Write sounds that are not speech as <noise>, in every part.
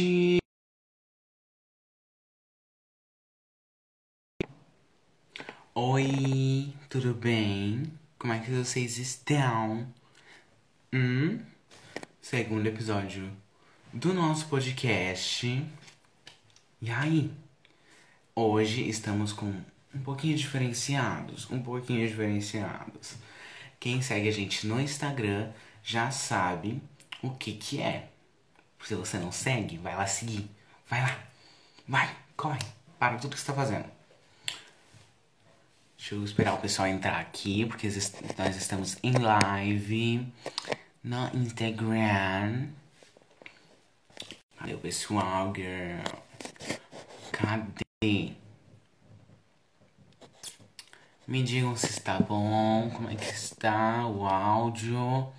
gente! Oi, tudo bem? Como é que vocês estão? Hum? Segundo episódio do nosso podcast. E aí? Hoje estamos com um pouquinho diferenciados, um pouquinho diferenciados. Quem segue a gente no Instagram já sabe o que que é. Se você não segue, vai lá seguir. Vai lá. Vai, corre. Para tudo que você tá fazendo. Deixa eu esperar o pessoal entrar aqui, porque nós estamos em live no Instagram. Cadê o pessoal, girl? Cadê? Me digam se está bom, como é que está o áudio.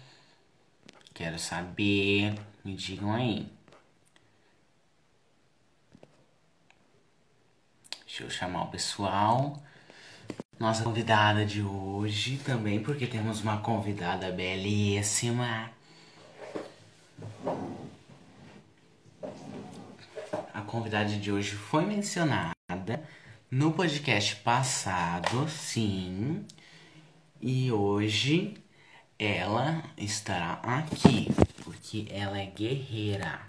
Quero saber. Me digam aí. Deixa eu chamar o pessoal. Nossa convidada de hoje também, porque temos uma convidada belíssima. A convidada de hoje foi mencionada no podcast passado, sim. E hoje ela estará aqui, porque ela é guerreira.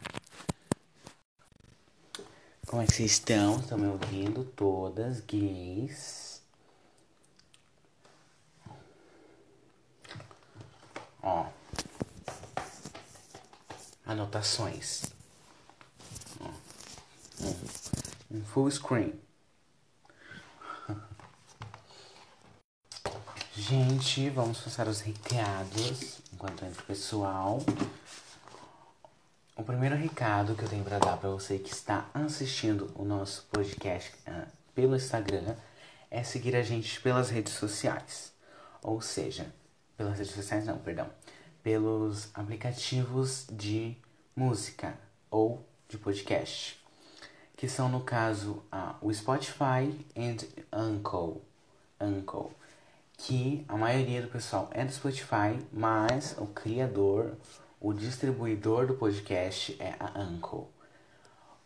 Como é que vocês estão? Estão me ouvindo? Todas gays. Ó. Anotações. Ó. Um, um full screen. <laughs> Gente, vamos passar os recados enquanto entra o pessoal. O primeiro recado que eu tenho para dar para você que está assistindo o nosso podcast uh, pelo Instagram é seguir a gente pelas redes sociais. Ou seja, pelas redes sociais não, perdão, pelos aplicativos de música ou de podcast, que são no caso uh, o Spotify e Anchor. Anchor que a maioria do pessoal é do Spotify, mas o criador, o distribuidor do podcast é a Anchor.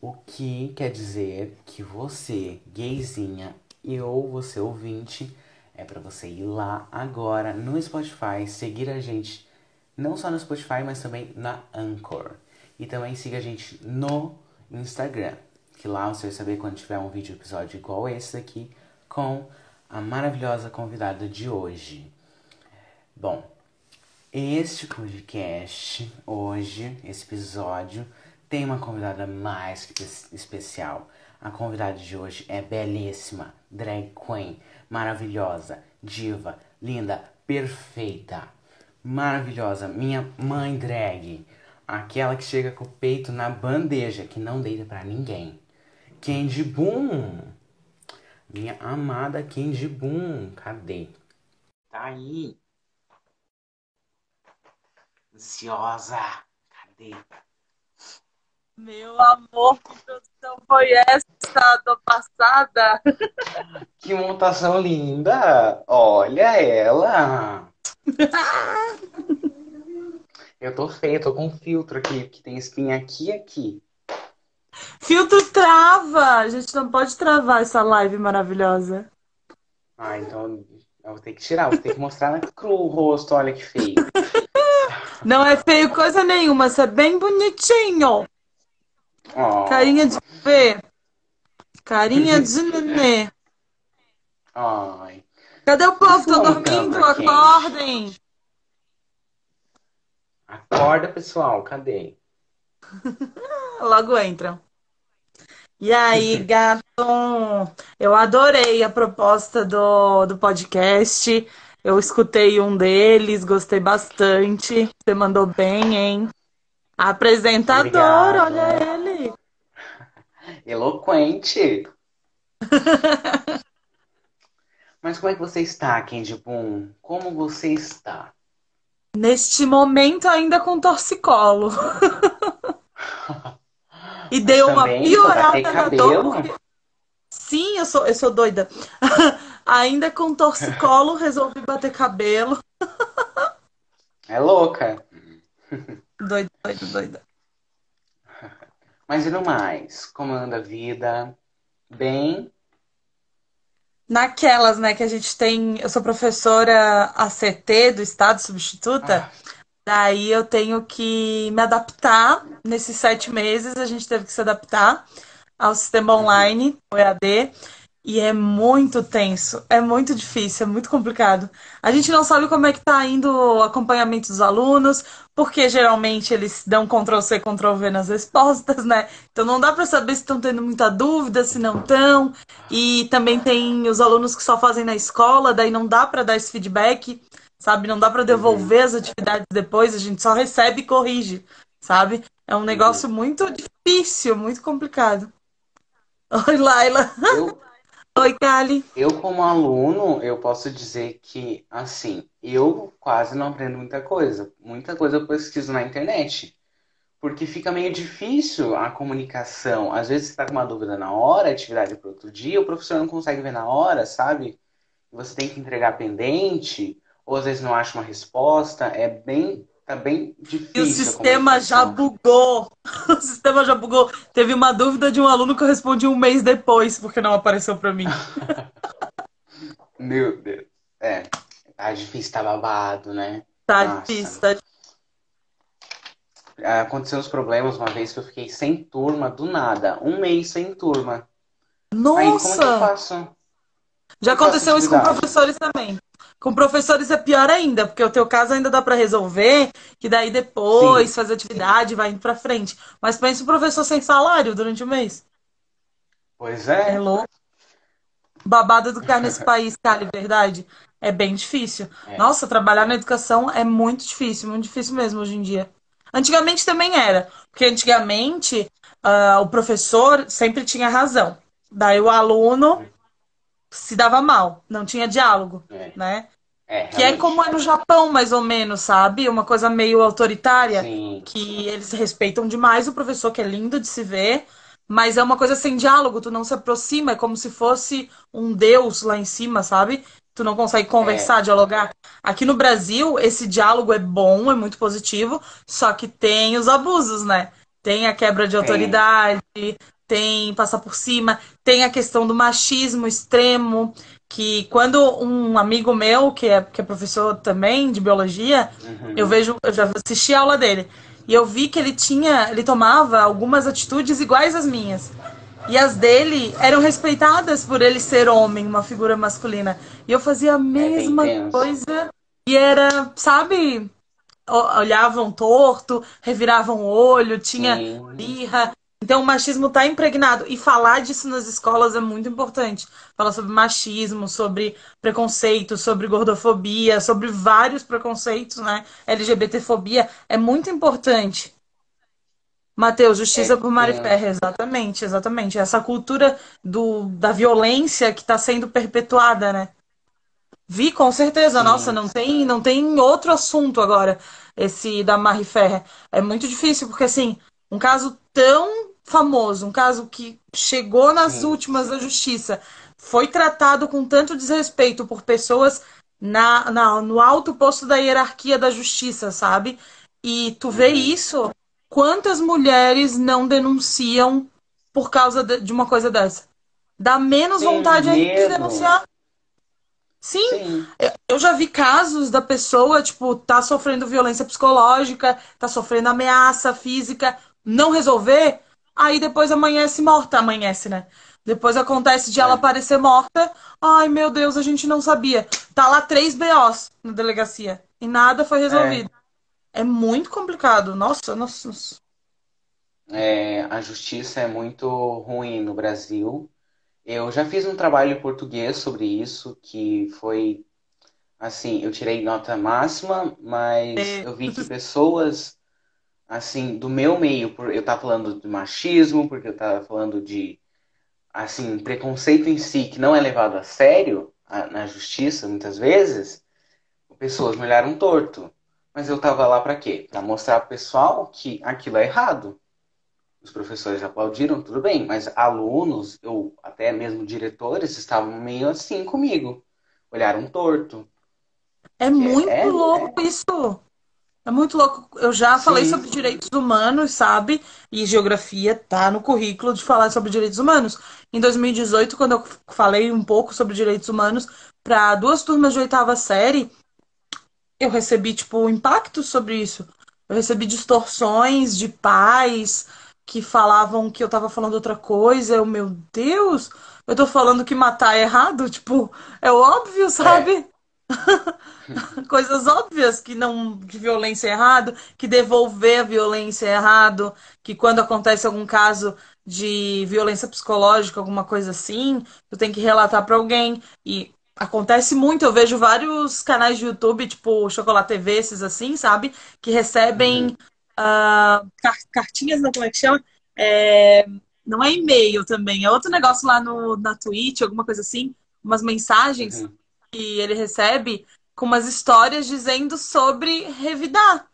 O que quer dizer que você, gayzinha, e ou você ouvinte, é para você ir lá agora no Spotify, seguir a gente, não só no Spotify, mas também na Anchor. E também siga a gente no Instagram, que lá você vai saber quando tiver um vídeo episódio igual esse aqui, com a maravilhosa convidada de hoje. Bom, este podcast, hoje, esse episódio, tem uma convidada mais que especial. A convidada de hoje é belíssima, drag queen, maravilhosa, diva, linda, perfeita, maravilhosa, minha mãe drag, aquela que chega com o peito na bandeja, que não deita para ninguém. Candy Boom! Minha amada Kenji Boom, cadê? Tá aí. Ansiosa, cadê? Meu amor, que produção foi essa do passada? Que montação linda! Olha ela! <laughs> Eu tô feia, tô com um filtro aqui, que tem espinha aqui e aqui. Filtro trava! A gente não pode travar essa live maravilhosa. Ah, então eu vou ter que tirar, vou ter que mostrar na cru o rosto, olha que feio. <laughs> Não é feio coisa nenhuma, isso é bem bonitinho. Oh. Carinha de bebê. Carinha de nenê. Ai. Cadê o povo? Tô dormindo? Acordem! Acorda, pessoal, cadê? <laughs> Logo entram. E aí, <laughs> gato? Eu adorei a proposta do, do podcast. Eu escutei um deles, gostei bastante. Você mandou bem, hein? Apresentador, Obrigado. olha ele. <laughs> Eloquente. <laughs> Mas como é que você está, Candy Boom? Como você está? Neste momento, ainda com torcicolo. <laughs> E deu uma piorada na dor. Sim, eu sou, eu sou doida. Ainda com torcicolo, <laughs> resolvi bater cabelo. É louca. Doida, doida, doida. Mas e no mais? Como anda a vida? Bem? Naquelas, né, que a gente tem. Eu sou professora ACT do Estado substituta, Ah, daí eu tenho que me adaptar. Nesses sete meses, a gente teve que se adaptar ao sistema uhum. online, o EAD, e é muito tenso, é muito difícil, é muito complicado. A gente não sabe como é que está indo o acompanhamento dos alunos, porque geralmente eles dão Ctrl C, Ctrl V nas respostas, né? Então não dá para saber se estão tendo muita dúvida, se não estão. E também tem os alunos que só fazem na escola, daí não dá para dar esse feedback, sabe? Não dá para devolver as atividades depois, a gente só recebe e corrige, sabe? É um negócio muito difícil, muito complicado. <laughs> Oi, Laila. Eu, Oi, Kali. eu como aluno, eu posso dizer que, assim, eu quase não aprendo muita coisa. Muita coisa eu pesquiso na internet. Porque fica meio difícil a comunicação. Às vezes você está com uma dúvida na hora, atividade para outro dia, o professor não consegue ver na hora, sabe? Você tem que entregar pendente, ou às vezes não acha uma resposta. É bem, tá bem E o difícil sistema já bugou. <laughs> O sistema já bugou. Teve uma dúvida de um aluno que eu respondi um mês depois, porque não apareceu para mim. <laughs> Meu Deus. É, tá difícil, tá babado, né? Tá Nossa. difícil, tá Aconteceu uns problemas uma vez que eu fiquei sem turma do nada. Um mês sem turma. Aí, como é que eu Nossa! faço? Já eu aconteceu isso com professores também. Com professores é pior ainda, porque o teu caso ainda dá para resolver, que daí Sim. depois faz atividade, vai indo para frente. Mas pensa o professor sem salário durante o mês. Pois É é. louco. Babado educar nesse país, cara, é verdade. É bem difícil. É. Nossa, trabalhar na educação é muito difícil, muito difícil mesmo hoje em dia. Antigamente também era, porque antigamente ah, o professor sempre tinha razão. Daí o aluno se dava mal, não tinha diálogo, É, né? É, Que é como é no Japão, mais ou menos, sabe? Uma coisa meio autoritária, Sim. que eles respeitam demais o professor, que é lindo de se ver, mas é uma coisa sem diálogo, tu não se aproxima, é como se fosse um deus lá em cima, sabe? Tu não consegue É, conversar, dialogar. Aqui no Brasil, esse diálogo é bom, é muito positivo, só que tem os abusos, né? Tem a quebra de autoridade, tem passar por cima, tem a questão do machismo extremo que quando um amigo meu, que é, que é professor também de biologia, eu Uhum. vejo, eu já assisti a aula dele, e eu vi que ele tinha, ele tomava algumas atitudes iguais às minhas. E as dele eram respeitadas por ele ser homem, uma figura masculina. E eu fazia a É mesma tenso. coisa e era, sabe, olhavam torto, reviravam o olho, tinha Sim. birra. Então, o machismo está impregnado. E falar disso nas escolas é muito importante. Falar sobre machismo, sobre preconceito, sobre gordofobia, sobre vários preconceitos, né? LGBTfobia é muito importante. Matheus, justiça É por Mari Ferrer, tenso. exatamente, exatamente. Essa cultura do, da violência que está sendo perpetuada, né? Vi, com certeza. Nossa, Sim. não tem, não tem outro assunto agora, esse da Ferrer. É muito difícil, porque assim, um caso tão famoso, um caso que chegou nas Sim. últimas da justiça, foi tratado com tanto desrespeito por pessoas na, na- no alto posto da hierarquia da justiça, sabe? E tu vê Uhum. isso, quantas mulheres não denunciam por causa de, uma coisa dessa? Dá menos Tem vontade ainda de medo. denunciar. Sim, Sim. eu eu já vi casos da pessoa, tipo, tá sofrendo violência psicológica, tá sofrendo ameaça física, não resolver, aí depois amanhece morta, amanhece, né? Depois acontece de ela É. aparecer morta. Ai, meu Deus, a gente não sabia. Tá lá três BOs na delegacia e nada foi É. resolvido. É muito complicado. Nossa, nossa. nossa. É, a justiça é muito ruim no Brasil. Eu já fiz um trabalho em português sobre isso, que foi assim, eu tirei nota máxima, mas É, eu vi que pessoas assim do meu meio, por eu estar falando de machismo, porque eu estava falando de assim, preconceito em si que não é levado a sério a- na justiça muitas vezes, pessoas me olharam torto. Mas eu tava lá para quê? Para mostrar pro pessoal que aquilo é errado. Os professores aplaudiram, tudo bem, mas alunos, ou até mesmo diretores, estavam meio assim comigo. Olharam torto. é é, muito é, louco é, isso. É muito louco. Eu já falei Sim. sobre direitos humanos, sabe? E geografia tá no currículo de falar sobre direitos humanos. Em 2018, quando eu falei um pouco sobre direitos humanos para duas turmas de oitava série, eu recebi, tipo, impacto sobre isso. Eu recebi distorções de pais que falavam que eu tava falando outra coisa. Eu, meu Deus, eu tô falando que matar é errado? Tipo, é óbvio, sabe? É. <laughs> Coisas óbvias que não que violência é errado, que devolver a violência é errado, que quando acontece algum caso de violência psicológica, alguma coisa assim, tu tem que relatar para alguém e acontece muito, eu vejo vários canais de YouTube, tipo Chocolate TV, esses assim, sabe, que recebem uhum. uh, cartinhas, como é que chama? É, não é e-mail também, é outro negócio lá no, na Twitch, alguma coisa assim, umas mensagens uhum que ele recebe com umas histórias dizendo sobre revidar.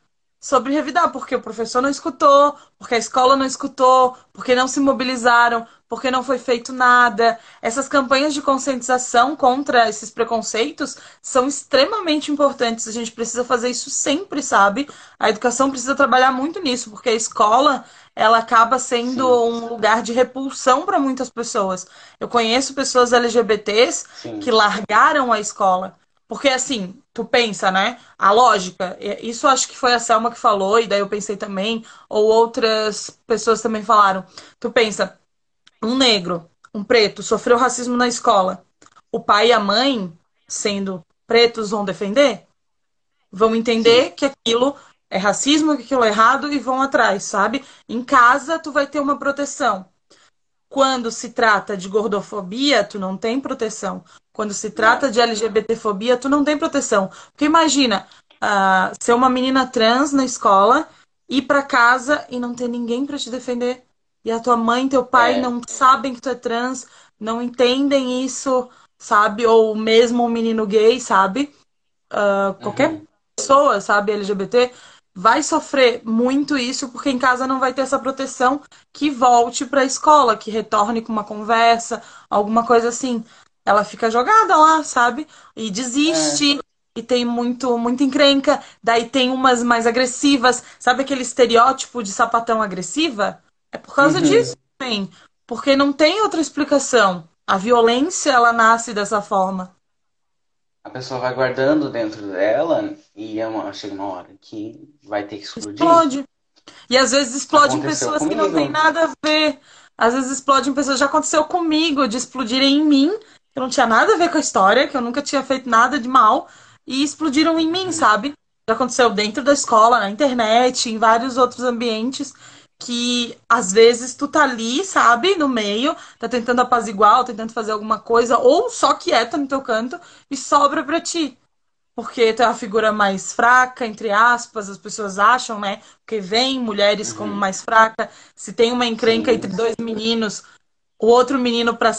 Sobre revidar, porque o professor não escutou, porque a escola não escutou, porque não se mobilizaram, porque não foi feito nada. Essas campanhas de conscientização contra esses preconceitos são extremamente importantes. A gente precisa fazer isso sempre, sabe? A educação precisa trabalhar muito nisso, porque a escola ela acaba sendo Sim. um lugar de repulsão para muitas pessoas. Eu conheço pessoas LGBTs Sim. que largaram a escola. Porque assim, tu pensa, né? A lógica, isso acho que foi a Selma que falou, e daí eu pensei também, ou outras pessoas também falaram. Tu pensa, um negro, um preto, sofreu racismo na escola. O pai e a mãe, sendo pretos, vão defender? Vão entender Sim. que aquilo é racismo, que aquilo é errado e vão atrás, sabe? Em casa, tu vai ter uma proteção. Quando se trata de gordofobia, tu não tem proteção. Quando se trata de LGBTfobia, tu não tem proteção. Porque imagina, uh, ser uma menina trans na escola, ir para casa e não ter ninguém para te defender. E a tua mãe e teu pai é. não sabem que tu é trans, não entendem isso, sabe? Ou mesmo um menino gay, sabe? Uh, qualquer uhum. pessoa, sabe, LGBT, vai sofrer muito isso porque em casa não vai ter essa proteção que volte para a escola, que retorne com uma conversa, alguma coisa assim. Ela fica jogada lá, sabe? E desiste. É. E tem muito, muita encrenca. Daí tem umas mais agressivas. Sabe aquele estereótipo de sapatão agressiva? É por causa uhum. disso também. Porque não tem outra explicação. A violência, ela nasce dessa forma a pessoa vai guardando dentro dela e é uma, chega uma hora que vai ter que explodir. Explode. E às vezes explode em pessoas comigo. que não tem nada a ver. Às vezes explode em pessoas. Já aconteceu comigo de explodirem em mim, que não tinha nada a ver com a história, que eu nunca tinha feito nada de mal, e explodiram em mim, sabe? Já aconteceu dentro da escola, na internet, em vários outros ambientes que às vezes tu tá ali, sabe, no meio, tá tentando apaziguar, tentando fazer alguma coisa, ou só quieta no teu canto e sobra pra ti. Porque tu é a figura mais fraca, entre aspas, as pessoas acham, né? Porque vem mulheres uhum. como mais fraca. Se tem uma encrenca Sim. entre dois meninos, o outro menino, para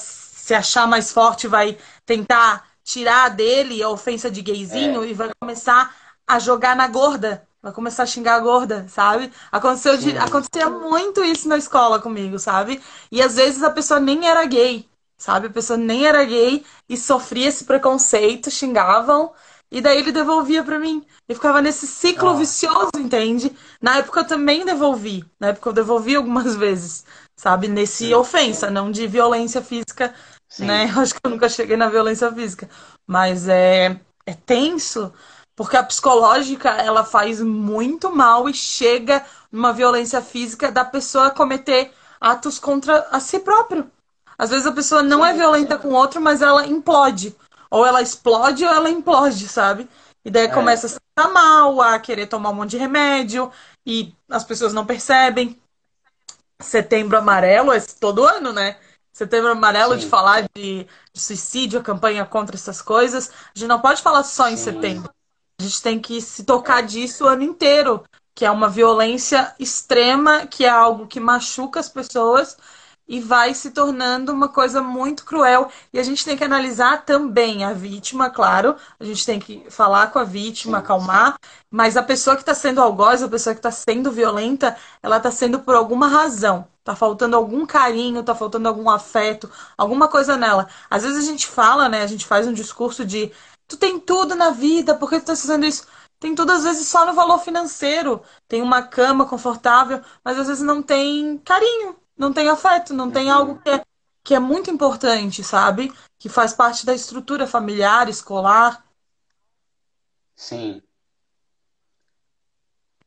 se achar mais forte, vai tentar tirar dele a ofensa de gayzinho é. e vai começar a jogar na gorda Vai começar a xingar a gorda, sabe? Aconteceu de, acontecia muito isso na escola comigo, sabe? E às vezes a pessoa nem era gay, sabe? A pessoa nem era gay e sofria esse preconceito, xingavam, e daí ele devolvia para mim. E ficava nesse ciclo ah. vicioso, entende? Na época eu também devolvi. Na época eu devolvi algumas <laughs> vezes, sabe? Nesse ofensa, não de violência física, Sim. né? <laughs> Eu acho que eu nunca cheguei na violência física. Mas é, é tenso porque a psicológica, ela faz muito mal e chega numa violência física da pessoa cometer atos contra a si próprio. Às vezes a pessoa não é violenta com o outro, mas ela implode. Ou ela explode ou ela implode, sabe? E daí é. começa a se mal, a querer tomar um monte de remédio, e as pessoas não percebem. Setembro Amarelo é todo ano, né? Setembro Amarelo, Sim. de falar de, de, suicídio, a campanha contra essas coisas. A gente não pode falar só Sim. em setembro. A gente tem que se tocar disso o ano inteiro, que é uma violência extrema, que é algo que machuca as pessoas e vai se tornando uma coisa muito cruel. E a gente tem que analisar também a vítima, claro. A gente tem que falar com a vítima, acalmar. Mas a pessoa que está sendo algoz, a pessoa que está sendo violenta, ela está sendo por alguma razão. Tá faltando algum carinho, tá faltando algum afeto, alguma coisa nela. Às vezes a gente fala, né? A gente faz um discurso de tu tem tudo na vida, por que tu tá fazendo isso? tem tudo às vezes só no valor financeiro. Tem uma cama confortável, mas às vezes não tem carinho, não tem afeto, não tem algo que é, que é muito importante, sabe? Que faz parte da estrutura familiar, escolar. Sim.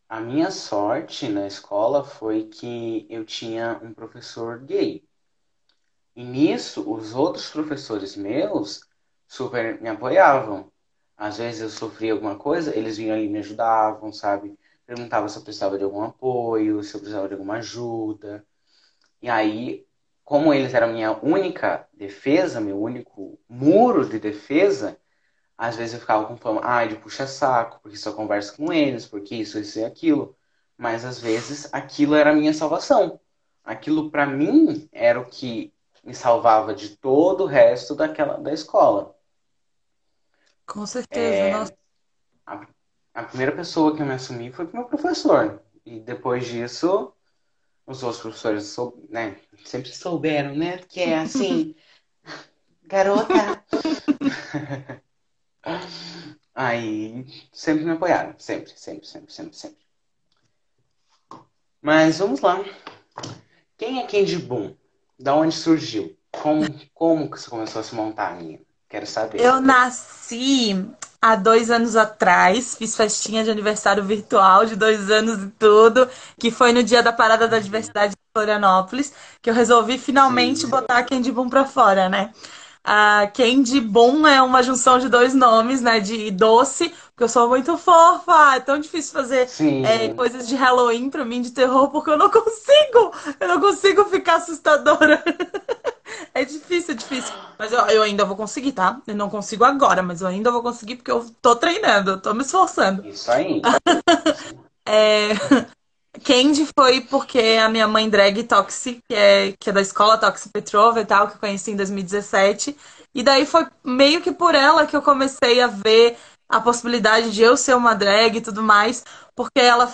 A minha sorte na escola foi que eu tinha um professor gay. E nisso, os outros professores meus super me apoiavam. Às vezes eu sofria alguma coisa, eles vinham ali e me ajudavam, sabe? Perguntavam se eu precisava de algum apoio, se eu precisava de alguma ajuda. E aí, como eles eram minha única defesa, meu único muro de defesa, às vezes eu ficava com fama, ah, de puxa-saco, porque só converso com eles, porque isso, isso e aquilo. Mas às vezes aquilo era a minha salvação. Aquilo para mim era o que me salvava de todo o resto daquela da escola. Com certeza, é, nossa. A, a, primeira pessoa que eu me assumi foi o meu professor. E depois disso, os outros professores sou, né, sempre souberam, né? Que é assim, <laughs> garota. <laughs> Aí sempre me apoiaram, sempre, sempre, sempre, sempre, sempre. Mas vamos lá. Quem é quem de bom? Da onde surgiu? Como, como que você começou a se montar, minha? Quero saber. Eu nasci há dois anos atrás, fiz festinha de aniversário virtual de dois anos e tudo, que foi no dia da parada da diversidade de Florianópolis, que eu resolvi finalmente Sim. botar a Candy Boom pra fora, né? A Candy Boom é uma junção de dois nomes, né? De doce, porque eu sou muito fofa. É tão difícil fazer é, coisas de Halloween pra mim, de terror, porque eu não <laughs> consigo. Eu não consigo ficar assustadora. <laughs> É difícil, é difícil. Mas eu, eu ainda vou conseguir, tá? Eu não consigo agora, mas eu ainda vou conseguir porque eu tô treinando, eu tô me esforçando. Isso aí. <laughs> é... Candy foi porque a minha mãe drag Toxi, que é, que é da escola Toxi Petrova e tal, que eu conheci em 2017. E daí foi meio que por ela que eu comecei a ver a possibilidade de eu ser uma drag e tudo mais, porque ela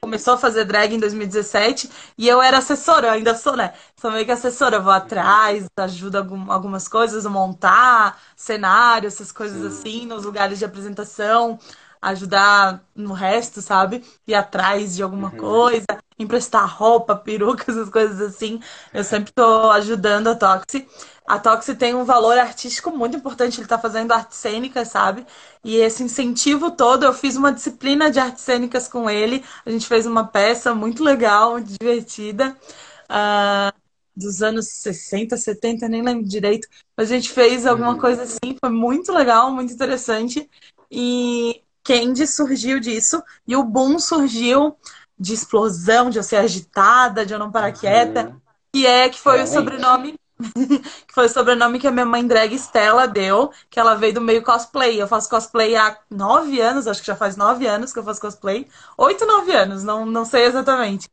começou a fazer drag em 2017 e eu era assessora, eu ainda sou, né? Sou meio que assessora, eu vou atrás, ajudo algum, algumas coisas, montar cenário, essas coisas Sim. assim, nos lugares de apresentação, ajudar no resto, sabe? Ir atrás de alguma uhum. coisa, emprestar roupa, peruca, <laughs> essas coisas assim. Eu sempre tô ajudando a Toxi. A Toxi tem um valor artístico muito importante, ele está fazendo artes cênicas, sabe? E esse incentivo todo, eu fiz uma disciplina de artes cênicas com ele, a gente fez uma peça muito legal, muito divertida, uh, dos anos 60, 70, nem lembro direito, mas a gente fez alguma uhum. coisa assim, foi muito legal, muito interessante. E Candy surgiu disso, e o Boom surgiu de explosão, de eu ser agitada, de eu não parar uhum. quieta, que é que foi o sobrenome <laughs> que foi o sobrenome que a minha mãe drag Stella deu, que ela veio do meio cosplay. Eu faço cosplay há nove anos, acho que já faz nove anos que eu faço cosplay. Oito, nove anos, não, não sei exatamente.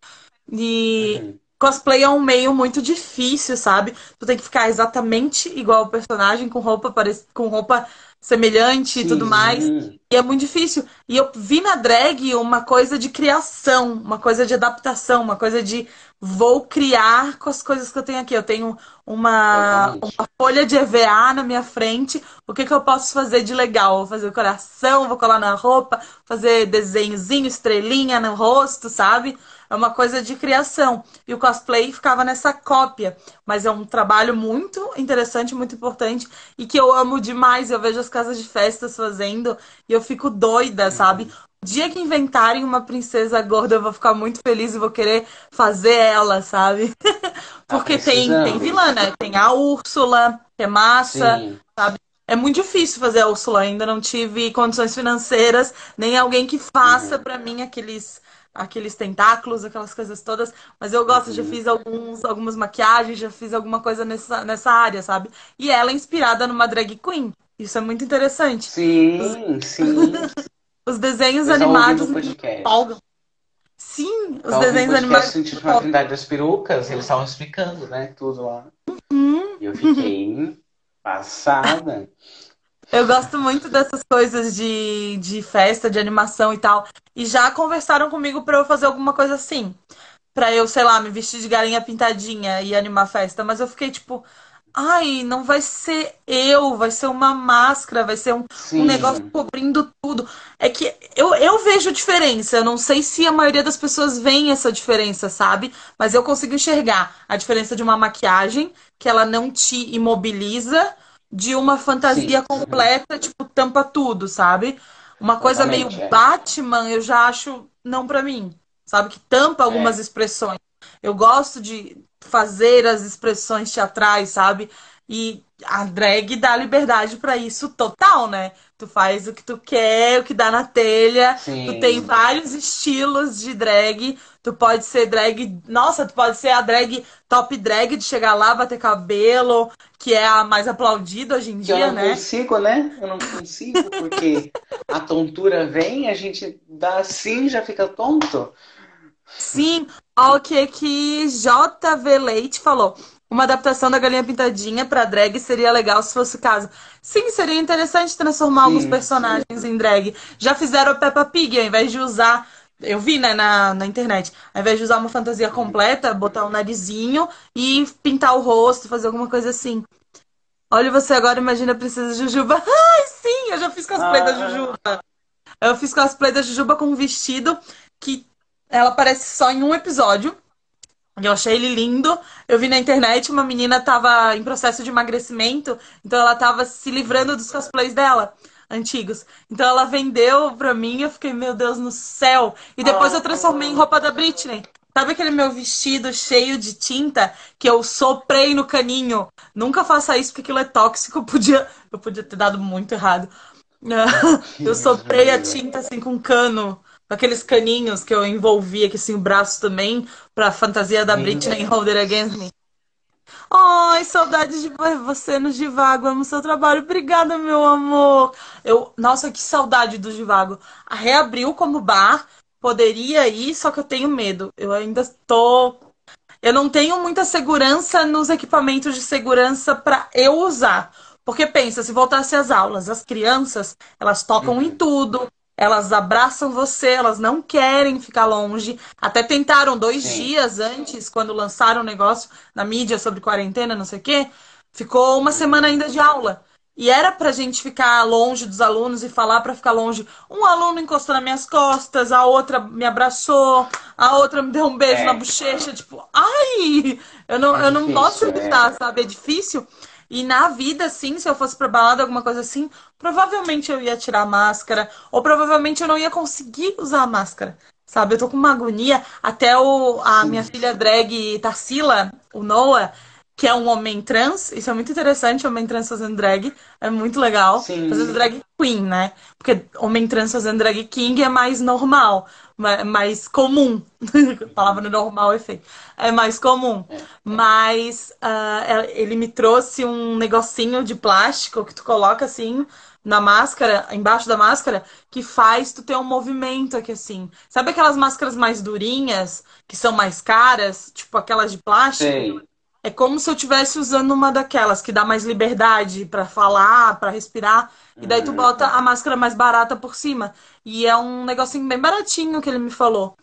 E uhum. cosplay é um meio muito difícil, sabe? Tu tem que ficar exatamente igual o personagem, com roupa, com roupa semelhante e tudo mais. E é muito difícil. E eu vi na drag uma coisa de criação, uma coisa de adaptação, uma coisa de vou criar com as coisas que eu tenho aqui. Eu tenho uma, uma folha de EVA na minha frente. O que, que eu posso fazer de legal? Vou fazer o coração, vou colar na roupa, fazer desenhozinho, estrelinha no rosto, sabe? É uma coisa de criação. E o cosplay ficava nessa cópia. Mas é um trabalho muito interessante, muito importante e que eu amo demais. Eu vejo as casas de festas fazendo e eu fico doida, sabe? O dia que inventarem uma princesa gorda, eu vou ficar muito feliz e vou querer fazer ela, sabe? <laughs> Porque tem, tem vilã, né? Tem a Úrsula, que é massa, Sim. sabe? É muito difícil fazer a Úrsula, ainda não tive condições financeiras, nem alguém que faça uhum. para mim aqueles aqueles tentáculos, aquelas coisas todas, mas eu gosto, já uhum. fiz alguns, algumas maquiagens, já fiz alguma coisa nessa, nessa área, sabe? E ela é inspirada numa drag queen. Isso é muito interessante. Sim, sim. <laughs> os desenhos eu animados me empolgam. Sim, os desenhos animados. sentido uma Trindade das Perucas, eles estavam explicando, né? Tudo lá. Uhum. E eu fiquei passada. Eu gosto muito dessas coisas de, de festa, de animação e tal. E já conversaram comigo para eu fazer alguma coisa assim. Pra eu, sei lá, me vestir de galinha pintadinha e animar festa. Mas eu fiquei tipo, ai, não vai ser eu, vai ser uma máscara, vai ser um, um negócio cobrindo tudo. É que eu, eu vejo diferença. Eu não sei se a maioria das pessoas vê essa diferença, sabe? Mas eu consigo enxergar a diferença de uma maquiagem que ela não te imobiliza de uma fantasia Sim. Completa, tipo, tampa tudo, sabe? Uma coisa meio é. Batman, eu já acho não pra mim, sabe? Que tampa algumas É. expressões. Eu gosto de fazer as expressões teatrais, sabe? E a drag dá liberdade pra isso total, né? Tu faz o que tu quer, o que dá na telha. Tu tem Sim. vários estilos de drag. Tu pode ser drag. Nossa, tu pode ser a drag top drag de chegar lá, bater cabelo, que é a mais aplaudida hoje em Que eu dia, não né? consigo, né? Eu não consigo, porque a tontura vem, a gente dá assim, já fica tonto. Sim, ó, o que que JV Leite falou. Uma adaptação da Galinha Pintadinha pra drag seria legal se fosse o caso. Sim, seria interessante transformar alguns Sim. personagens em drag. Já fizeram a Peppa Pig, ao invés de usar. Eu vi, né, na, na internet. Ao invés de usar uma fantasia completa, botar um narizinho e pintar o rosto, fazer alguma coisa assim. Olha você agora, imagina a Princesa Jujuba. <laughs> Ai, sim, eu já fiz cosplay da Ah, Jujuba. Eu fiz cosplay da Jujuba com um vestido que ela aparece só em um episódio. Eu achei ele lindo. Eu vi na internet uma menina tava em processo de emagrecimento, então ela tava se livrando dos cosplays dela, antigos. Então ela vendeu pra mim, eu fiquei, meu Deus no céu. E depois eu transformei em roupa da Britney. Sabe aquele meu vestido cheio de tinta que eu soprei no caninho? Nunca faça isso porque aquilo é tóxico. Eu podia, eu podia ter dado muito errado. <laughs> Eu soprei a tinta assim com cano, com aqueles caninhos que eu envolvi aqui assim o braço também, pra fantasia da Britney <laughs> Deus. Hold It Against Me. Ai, saudade de você no Givago. Amo seu trabalho. Obrigada, meu amor. Eu, nossa, que saudade do Givago. A reabriu como bar. Poderia ir, só que eu tenho medo. Eu ainda tô. Eu não tenho muita segurança nos equipamentos de segurança para eu usar. Porque pensa, se voltasse às aulas, as crianças, elas tocam em Uhum. tudo, elas abraçam você, elas não querem ficar longe. Até tentaram dois Sim. dias antes, quando lançaram o negócio na mídia sobre quarentena, não sei o quê, ficou uma semana Uhum. ainda de aula. E era pra gente ficar longe dos alunos e falar pra ficar longe. Um aluno encostou nas minhas costas, a outra me abraçou, a outra me deu um beijo na É, bochecha, tipo, ai, eu não, é eu não posso difícil, evitar, é. sabe? É difícil. E na vida, assim, se eu fosse pra balada, alguma coisa assim, provavelmente eu ia tirar a máscara, ou provavelmente eu não ia conseguir usar a máscara, sabe? Eu tô com uma agonia. Até o, a minha Sim. filha drag Tarsila, o Noah, que é um homem trans, isso é muito interessante, homem trans fazendo drag, é muito legal. Fazendo Sim. drag queen, né? Porque homem trans fazendo drag king é mais normal, ma- mais comum. <laughs> A palavra normal é feio. É mais comum. É. Mas ah, ela- ele me trouxe um negocinho de plástico que tu coloca assim na máscara, embaixo da máscara, que faz tu ter um movimento aqui assim. Sabe aquelas máscaras mais durinhas, que são mais caras, tipo aquelas de plástico? Sei. É como se eu estivesse usando uma daquelas que dá mais liberdade pra falar, pra respirar, e daí tu Uhum. bota a máscara mais barata por cima. E é um negocinho bem baratinho que ele me falou.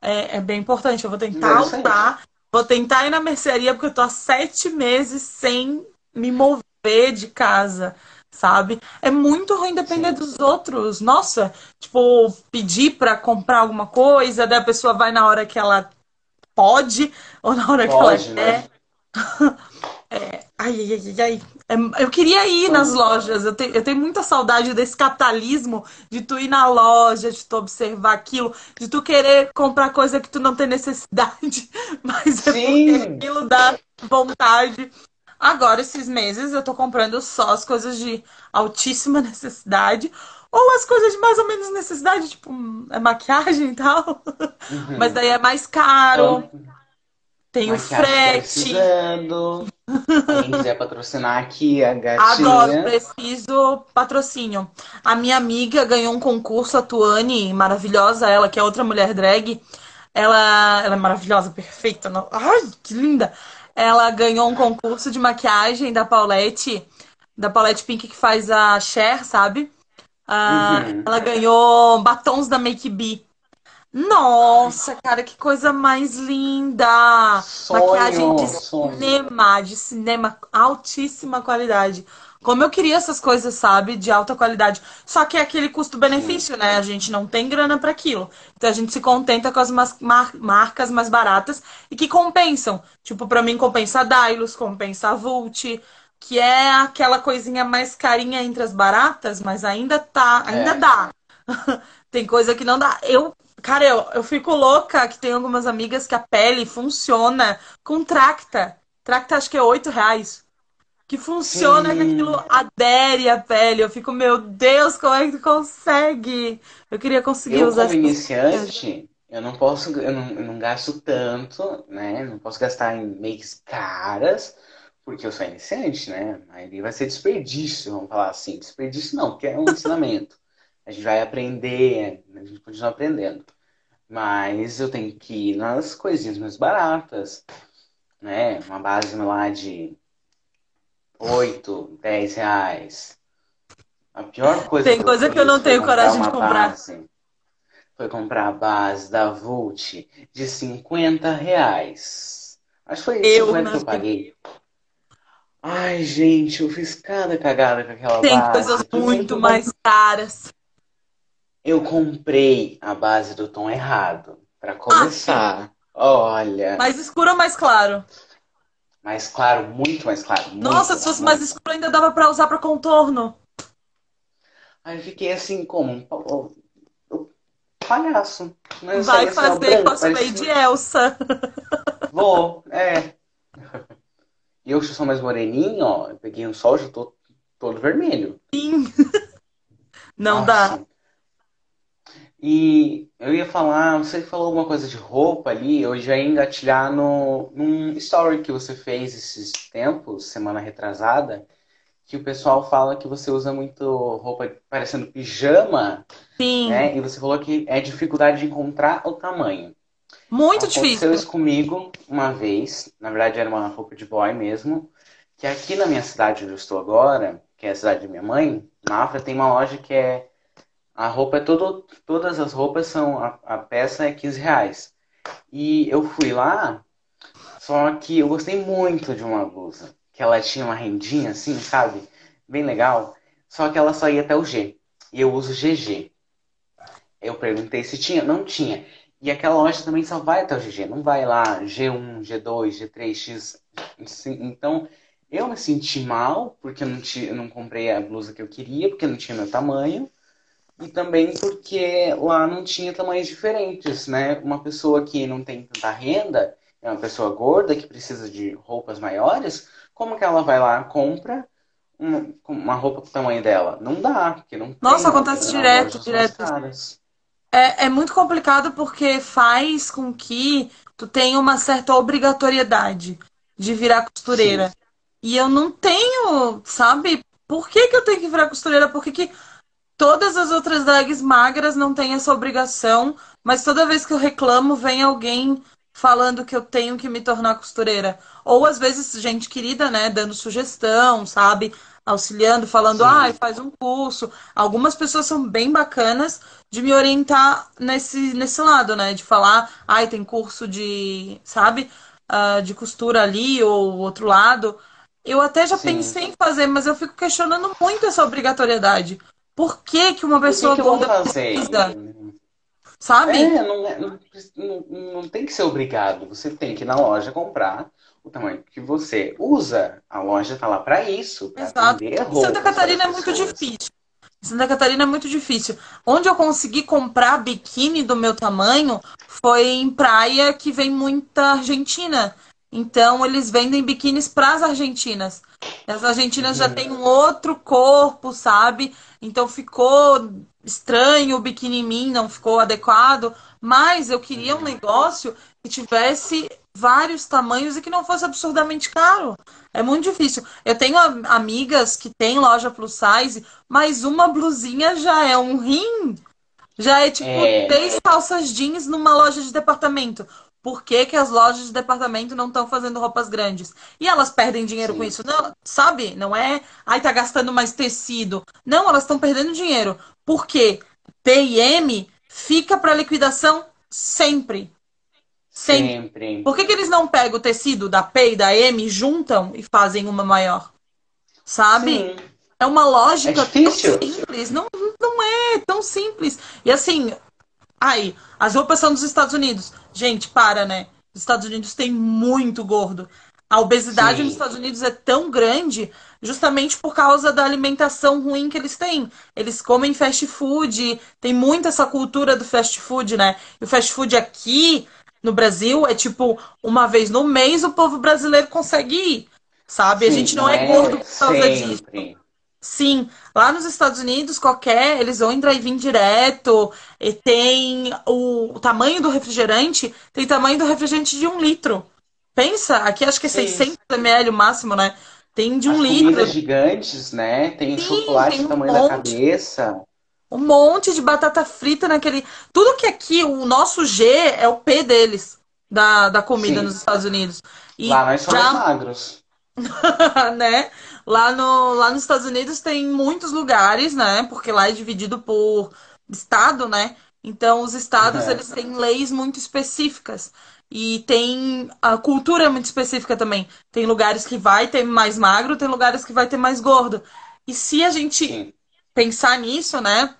É, é bem importante. Eu vou tentar usar, vou tentar ir na mercearia, porque eu tô há sete meses sem me mover de casa, sabe? É muito ruim depender Sim. dos outros. Nossa, tipo, pedir pra comprar alguma coisa, daí a pessoa vai na hora que ela pode, ou na hora que ela Pode, quer. <laughs> É, ai, ai, ai, ai. É, eu queria ir nas lojas. Eu, te- eu tenho muita saudade desse capitalismo de tu ir na loja, de tu observar aquilo, de tu querer comprar coisa que tu não tem necessidade, <laughs> mas é porque aquilo dá vontade. Agora, esses meses, eu tô comprando só as coisas de altíssima <laughs> necessidade, ou as coisas de mais ou menos necessidade, tipo, é maquiagem e tal. Mas Uhum. daí é mais caro, Então, tem o frete. Quem quiser patrocinar aqui a Agora, gatinha. preciso patrocínio. A minha amiga ganhou um concurso, a Tuane, maravilhosa, ela que é outra mulher drag. Ela, ela é maravilhosa, perfeita. Ai, que linda! Ela ganhou um concurso de maquiagem da Paulette, da Paulette Pink que faz a Cher, sabe? Ah, Uhum. ela ganhou batons da Make Be. Nossa, cara, que coisa mais linda! Sonho, Maquiagem de sonho. cinema, de cinema, altíssima qualidade. Como eu queria essas coisas, sabe, de alta qualidade. Só que é aquele custo-benefício, né? A gente não tem grana para aquilo. Então a gente se contenta com as mar- marcas mais baratas e que compensam. Tipo, para mim compensa a Dailos, compensa a Vult, que é aquela coisinha mais carinha entre as baratas, mas ainda tá, ainda É. dá. <laughs> Tem coisa que não dá. Eu, cara, eu, eu fico louca que tem algumas amigas que a pele funciona com Tracta. Tracta acho que é 8 reais. Que funciona que aquilo Sim. adere à pele. Eu fico, meu Deus, como é que tu consegue? Eu queria conseguir Eu, usar como essas coisas. iniciante, eu não posso, eu não, eu não gasto tanto, né? Não posso gastar em makes caras, porque eu sou iniciante, né? Aí vai ser desperdício, vamos falar assim. Desperdício não, porque é um ensinamento. A gente vai aprender, a gente continua aprendendo. Mas eu tenho que ir nas coisinhas mais baratas, né? Uma base lá de 8 10 reais. A pior coisa Tem que eu coisa que eu não tenho coragem de comprar. base. Foi comprar a base da Vult de 50 reais. Acho que foi Eu, 50 que eu paguei. Ai, gente, eu fiz cada cagada com aquela Tem coisas base. Primeiro que muito mais caras. Eu comprei a base do tom errado. Pra Ah, sim. começar. Olha. Mais escuro ou mais claro? Mais claro, muito mais claro. Nossa, Muito, se fosse mais escuro ainda dava pra usar pra contorno. Aí eu fiquei assim, como um pa- palhaço. Mas Vai fazer cosplay de parecia. Elsa. <laughs> Vou, é. E eu que sou mais moreninho, ó. Eu peguei um sol, já tô todo vermelho. Sim. <laughs> Não dá. E eu ia falar, você falou alguma coisa de roupa ali, eu já ia engatilhar no, num story que você fez esses tempos, semana retrasada, que o pessoal fala que você usa muito roupa parecendo pijama, Sim. né? E você falou que é dificuldade de encontrar o tamanho. Muito Aconteceu difícil. isso comigo uma vez, na verdade era uma roupa de boy mesmo, que aqui na minha cidade onde eu estou agora, que é a cidade de minha mãe, Mafra, tem uma loja que é a roupa é todo, todas as roupas são, a, a peça é 15 reais. E eu fui lá, só que eu gostei muito de uma blusa, que ela tinha uma rendinha assim, sabe? Bem legal. Só que ela só ia até o G. E eu uso GG. Eu perguntei se tinha, não tinha. E aquela loja também só vai até o GG, não vai lá G1, G2, G3, X. Assim, Então, eu me senti mal porque eu não, ti- eu não comprei a blusa que eu queria, porque não tinha meu tamanho. E também porque lá não tinha tamanhos diferentes, né? Uma pessoa que não tem tanta renda, é uma pessoa gorda que precisa de roupas maiores, como que ela vai lá, compra uma, uma roupa pro tamanho dela? Não dá, porque não Nossa, acontece direto, direto. caras. É, é muito complicado porque faz com que tu tenha uma certa obrigatoriedade de virar Sim, costureira. E eu não tenho, sabe? Por que que eu tenho que virar costureira? Por que que todas as outras drags magras não têm essa obrigação, mas toda vez que eu reclamo, vem alguém falando que eu tenho que me tornar costureira? Ou às vezes gente querida, né, dando sugestão, sabe? Auxiliando, falando, ai, sim, faz um curso. Algumas pessoas são bem bacanas de me orientar nesse, nesse lado, né? De falar, ai, tem curso de, sabe? ah, de costura ali ou outro lado. Eu até já sim. pensei em fazer, mas eu fico questionando muito essa obrigatoriedade. Por que que uma pessoa que gorda precisa, sabe? É, não, é- não, não, não tem que ser obrigado. Você tem que ir na loja comprar o tamanho que você usa. A loja tá lá para isso, para Exato. Santa Catarina é muito difícil. Santa Catarina é muito difícil. Onde eu consegui comprar biquíni do meu tamanho foi em praia que vem muita argentina. Então eles vendem biquínis para as argentinas. As argentinas já têm um outro corpo, sabe? Então ficou estranho o biquíni em mim, não ficou adequado. Mas eu queria um negócio que tivesse vários tamanhos e que não fosse absurdamente caro. É muito difícil. Eu tenho am- amigas que têm loja plus size, mas uma blusinha já é um rim. Já é tipo É, três calças jeans numa loja de departamento. Por que que as lojas de departamento não estão fazendo roupas grandes? E elas perdem dinheiro com sim, isso? Não, sabe? Não é, ai, tá gastando mais tecido. Não, elas estão perdendo dinheiro. Por quê? P e M fica para liquidação sempre. Sempre. Sempre. Por que, que eles não pegam o tecido da P e da M, juntam e fazem uma maior? Sabe? Sim. É uma lógica É difícil. tão simples. Não, não é tão simples. E assim, aí, as roupas são dos Estados Unidos. Gente, para, né? Os Estados Unidos tem muito gordo. A obesidade Sim. nos Estados Unidos é tão grande justamente por causa da alimentação ruim que eles têm. Eles comem fast food, tem muito essa cultura do fast food, né? E o fast food aqui no Brasil é tipo, uma vez no mês o povo brasileiro consegue ir, sabe? A Sim, gente não é gordo por causa disso. sempre. Sim, lá nos Estados Unidos, qualquer, eles vão em drive-in direto, e tem o, o tamanho do refrigerante, tem tamanho do refrigerante de um litro. Pensa, aqui acho que é Sim. 600 ml o máximo, né? Tem de um As litro, comidas gigantes, né? Tem Sim, chocolate tem um tamanho da monte. cabeça. um monte de batata frita naquele. Tudo que aqui, o nosso G é o P deles, da, da comida Sim. nos Estados Unidos. E Lá nós somos já magros. <laughs> né? Lá, no, lá nos Estados Unidos tem muitos lugares, né? Porque lá é dividido por estado, né? Então os estados É. eles têm leis muito específicas e tem a cultura muito específica também. Tem lugares que vai ter mais magro, tem lugares que vai ter mais gordo. E se a gente Sim. pensar nisso, né?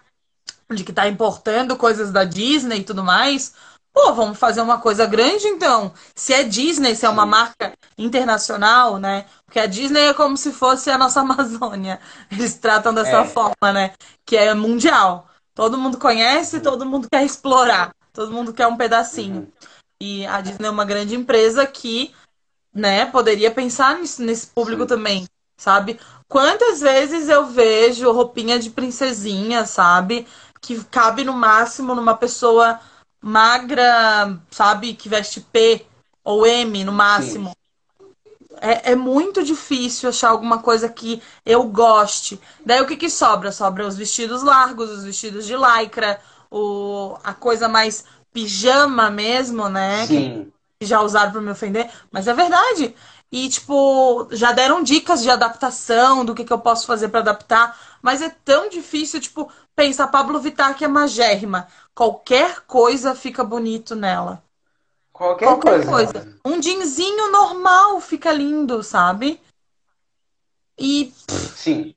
De que tá importando coisas da Disney e tudo mais. Pô, vamos fazer uma coisa grande então. Se é Disney, se é uma marca internacional, né? Porque a Disney é como se fosse a nossa <laughs> Amazônia. Eles tratam dessa É. forma, né? Que é mundial. Todo mundo conhece, todo mundo quer explorar. Todo mundo quer um pedacinho. Uhum. E a Disney é uma grande empresa que, né, poderia pensar nisso, nesse público Sim. também, sabe? Quantas vezes eu vejo roupinha de princesinha, sabe? Que cabe no máximo numa pessoa magra, sabe? Que veste P ou M no máximo. É, é muito difícil achar alguma coisa que eu goste. Daí o que que sobra? Sobra os vestidos largos, os vestidos de lycra, o, a coisa mais pijama mesmo, né? Que Sim. já usaram pra me ofender, mas é verdade. E, tipo, já deram dicas de adaptação, do que, que eu posso fazer pra adaptar, mas é tão difícil, tipo, pensa, a Pablo Vittar que é magérrima, qualquer coisa fica bonito nela. Qualquer, Qualquer coisa. coisa. Um jeanzinho normal fica lindo, sabe? E, Sim.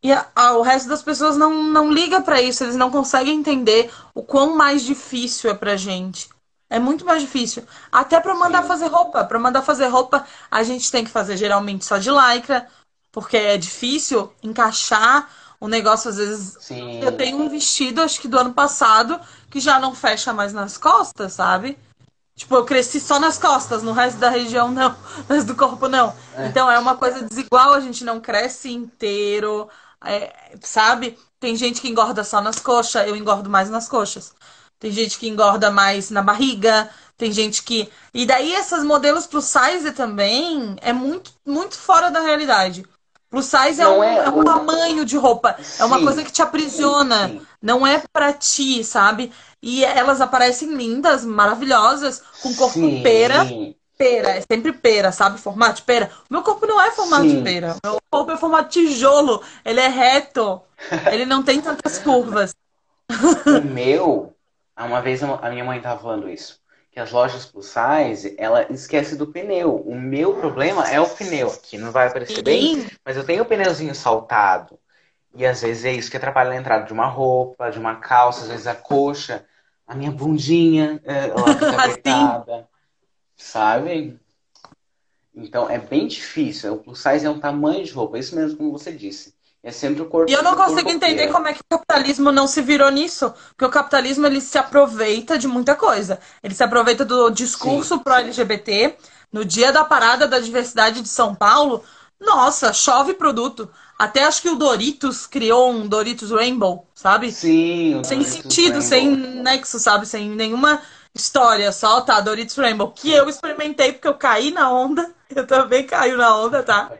e a- a- o resto das pessoas não, não liga pra isso, eles não conseguem entender o quão mais difícil é pra gente. É muito mais difícil. Até pra mandar Sim. fazer roupa. Pra mandar fazer roupa, a gente tem que fazer geralmente só de lycra, porque é difícil encaixar o negócio às vezes. Sim. Eu tenho um vestido, acho que do ano passado, que já não fecha mais nas costas, sabe? Tipo, eu cresci só nas costas, no resto da região não, <laughs> no resto do corpo não. É. Então é uma coisa desigual, a gente não cresce inteiro, é, sabe? Tem gente que engorda só nas coxas, eu engordo mais nas coxas. Tem gente que engorda mais na barriga, tem gente que. E daí esses modelos plus size também é muito, muito fora da realidade. Plus size é um, é é um tamanho de roupa, é uma Sim. coisa que te aprisiona, Sim. não é pra ti, sabe? E elas aparecem lindas, maravilhosas, com corpo Sim. pera, pera, é sempre pera, sabe? Formato de pera. Meu corpo não é formato Sim. de pera. Meu corpo é formato de tijolo. Ele é reto. Ele não tem tantas curvas. <laughs> O meu, uma vez a minha mãe tava falando isso, que as lojas plus size, ela esquece do pneu. O meu problema é o pneu, que não vai aparecer bem, Sim, mas eu tenho o pneuzinho saltado. E às vezes é isso que atrapalha na entrada de uma roupa, de uma calça, às vezes a coxa, a minha bundinha, é, ela <laughs> fica Assim. apertada, sabe? Então é bem difícil. O plus size é um tamanho de roupa, isso mesmo como você disse. É sempre o corpo E eu não consigo entender inteiro. como é que o capitalismo não se virou nisso. Porque o capitalismo ele se aproveita de muita coisa. Ele se aproveita do discurso pró-LGBT. No dia da parada da diversidade de São Paulo, nossa, chove produto. Até acho que o Doritos criou um Doritos Rainbow, sabe? Sim, Sem Doritos sentido, Rainbow. sem nexo, sabe? Sem nenhuma história. Só tá, Doritos Rainbow. Que eu experimentei porque eu caí na onda. Eu também caio na onda, tá?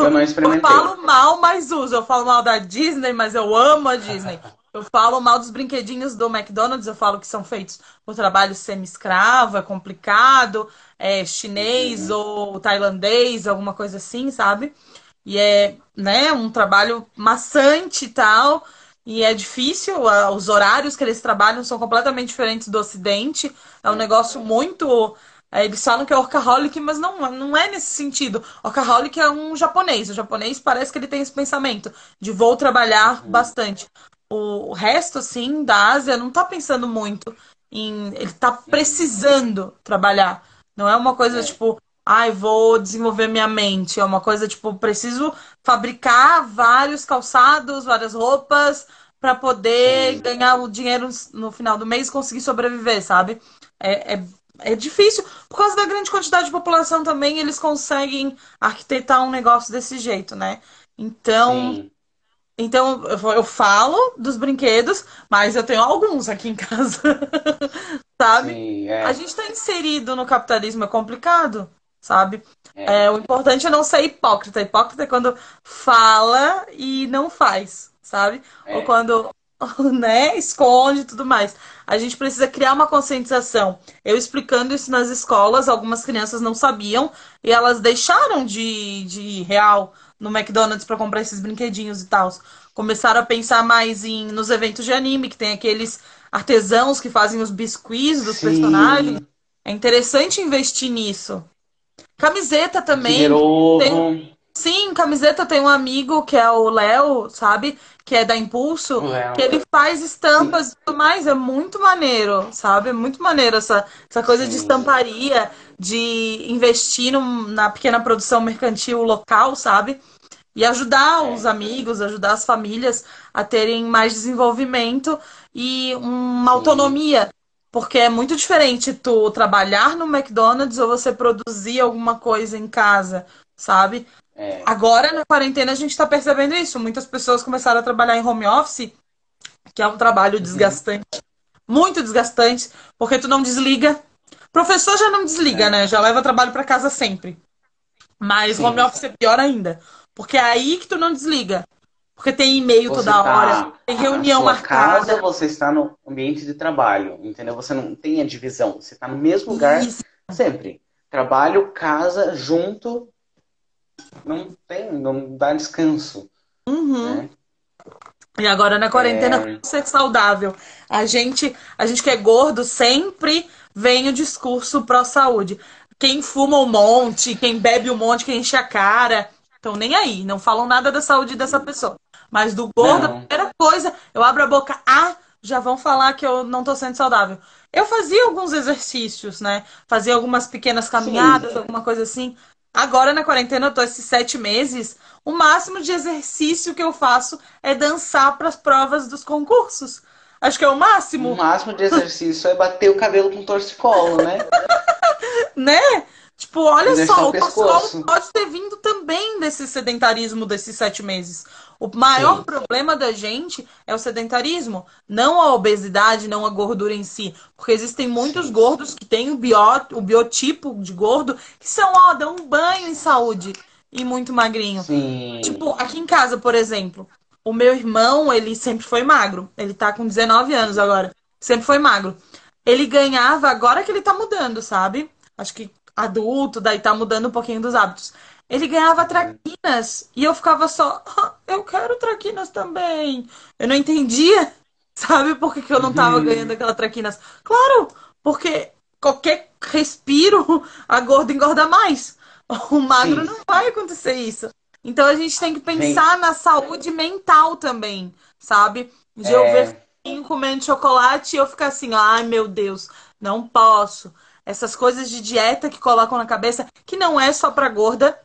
Eu não Eu experimentei. falo mal, mas uso. Eu falo mal da Disney, mas eu amo a Disney. Eu falo mal dos brinquedinhos do McDonald's, eu falo que são feitos por trabalho semi-escravo, é complicado, é chinês ou tailandês, alguma coisa assim, sabe? E é, né, um trabalho maçante e tal. e é difícil, os horários que eles trabalham são completamente diferentes do Ocidente. É um negócio muito. É, eles falam que é workaholic, mas não, não é nesse sentido. Workaholic é um japonês. O japonês parece que ele tem esse pensamento de vou trabalhar uhum. bastante. O resto, assim, da Ásia não tá pensando muito em. Ele tá precisando trabalhar. Não é uma coisa é. tipo, ai, vou desenvolver minha mente. É uma coisa tipo, preciso fabricar vários calçados, várias roupas para poder Sim. ganhar o dinheiro no final do mês e conseguir sobreviver, sabe? É, é, é difícil. Por causa da grande quantidade de população também, eles conseguem arquitetar um negócio desse jeito, né? Então. Sim. Então, eu falo dos brinquedos, mas eu tenho alguns aqui em <laughs> casa. sabe? Sim, é. A gente está inserido no capitalismo, é complicado sabe? É. é. o importante é não ser hipócrita. Hipócrita é quando fala e não faz, sabe? É. Ou quando <laughs> né, esconde e tudo mais. A gente precisa criar uma conscientização. Eu explicando isso nas escolas, algumas crianças não sabiam e elas deixaram de, de ir real no McDonald's para comprar esses brinquedinhos e tal. Começaram a pensar mais em nos eventos de anime, que tem aqueles artesãos que fazem os biscuits dos Sim. personagens. É interessante investir nisso. Camiseta também. Tem... Sim, camiseta tem um amigo que é o Léo, sabe? Que é da Impulso, que ele faz estampas Sim. e tudo mais. É muito maneiro, sabe? É muito maneiro essa, essa coisa Sim. de estamparia, de investir no, na pequena produção mercantil local, sabe? E ajudar é. os amigos, ajudar as famílias a terem mais desenvolvimento e uma Sim. autonomia porque é muito diferente tu trabalhar no McDonald's ou você produzir alguma coisa em casa, sabe? É. Agora, na quarentena, a gente está percebendo isso. Muitas pessoas começaram a trabalhar em home office, que é um trabalho uhum. desgastante, muito desgastante, porque tu não desliga. Professor já não desliga, é. né? Já leva trabalho para casa sempre. Mas Sim. home office é pior ainda. Porque é aí que tu não desliga. Porque tem e-mail toda tá hora, tem reunião na marcada. casa você está no ambiente de trabalho, entendeu? Você não tem a divisão, você está no mesmo lugar Isso. sempre. Trabalho, casa, junto, não tem, não dá descanso. Uhum. Né? E agora na quarentena é... ser saudável. A gente, a gente que é gordo sempre vem o discurso pró-saúde. Quem fuma um monte, quem bebe um monte, quem enche a cara. Então nem aí, não falam nada da saúde dessa pessoa. Mas do gordo, não. a primeira coisa, eu abro a boca, ah, já vão falar que eu não tô sendo saudável. Eu fazia alguns exercícios, né? Fazia algumas pequenas caminhadas, Sim. alguma coisa assim. Agora, na quarentena, eu tô esses sete meses. O máximo de exercício que eu faço é dançar para as provas dos concursos. Acho que é o máximo. O máximo de exercício é bater o cabelo com torcicolo, né? <laughs> né? Tipo, olha só, o pessoal pode ter vindo também desse sedentarismo desses sete meses. O maior Sim. problema da gente é o sedentarismo, não a obesidade, não a gordura em si. Porque existem muitos Sim. gordos que têm o, bió, o biotipo de gordo que são, ó, dão um banho em saúde e muito magrinho. Sim. Tipo, aqui em casa, por exemplo, o meu irmão, ele sempre foi magro. Ele tá com 19 anos agora. Sempre foi magro. Ele ganhava, agora que ele tá mudando, sabe? Acho que adulto, daí tá mudando um pouquinho dos hábitos. Ele ganhava traquinas e eu ficava só, ah, eu quero traquinas também. Eu não entendia, <laughs> sabe por que, que eu não tava uhum. ganhando aquela traquinas? Claro, porque qualquer respiro, <laughs> a gorda engorda mais. <laughs> O magro Sim. não vai acontecer isso. Então a gente tem que pensar Sim. na saúde mental também, sabe? De é... eu ver comendo chocolate e eu ficar assim, ai meu Deus, não posso essas coisas de dieta que colocam na cabeça, que não é só para gorda,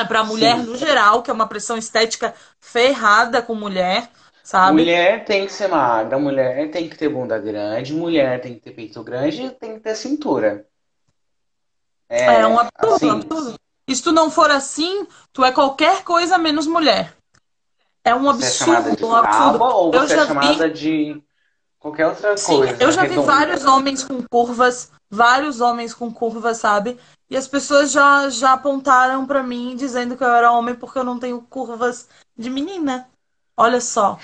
é para mulher Sim. no geral, que é uma pressão estética ferrada com mulher, sabe? Mulher tem que ser magra, mulher tem que ter bunda grande, mulher tem que ter peito grande e tem que ter cintura. É, é um absurdo, assim... absurdo. E se tu não for assim, tu é qualquer coisa menos mulher. É um absurdo. Você é um absurdo. Ou você eu é chamada vi... de qualquer outra Sim, coisa. Eu já redonda. vi vários homens com curvas vários homens com curva, sabe? E as pessoas já, já apontaram para mim dizendo que eu era homem porque eu não tenho curvas de menina. Olha só.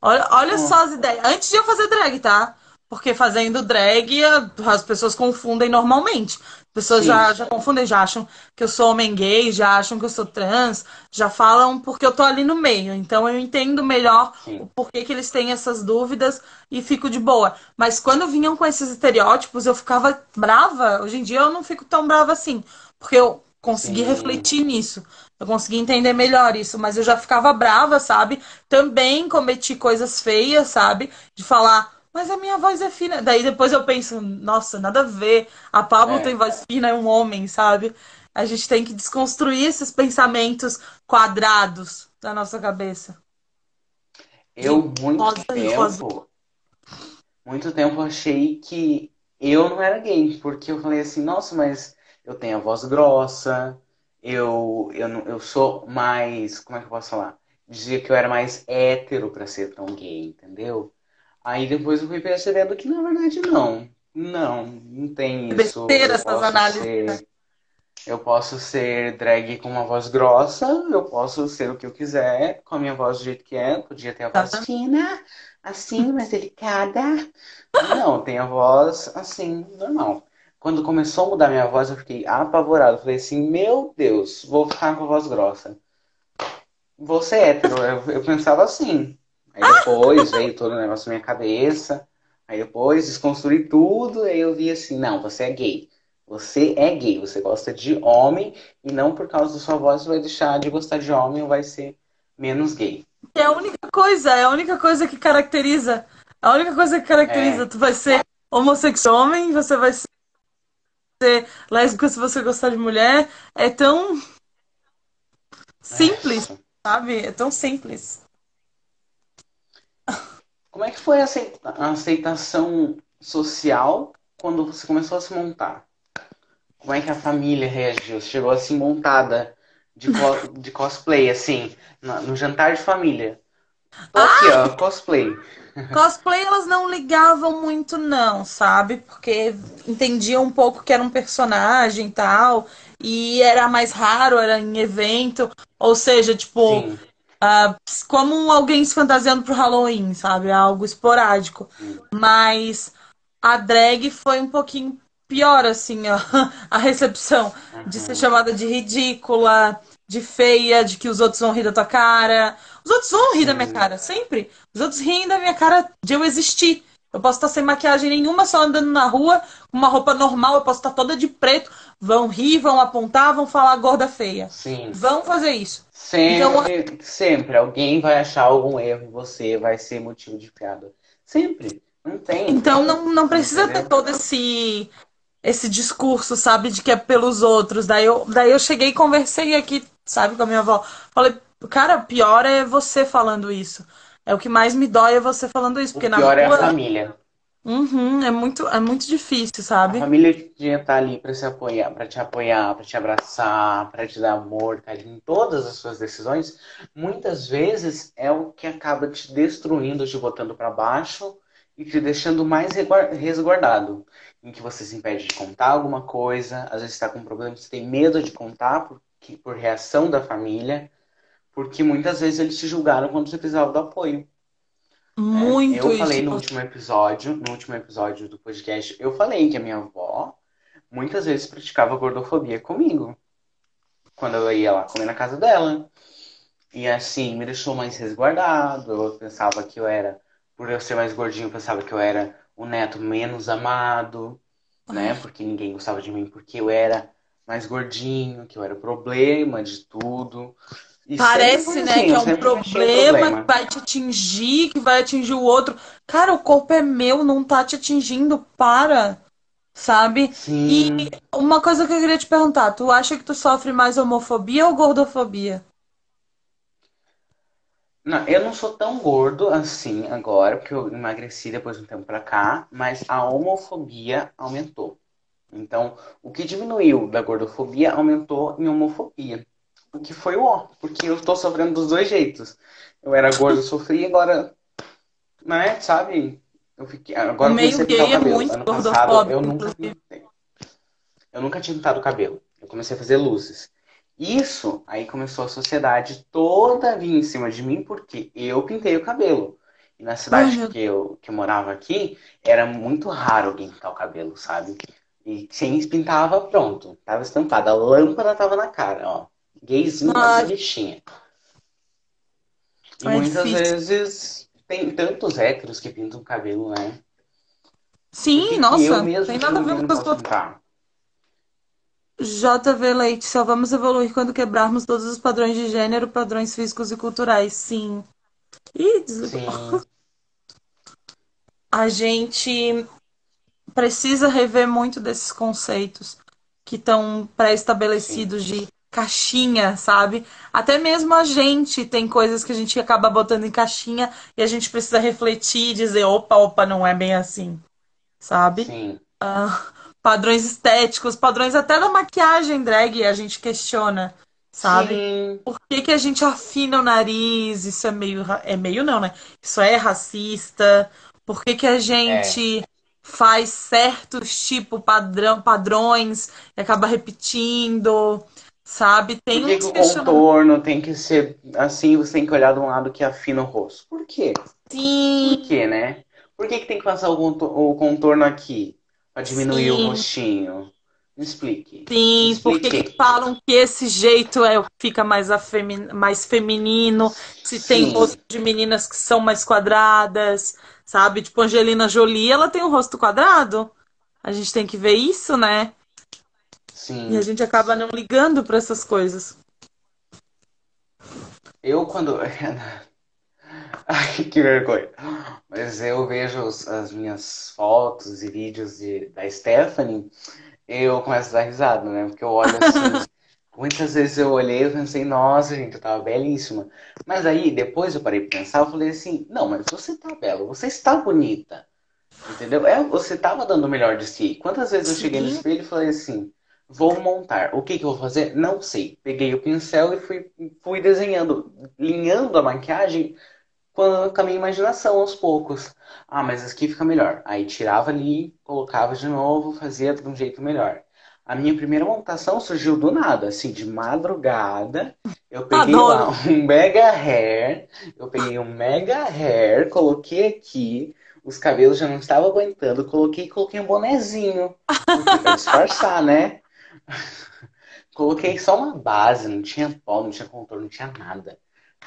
Olha, olha só as ideias. Antes de eu fazer drag, tá? Porque fazendo drag as pessoas confundem normalmente. Pessoas já, já confundem, já acham que eu sou homem gay, já acham que eu sou trans, já falam porque eu tô ali no meio. Então eu entendo melhor Sim. o porquê que eles têm essas dúvidas e fico de boa. Mas quando vinham com esses estereótipos, eu ficava brava. Hoje em dia eu não fico tão brava assim, porque eu consegui Sim. refletir nisso. Eu consegui entender melhor isso, mas eu já ficava brava, sabe? Também cometi coisas feias, sabe? De falar, mas a minha voz é fina. Daí depois eu penso, nossa, nada a ver. A Pablo É. tem voz fina, é um homem, sabe? A gente tem que desconstruir esses pensamentos quadrados da nossa cabeça. Eu, muito tempo, muito tempo achei que eu não era gay, porque eu falei assim, nossa, mas eu tenho a voz grossa, eu, eu, não, eu sou mais, como é que eu posso falar? Dizia que eu era mais hétero pra ser tão gay, entendeu? Aí depois eu fui percebendo que na verdade não, não, não tem É isso. besteira essas análises, ser, né? eu posso ser drag com uma voz grossa, eu posso ser o que eu quiser, com a minha voz do jeito que é, podia ter a voz Tá. fina, assim, mais delicada. Não, tem a voz assim, normal. Quando começou a mudar minha voz, eu fiquei apavorado. Falei assim, meu Deus, vou ficar com a voz grossa. Vou ser hétero. Eu, eu pensava assim. Aí depois veio todo o negócio na minha cabeça. Aí depois desconstruí tudo. Aí eu vi assim, não, você é gay. Você é gay. Você gosta de homem. E não por causa da sua voz você vai deixar de gostar de homem ou vai ser menos gay. É a única coisa, é a única coisa que caracteriza. A única coisa que caracteriza, É. tu vai ser homossexual homem, você vai ser lésbica se você gostar de mulher. É tão simples, É. sabe? É tão simples. Como é que foi a acei- a aceitação social quando você começou a se montar? Como é que a família reagiu? Você chegou assim montada de, co- de cosplay, assim, no jantar de família. Tô aqui, ó, cosplay. Cosplay elas não ligavam muito, não, sabe? Porque entendiam um pouco que era um personagem e tal. E era mais raro, era em evento. Ou seja, tipo. Sim, Ah, como alguém se fantasiando pro Halloween, sabe? Algo esporádico. Mas a drag foi um pouquinho pior, assim, ó, <laughs> a recepção de ser chamada de ridícula, de feia, de que os outros vão rir da tua cara. Os outros vão rir da minha cara, sempre. Os outros riem da minha cara de eu existir. Eu posso estar sem maquiagem nenhuma, só andando na rua, com uma roupa normal, eu posso estar toda de preto. Vão rir, vão apontar, vão falar gorda feia. sim. Vão fazer isso. Sempre, sempre alguém vai achar algum erro em você, vai ser motivo de piada. Sempre. Não tem. Então não, não precisa ter Entendeu? todo esse esse discurso, sabe, de que é pelos outros. Daí eu, daí eu cheguei e conversei aqui, sabe, com a minha avó. Falei, cara, pior é você falando isso. É o que mais me dói é você falando isso, O porque na pior é a rua, família. Uhum, é muito, é muito difícil, A sabe? família devia estar ali para se apoiar, para te apoiar, para te abraçar, para te dar amor, carinho em todas as suas decisões. Muitas vezes é o que acaba te destruindo, te botando para baixo e te deixando mais resguardado, em que você se impede de contar alguma coisa, às vezes está com um problema, você tem medo de contar por, que- por reação da família, porque muitas vezes eles te julgaram quando você precisava do apoio. né? Muito Eu falei isso. no último episódio, no último episódio do podcast, eu falei que a minha avó muitas vezes praticava gordofobia comigo. Quando eu ia lá comer na casa dela. E assim, me deixou mais resguardado. Eu pensava que eu era, por eu ser mais gordinho, eu pensava que eu era o neto menos amado, né? Porque ninguém gostava de mim porque eu era mais gordinho, que eu era o problema de tudo. E Parece, né, assim, que é um achei problema que vai te atingir, que vai atingir o outro. Cara, o corpo é meu, não tá te atingindo, para, sabe? Sim. E uma coisa que eu queria te perguntar, tu acha que tu sofre mais homofobia ou gordofobia? Não, eu não sou tão gordo assim agora, porque eu emagreci depois de um tempo pra cá, mas a homofobia aumentou. Então, o que diminuiu da gordofobia aumentou em homofobia. O que foi o ó, porque eu tô sofrendo dos dois jeitos. Eu era gordo, sofri, agora, né, sabe? Eu fiquei, agora O eu meio gay é muito Ano passado eu nunca. Eu nunca tinha pintado o cabelo. Eu comecei a fazer luzes. Isso, aí começou a sociedade toda a vir em cima de mim porque eu pintei o cabelo. E na cidade meu que eu, que eu morava aqui, era muito raro alguém pintar o cabelo, sabe? E sem pintava, pronto. Tava estampada. A lâmpada tava na cara, ó. Gayzinha Ai. bichinha. E É muitas difícil. vezes tem tantos héteros que pintam o cabelo, né? Sim, que que eu nossa, mesmo tem nada a ver com as? JV Leite, só vamos evoluir quando quebrarmos todos os padrões de gênero, padrões físicos e culturais. Sim. Ih, desligou. Sim, A gente precisa rever muito desses conceitos que estão pré-estabelecidos de caixinha, sabe? Até mesmo a gente tem coisas que a gente acaba botando em caixinha e a gente precisa refletir e dizer, opa, opa, não é bem assim, sabe? sim, Padrões estéticos, padrões até da maquiagem drag a gente questiona, sabe? sim, Por que que a gente afina o nariz? Isso é meio, é meio não, né? Isso é racista. Por que que a gente faz certos tipo padrão, padrões e acaba repetindo, sabe? Tem Por que o contorno tem que ser assim, você tem que olhar de um lado que afina o rosto? Por quê? Por Sim, quê, né? Por que que tem que passar o conto- o contorno aqui? Pra diminuir o Sim. rostinho? Me explique. sim. Por explique. falam que esse jeito é o fica mais, afemi- mais feminino? Se tem Sim. rosto de meninas que são mais quadradas, sabe? Tipo, Angelina Jolie, ela tem um rosto quadrado. A gente tem que ver isso, né? E Sim. a gente acaba não ligando para essas coisas. Eu quando. <laughs> Ai, que vergonha. Mas eu vejo os- as minhas fotos e vídeos de, da Stephanie, eu começo a dar risada, né? Porque eu olho assim. <laughs> Muitas vezes eu olhei e pensei, nossa, gente, eu tava belíssima. Mas aí, depois eu parei pra pensar, eu falei assim, não, mas você tá bela, você está bonita. Entendeu? É, você tava dando o melhor de si. Quantas vezes eu cheguei no espelho e falei assim, vou montar. O que que eu vou fazer? Não sei. Peguei o pincel e fui, fui desenhando, linhando a maquiagem com com a minha imaginação aos poucos. Ah, mas aqui fica melhor. Aí tirava ali, colocava de novo, fazia de um jeito melhor. A minha primeira montação surgiu do nada, assim, de madrugada. Eu peguei lá um mega hair, eu peguei um mega hair, coloquei aqui, os cabelos já não estavam aguentando, coloquei, coloquei um bonezinho, pra disfarçar, né? <laughs> Coloquei só uma base, não tinha pó, não tinha contorno, não tinha nada.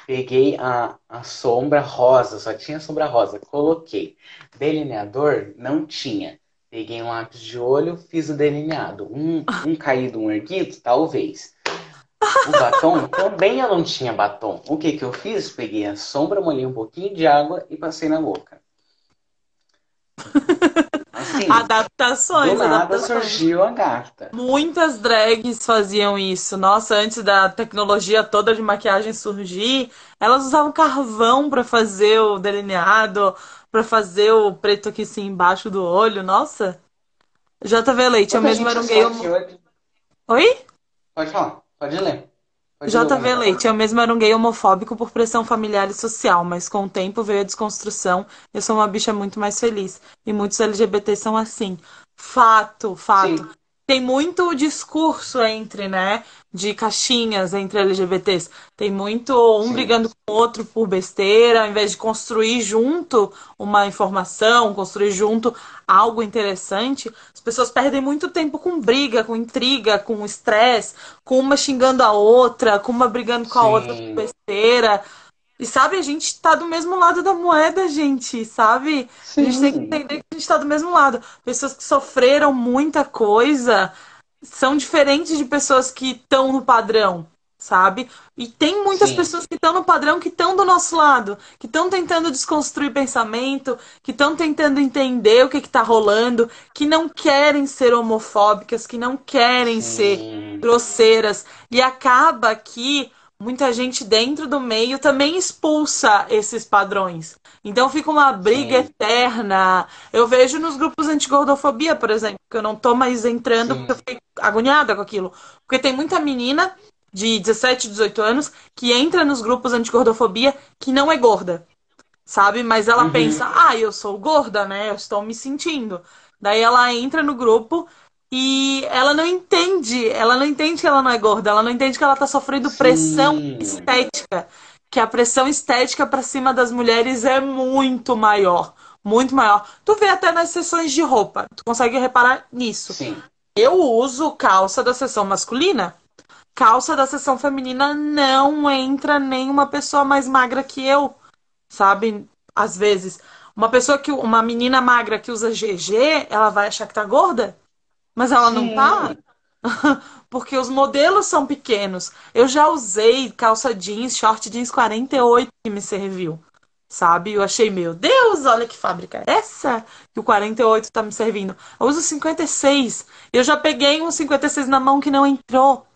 Peguei a, a sombra rosa, só tinha sombra rosa. Coloquei. Delineador, não tinha. Peguei um lápis de olho, fiz o delineado. Um, um caído, um erguido, talvez. O batom, também eu não tinha batom. O que que eu fiz? Peguei a sombra, molhei um pouquinho de água e passei na boca. <laughs> Assim, do Adaptações, nada adaptações. surgiu a gata. Muitas drags faziam isso. Nossa, antes da tecnologia toda de maquiagem surgir, elas usavam carvão pra fazer o delineado, pra fazer o preto aqui assim embaixo do olho. Nossa. JV Leite, eu mesmo era um gay. hoje? Oi? Pode falar, pode ler. JV. Leite, eu mesmo era um gay homofóbico por pressão familiar e social, mas com o tempo veio a desconstrução. Eu sou uma bicha muito mais feliz. E muitos LGBT são assim. Fato, fato. Sim. Tem muito discurso entre, né, de caixinhas entre LGBTs. Tem muito um Sim. brigando com o outro por besteira, ao invés de construir junto uma informação, construir junto algo interessante. As pessoas perdem muito tempo com briga, com intriga, com estresse, com uma xingando a outra, com uma brigando com a outra Sim. por besteira. E sabe, a gente tá do mesmo lado da moeda, gente, sabe? A gente tem que Sim. entender que a gente tá do mesmo lado. Pessoas que sofreram muita coisa são diferentes de pessoas que estão no padrão, sabe? E tem muitas Sim. pessoas que estão no padrão que estão do nosso lado, que estão tentando desconstruir pensamento, que estão tentando entender o que que tá rolando, que não querem ser homofóbicas, que não querem ser Sim. grosseiras. E acaba que muita gente dentro do meio também expulsa esses padrões. Então fica uma briga Sim. eterna. Eu vejo nos grupos antigordofobia, por exemplo, que eu não tô mais entrando Sim. porque eu fiquei agoniada com aquilo. Porque tem muita menina de 17, 18 anos que entra nos grupos antigordofobia que não é gorda sabe? Mas ela Uhum. pensa, ah, eu sou gorda, né? Eu estou me sentindo. Daí ela entra no grupo e ela não entende, ela não entende que ela não é gorda, ela não entende que ela tá sofrendo pressão Sim. estética, que a pressão estética para cima das mulheres é muito maior, Muito maior. Tu vê até nas sessões de roupa. Tu consegue reparar nisso. Sim. Eu uso calça da seção masculina. Calça da seção feminina não entra nenhuma pessoa mais magra que eu. Sabe? Às vezes. Uma pessoa que. Uma menina magra que usa GG, ela vai achar que tá gorda. Mas ela não Sim. tá. <laughs> Porque os modelos são pequenos. Eu já usei calça jeans, short jeans 48 que me serviu. Sabe? Eu achei, meu Deus, olha que fábrica é essa que o 48 tá me servindo. Eu uso 56. Eu já peguei um 56 na mão que não entrou.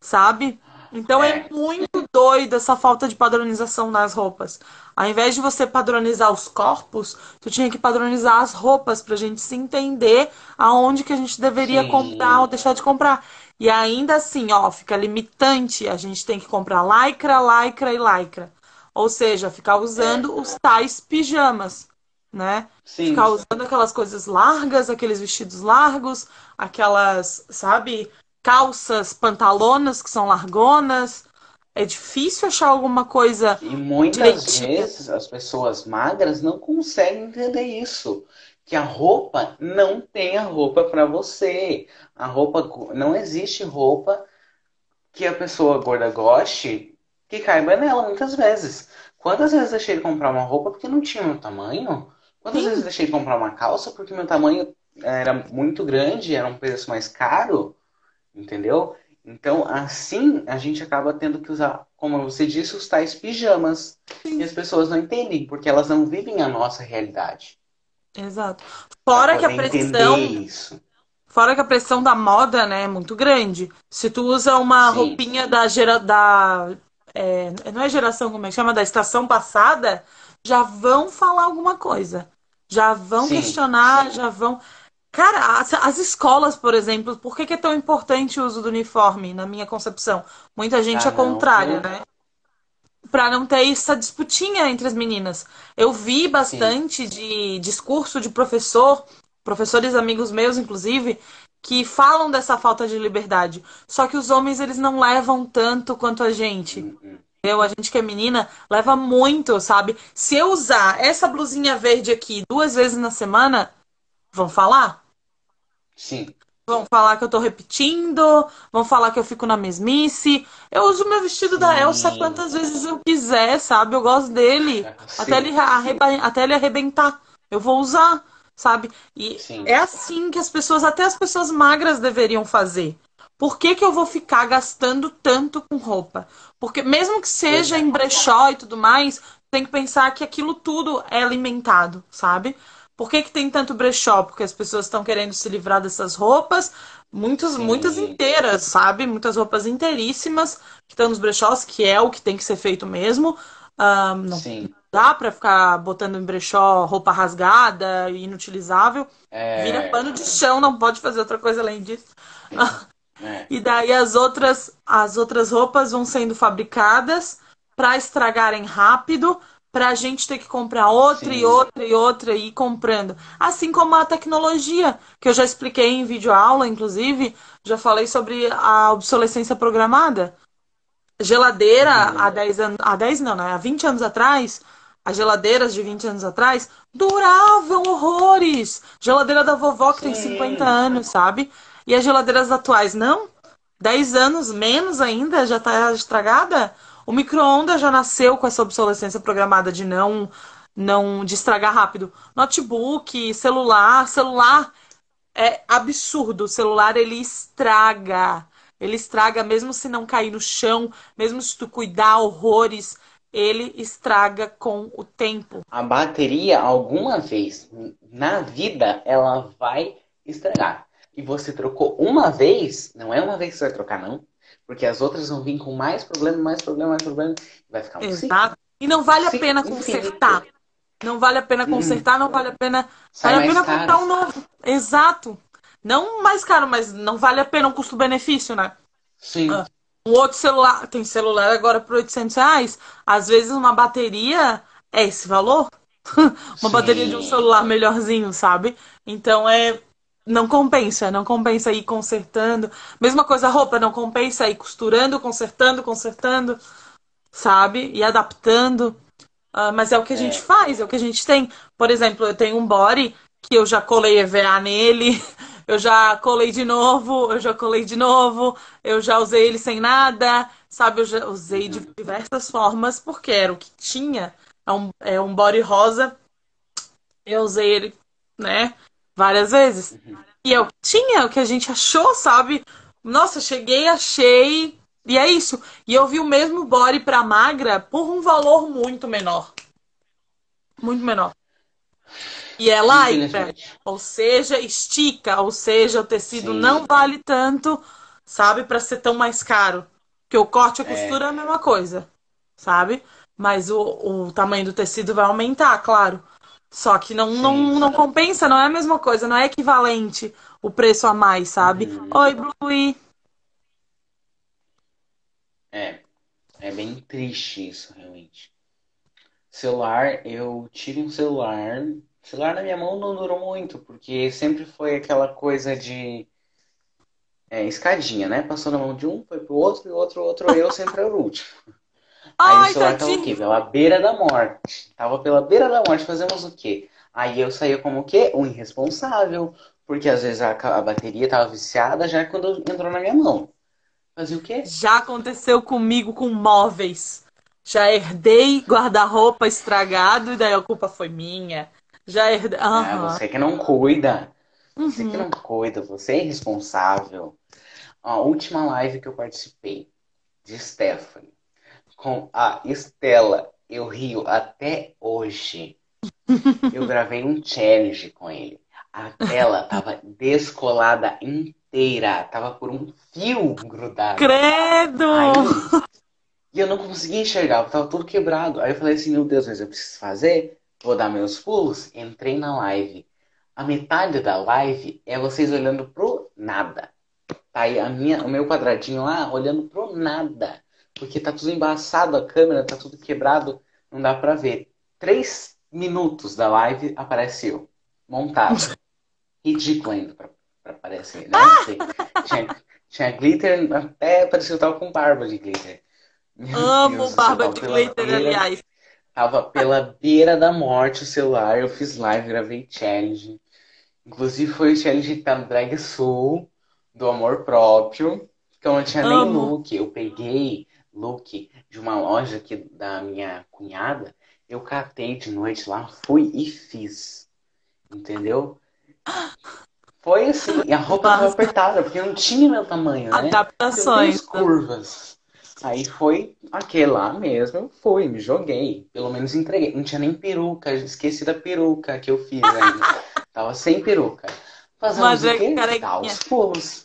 Sabe? Então é, É. muito doido essa falta de padronização nas roupas. Ao invés de você padronizar os corpos, tu tinha que padronizar as roupas pra gente se entender aonde que a gente deveria Sim. comprar ou deixar de comprar. E ainda assim, ó, fica limitante. A gente tem que comprar lycra, lycra e lycra. Ou seja, ficar usando os tais pijamas, né? Sim. Ficar usando aquelas coisas largas, aqueles vestidos largos, aquelas, sabe, calças, pantalonas que são largonas. É difícil achar alguma coisa. E muitas vezes as pessoas magras não conseguem entender isso. Que a roupa não tem a roupa para você. A roupa não existe roupa que a pessoa gorda goste que caiba nela muitas vezes. Quantas vezes deixei de comprar uma roupa porque não tinha meu tamanho? Quantas Sim. vezes deixei de comprar uma calça porque meu tamanho era muito grande, era um preço mais caro, entendeu? Então, assim, a gente acaba tendo que usar, como você disse, os tais pijamas. E as pessoas não entendem, porque elas não vivem a nossa realidade. Exato. Fora que a pressão, isso. fora que a pressão da moda, né, é muito grande. Se tu usa uma Sim. roupinha da gera, da é, não é geração, como é que chama? Da estação passada, já vão falar alguma coisa. Já vão Sim, questionar, sim. já vão. Cara, as, as escolas, por exemplo, por que que é tão importante o uso do uniforme, na minha concepção? Muita gente Pra é contrária, né? Pra não ter essa disputinha entre as meninas. Eu vi bastante de discurso de professor, professores amigos meus, inclusive, que falam dessa falta de liberdade. Só que os homens, eles não levam tanto quanto a gente. Uhum. Eu, a gente que é menina, leva muito, sabe? Se eu usar essa blusinha verde aqui duas vezes na semana, vão falar? Sim. Vão falar que eu tô repetindo, vão falar que eu fico na mesmice. Eu uso meu vestido da Sim. Elsa quantas vezes eu quiser, sabe? Eu gosto dele. Sim. Até ele, arreba- até ele arrebentar. Eu vou usar, sabe? E Sim. é assim que as pessoas, até as pessoas magras deveriam fazer. Por que que eu vou ficar gastando tanto com roupa? Porque mesmo que seja é. em brechó e tudo mais, tem que pensar que aquilo tudo é alimentado, sabe? Por que que tem tanto brechó? Porque as pessoas estão querendo se livrar dessas roupas, muitas, Sim. muitas inteiras, sabe? Muitas roupas inteiríssimas que estão nos brechós, que é o que tem que ser feito mesmo. Ah, não Sim. dá pra ficar botando em brechó roupa rasgada, inutilizável. É, Vira pano de chão, não pode fazer outra coisa além disso. <laughs> é. E daí as outras, as outras roupas vão sendo fabricadas para estragarem rápido, para a gente ter que comprar outra Sim. e outra e outra e ir comprando. Assim como a tecnologia, que eu já expliquei em vídeo aula, inclusive, já falei sobre a obsolescência programada. Geladeira Uhum. há 10 anos, há 10 não, né? Há 20 anos atrás, as geladeiras de 20 anos atrás duravam horrores. Geladeira da vovó que tem Sim. 50 anos, sabe? E as geladeiras atuais não? 10 anos menos ainda, já tá estragada? O micro-ondas já nasceu com essa obsolescência programada de não não de estragar rápido. Notebook, celular, celular é absurdo. O celular ele estraga. Ele estraga mesmo se não cair no chão, mesmo se tu cuidar horrores, ele estraga com o tempo. A bateria, alguma vez na vida, ela vai estragar. E você trocou uma vez, não é uma vez que você vai trocar, não. Porque as outras vão vir com mais problema, mais problema, mais problema. Vai ficar um ciclo. Exato. E não vale a pena infinito. consertar. Não vale a pena Hum. consertar, não vale a pena. Sai Vale a pena caro. comprar um novo. Exato. Não mais caro, mas não vale a pena um custo-benefício, né? Sim. Ah. Um outro celular, tem celular agora por 800 reais. Às vezes uma bateria é esse valor. <laughs> uma Sim. bateria de um celular melhorzinho, sabe? Então é. Não compensa, não compensa ir consertando. Mesma coisa, roupa, não compensa ir costurando, consertando, consertando, sabe? E adaptando. Uh, mas é o que a é. gente faz, é o que a gente tem. Por exemplo, eu tenho um body que eu já colei EVA nele, <laughs> eu já colei de novo, eu já colei de novo, eu já usei ele sem nada, sabe? Eu já usei de diversas formas, porque era o que tinha. É um, é um body rosa. Eu usei ele, né, várias vezes. Uhum. E é o que tinha, o que a gente achou, sabe? Nossa, cheguei, achei. E é isso. E eu vi o mesmo body pra magra por um valor muito menor. Muito menor. E é lycra, ou seja, estica, ou seja, o tecido Sim. não vale tanto, sabe, para ser tão mais caro. Porque o corte e a é. costura é, é a mesma coisa, sabe? Mas o, o tamanho do tecido vai aumentar, claro. Só que não, não, não compensa, não é a mesma coisa, não é equivalente o preço a mais, sabe? Uhum. Oi, Bluey. É, é bem triste isso, realmente. Celular, eu tive um celular. Celular na minha mão não durou muito, porque sempre foi aquela coisa de é, escadinha, né? Passou na mão de um, foi pro outro, e o outro, outro, eu sempre era o último. Aí Ai, o celular tadinho. tava o quê? Pela beira da morte. Tava pela beira da morte, fazemos o quê? Aí eu saía como o quê? Um irresponsável, porque às vezes a, a bateria tava viciada já quando entrou na minha mão. Fazia o quê? Já aconteceu comigo com móveis. Já herdei guarda-roupa estragado e daí a culpa foi minha. Já herdei. Uhum. É, você que não cuida. Você uhum. que não cuida, você é irresponsável. A última live que eu participei de Stephanie com a Estela, eu rio até hoje. Eu gravei um challenge com ele. A tela tava descolada inteira. Tava por um fio grudado. Credo! Aí, e eu não conseguia enxergar, tava tudo quebrado. Aí eu falei assim, meu Deus, mas eu preciso fazer? Vou dar meus pulos. Entrei na live. A metade da live é vocês olhando pro nada. Tá aí a minha, o meu quadradinho lá olhando pro nada. Porque tá tudo embaçado a câmera, tá tudo quebrado, não dá pra ver. Três minutos da live apareceu montado. <laughs> Ridículo ainda pra pra aparecer, né? Ah! Tinha, tinha glitter, até parecia que eu tava com barba de glitter. Meu Amo Deus, barba de glitter, beira, aliás. Tava pela beira da morte o celular, eu fiz live, gravei challenge. Inclusive foi o challenge da Drag Soul, do amor próprio, que eu não tinha Amo. nem look. Eu peguei look de uma loja aqui da minha cunhada, eu catei de noite lá, fui e fiz. Entendeu? Foi assim, e a roupa estava apertada, porque não tinha meu tamanho, né? Adaptações. curvas. Aí foi aquele lá mesmo, fui, me joguei. Pelo menos entreguei. Não tinha nem peruca, esqueci da peruca que eu fiz ainda. <laughs> Tava sem peruca. Fazendo Mas é que Dar os pulos.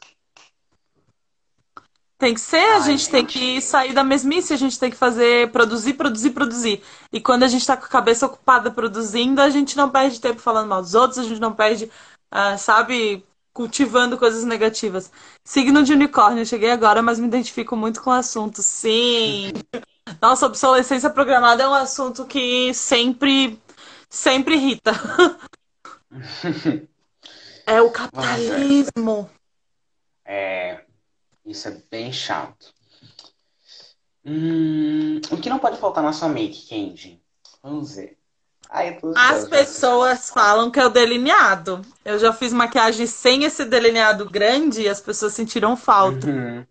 Tem que ser, a Ai, gente, tem que sair da mesmice, a gente tem que fazer, produzir, produzir, produzir. E quando a gente tá com a cabeça ocupada produzindo, a gente não perde tempo falando mal dos outros, a gente não perde uh, sabe, cultivando coisas negativas. Signo de unicórnio, cheguei agora, mas me identifico muito com o assunto. Sim. <laughs> Nossa, obsolescência programada é um assunto que sempre, sempre irrita. <laughs> é o capitalismo. É, isso é bem chato. Hum, o que não pode faltar na sua make, Kenji? Vamos ver. Ai, As pessoas falam que é o delineado. Eu já fiz maquiagem sem esse delineado grande e as pessoas sentiram falta. Uhum.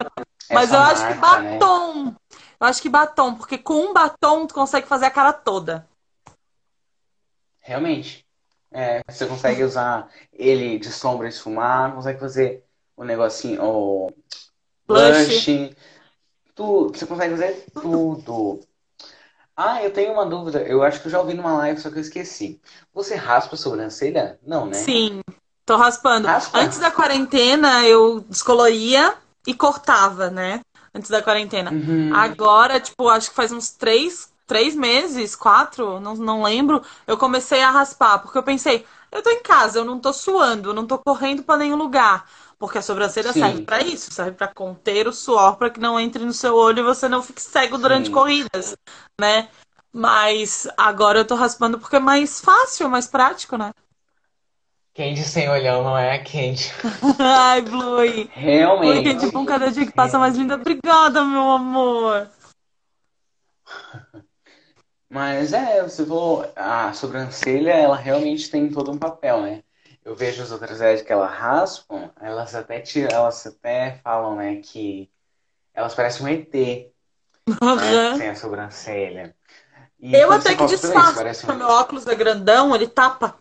Mas eu marca, acho que batom. Né? Eu acho que batom, porque com um batom tu consegue fazer a cara toda. Realmente. É, você consegue usar ele de sombra e esfumar, consegue fazer o negocinho, o blush. Tu, você consegue fazer tudo. Ah, eu tenho uma dúvida. Eu acho que eu já ouvi numa live, só que eu esqueci. Você raspa a sobrancelha? Não, né? Sim, tô raspando. Raspa? Antes da quarentena, eu descoloria e cortava, né? Antes da quarentena. Uhum. Agora, tipo, acho que faz uns três, três meses, quatro, não, não lembro, eu comecei a raspar, porque eu pensei, eu tô em casa, eu não tô suando, eu não tô correndo para nenhum lugar. Porque a sobrancelha Sim. serve para isso, serve para conter o suor para que não entre no seu olho e você não fique cego durante Sim. corridas, né? Mas agora eu tô raspando porque é mais fácil, mais prático, né? Candy sem olhão não é a <laughs> Candy. Ai, Blue. Realmente. Blue, Candy, um cada dia que passa mais linda. Obrigada, meu amor. Mas é, você falou, a sobrancelha, ela realmente tem todo um papel, né? Eu vejo as outras drags que elas raspam, elas até tiram, elas até falam, né, que elas parecem um ET, né? Sem a sobrancelha. E eu até que disfarço, porque um... meu óculos é grandão, ele tapa.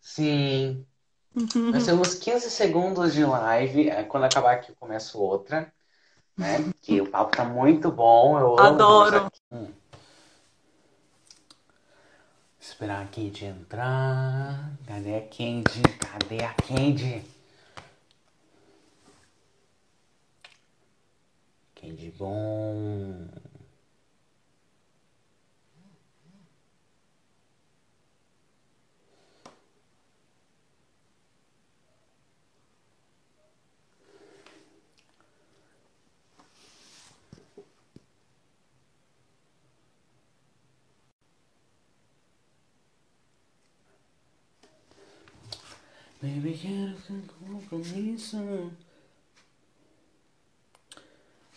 Sim. Uhum. Nós temos 15 segundos de live. É, quando acabar aqui, eu começo outra. Né? Que o papo tá muito bom. Eu Adoro. Hum. Esperar a Candy entrar. Cadê a Candy? Cadê a Candy? Candy bom. Baby, quero sem compromisso.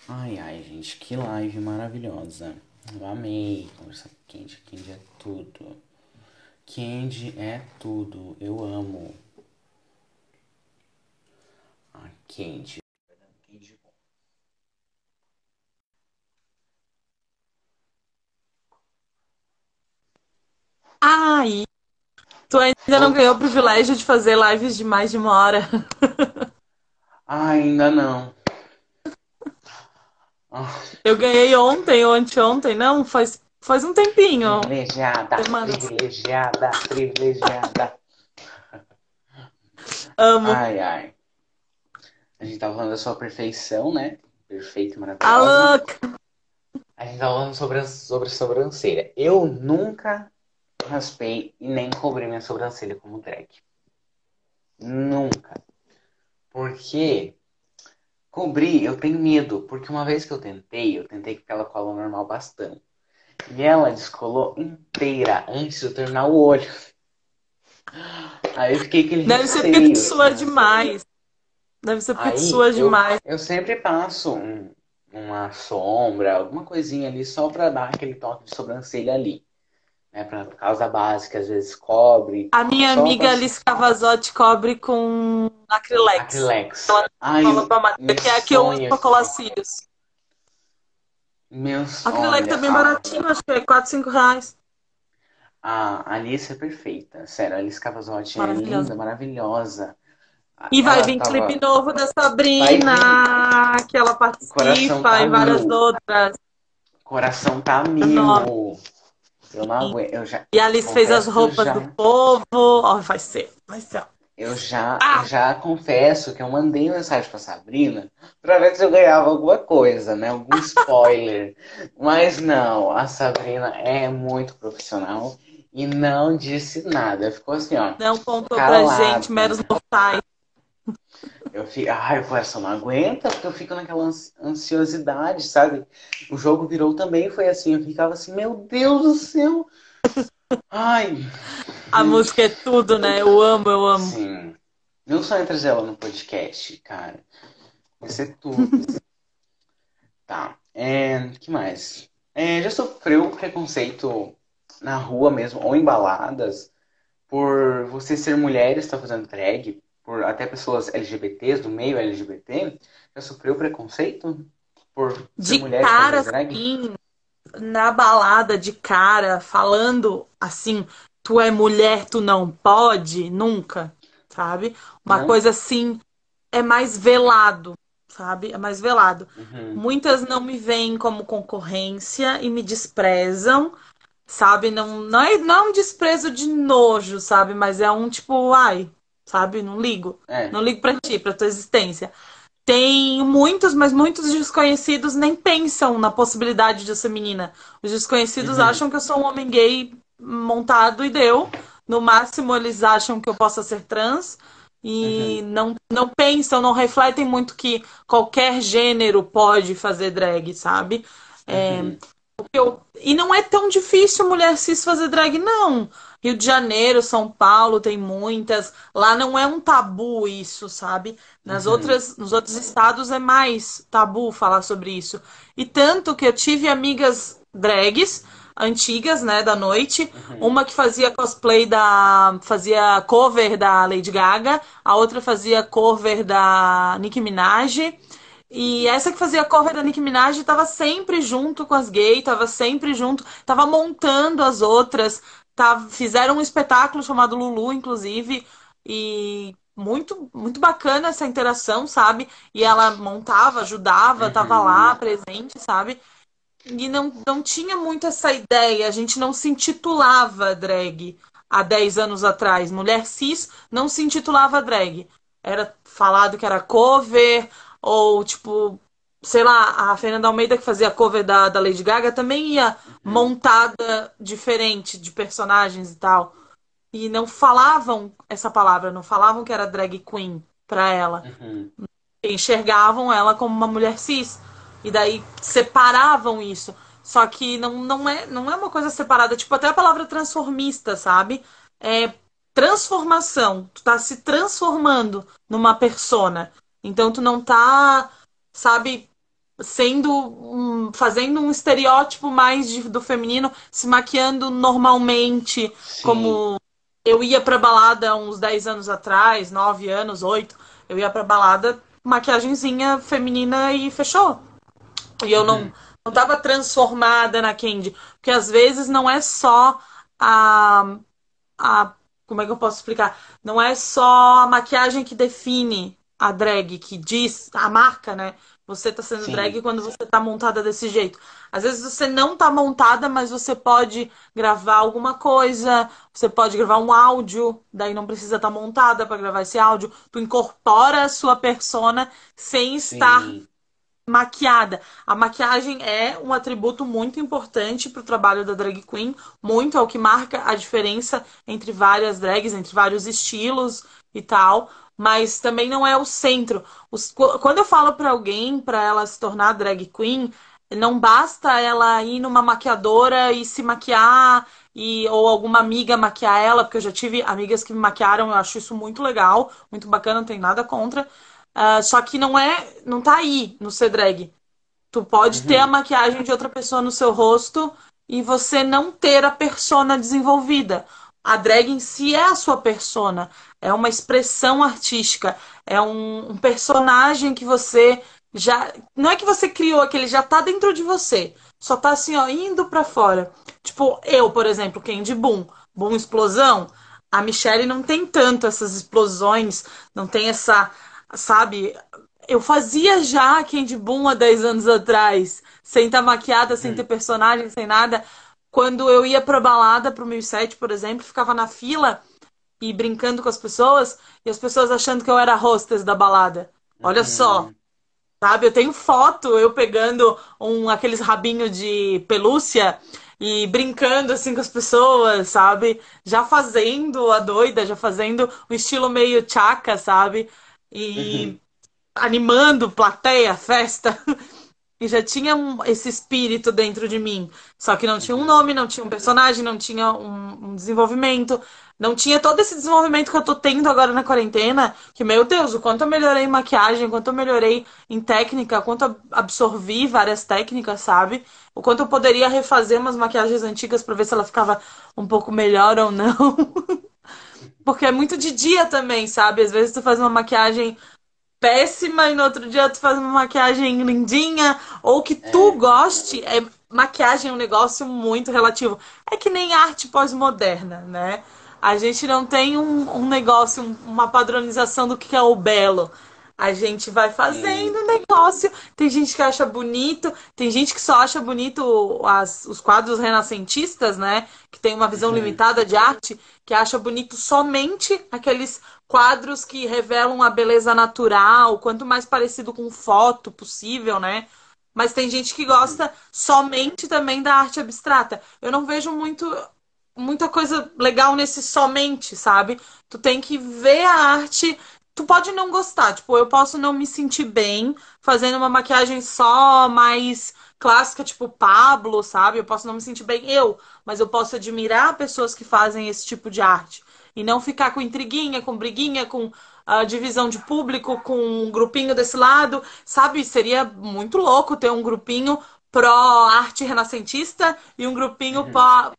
Ai, ai, gente, que live maravilhosa. Eu amei conversar com Candy. Candy é tudo. Candy é tudo. Eu amo. A. Candy Ai, Tu ainda não ganhou o privilégio de fazer lives de mais de uma hora. ainda não. <laughs> Eu ganhei ontem ou anteontem, não? Faz, faz um tempinho. Privilegiada, privilegiada, privilegiada. Amo. Ai, ai. A gente tava falando da sua perfeição, né? Perfeito, maravilhoso. A. A gente tava falando sobre, sobre sobrancelha. Eu nunca raspei e nem cobri minha sobrancelha como drag. Nunca. Porque cobrir, eu tenho medo. Porque uma vez que eu tentei, eu tentei com aquela cola normal bastante. E ela descolou inteira antes de eu terminar o olho. Aí eu fiquei aquele Deve ser porque tu sua assim. demais. Deve ser porque tu sua eu, demais. Eu sempre passo um, uma sombra, alguma coisinha ali, só pra dar aquele toque de sobrancelha ali né? Pra causa básica, às vezes cobre. A minha amiga pra... Alice Cavazotti cobre com acrylex. Acrylex. Ela Ai, fala pra que é a que eu uso pra colar cílios. Meu sonho. Acrylex também é baratinho, acho que é 4, 5 reais. A Alice é perfeita. Sério, a Alice Cavazotti é linda, maravilhosa. E vai ela vir tava... clipe novo da Sabrina, que ela participa tá e várias mil. outras. Coração tá mil. Eu não aguento. Eu já, e a Alice fez as roupas já... do povo. Ó, oh, vai ser. Vai ser. Eu já, ah! eu já confesso que eu mandei mensagem pra Sabrina pra ver se eu ganhava alguma coisa, né? Algum <laughs> spoiler. Mas não, a Sabrina é muito profissional e não disse nada. Ficou assim, ó. Não contou calada. pra gente, meros mortais. Eu fico, ai, o coração não aguenta, porque eu fico naquela ansiosidade, sabe? O jogo virou também, foi assim, eu ficava assim, meu Deus do céu. Ai. A música é tudo, né? Eu amo, eu amo. Sim. Sonho é trazer ela no podcast, cara. Vai ser tudo. <laughs> tá. É, que mais? É, já sofreu preconceito na rua mesmo, ou em baladas, por você ser mulher e estar fazendo drag? Por até pessoas LGBTs, do meio LGBT, já sofreu preconceito por de cara, assim, na balada de cara, falando assim, tu é mulher, tu não pode, nunca, sabe? Uma não. coisa assim, é mais velado, sabe? É mais velado. Uhum. Muitas não me veem como concorrência e me desprezam, sabe? Não, não, é, não é um desprezo de nojo, sabe? Mas é um tipo, ai, sabe? Não ligo. É. Não ligo pra ti, pra tua existência. Tem muitos, mas muitos desconhecidos nem pensam na possibilidade de eu ser menina. Os desconhecidos uhum. acham que eu sou um homem gay montado e deu. No máximo, eles acham que eu possa ser trans. E uhum. não, não pensam, não refletem muito que qualquer gênero pode fazer drag, sabe? É, uhum. eu, e não é tão difícil mulher cis fazer drag, não. Rio de Janeiro, São Paulo tem muitas. Lá não é um tabu isso, sabe? Nas uhum. outras, nos outros estados é mais tabu falar sobre isso. E tanto que eu tive amigas drags, antigas, né, da noite. Uhum. Uma que fazia cosplay da. fazia cover da Lady Gaga, a outra fazia cover da Nicki Minaj. E essa que fazia cover da Nicki Minaj estava sempre junto com as gays, estava sempre junto, estava montando as outras. Tá, fizeram um espetáculo chamado Lulu, inclusive, e muito muito bacana essa interação, sabe? E ela montava, ajudava, tava lá uhum. presente, sabe? E não, não tinha muito essa ideia, a gente não se intitulava drag há 10 anos atrás. Mulher cis não se intitulava drag. Era falado que era cover, ou tipo, sei lá, a Fernanda Almeida que fazia cover da, da Lady Gaga também ia montada diferente de personagens e tal e não falavam essa palavra, não falavam que era drag queen para ela. Uhum. Enxergavam ela como uma mulher cis. E daí separavam isso. Só que não, não, é, não é uma coisa separada. Tipo, até a palavra transformista, sabe? É transformação. Tu tá se transformando numa persona. Então tu não tá, sabe, sendo um, fazendo um estereótipo mais de, do feminino, se maquiando normalmente, Sim. como eu ia pra balada uns 10 anos atrás, 9 anos, 8. Eu ia pra balada, maquiagemzinha feminina e fechou. E eu não, uhum. não tava transformada na Candy. Porque às vezes não é só a. a como é que eu posso explicar? Não é só a maquiagem que define a drag, que diz a marca, né? Você tá sendo Sim. drag quando você tá montada desse jeito. Às vezes você não tá montada, mas você pode gravar alguma coisa, você pode gravar um áudio, daí não precisa estar tá montada para gravar esse áudio. Tu incorpora a sua persona sem estar Sim. maquiada. A maquiagem é um atributo muito importante para o trabalho da drag queen, muito é o que marca a diferença entre várias drags, entre vários estilos e tal mas também não é o centro. Os, quando eu falo para alguém para ela se tornar drag queen, não basta ela ir numa maquiadora e se maquiar e ou alguma amiga maquiar ela, porque eu já tive amigas que me maquiaram, eu acho isso muito legal, muito bacana, não tem nada contra. Uh, só que não é, não tá aí no ser drag. Tu pode uhum. ter a maquiagem de outra pessoa no seu rosto e você não ter a persona desenvolvida. A drag em si é a sua persona é uma expressão artística, é um, um personagem que você já. Não é que você criou, que ele já tá dentro de você. Só tá assim, ó, indo para fora. Tipo, eu, por exemplo, Candy Boom, Boom Explosão. A Michelle não tem tanto essas explosões, não tem essa, sabe? Eu fazia já Candy Boom há 10 anos atrás, sem estar tá maquiada, sem hum. ter personagem, sem nada. Quando eu ia pra balada, pro 1007, por exemplo, ficava na fila, e brincando com as pessoas e as pessoas achando que eu era hostess da balada. Olha uhum. só. Sabe, eu tenho foto eu pegando um aqueles rabinhos de pelúcia e brincando assim com as pessoas, sabe? Já fazendo a doida, já fazendo um estilo meio chaca, sabe? E uhum. animando plateia, festa. <laughs> E já tinha um, esse espírito dentro de mim. Só que não tinha um nome, não tinha um personagem, não tinha um, um desenvolvimento. Não tinha todo esse desenvolvimento que eu tô tendo agora na quarentena, que, meu Deus, o quanto eu melhorei em maquiagem, o quanto eu melhorei em técnica, o quanto eu absorvi várias técnicas, sabe? O quanto eu poderia refazer umas maquiagens antigas para ver se ela ficava um pouco melhor ou não. <laughs> Porque é muito de dia também, sabe? Às vezes tu faz uma maquiagem péssima e no outro dia tu faz uma maquiagem lindinha, ou que tu é. goste, é maquiagem é um negócio muito relativo. É que nem arte pós-moderna, né? A gente não tem um, um negócio, uma padronização do que é o belo. A gente vai fazendo o negócio. Tem gente que acha bonito, tem gente que só acha bonito as, os quadros renascentistas, né? Que tem uma visão uhum. limitada de arte, que acha bonito somente aqueles quadros que revelam a beleza natural, quanto mais parecido com foto possível, né? Mas tem gente que gosta somente também da arte abstrata. Eu não vejo muito muita coisa legal nesse somente, sabe? Tu tem que ver a arte. Tu pode não gostar, tipo, eu posso não me sentir bem fazendo uma maquiagem só mais clássica, tipo Pablo, sabe? Eu posso não me sentir bem eu, mas eu posso admirar pessoas que fazem esse tipo de arte e não ficar com intriguinha, com briguinha, com a divisão de público, com um grupinho desse lado, sabe? Seria muito louco ter um grupinho pró-arte renascentista e um grupinho Uhum.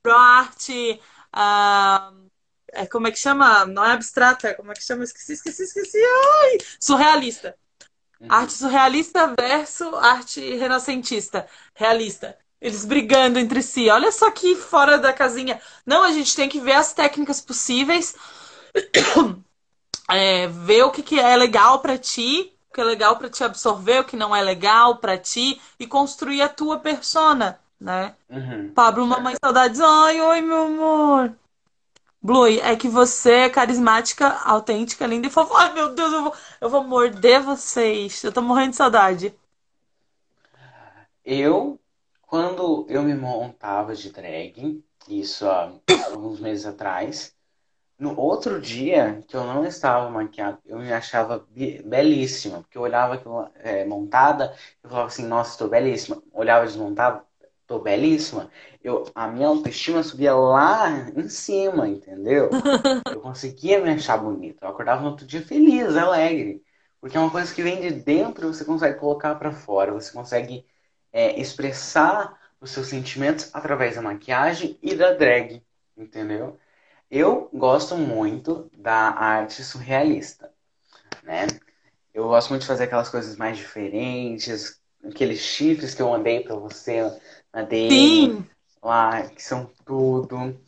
pró-arte. ah, é, como é que chama? Não é abstrata, como é que chama? Esqueci, esqueci, esqueci. Ai! Surrealista. Uhum. Arte surrealista versus arte renascentista. Realista. Eles brigando entre si. Olha só que fora da casinha. Não, a gente tem que ver as técnicas possíveis, <coughs> é, ver o que, que é legal pra ti, que é legal pra te absorver, o que não é legal pra ti e construir a tua persona, né? Uhum. Pablo, mamãe saudades. Ai, oi, meu amor. Blue, é que você é carismática, autêntica, linda e fofa. Ai, meu Deus, eu vou, eu vou morder vocês. Eu tô morrendo de saudade. Eu, quando eu me montava de drag, isso há alguns meses atrás, no outro dia que eu não estava maquiada, eu me achava be- belíssima, porque eu olhava aquilo, é, montada, eu falava assim, nossa, estou belíssima. Olhava desmontada, estou belíssima. Eu, a minha autoestima subia lá em cima, entendeu? <laughs> Eu conseguia me achar bonita. Eu acordava no outro dia feliz, alegre. Porque é uma coisa que vem de dentro você consegue colocar pra fora. Você consegue é, expressar os seus sentimentos através da maquiagem e da drag, entendeu? Eu gosto muito da arte surrealista, né? Eu gosto muito de fazer aquelas coisas mais diferentes, aqueles chifres que eu mandei pra você na DM Sim, lá, que são tudo.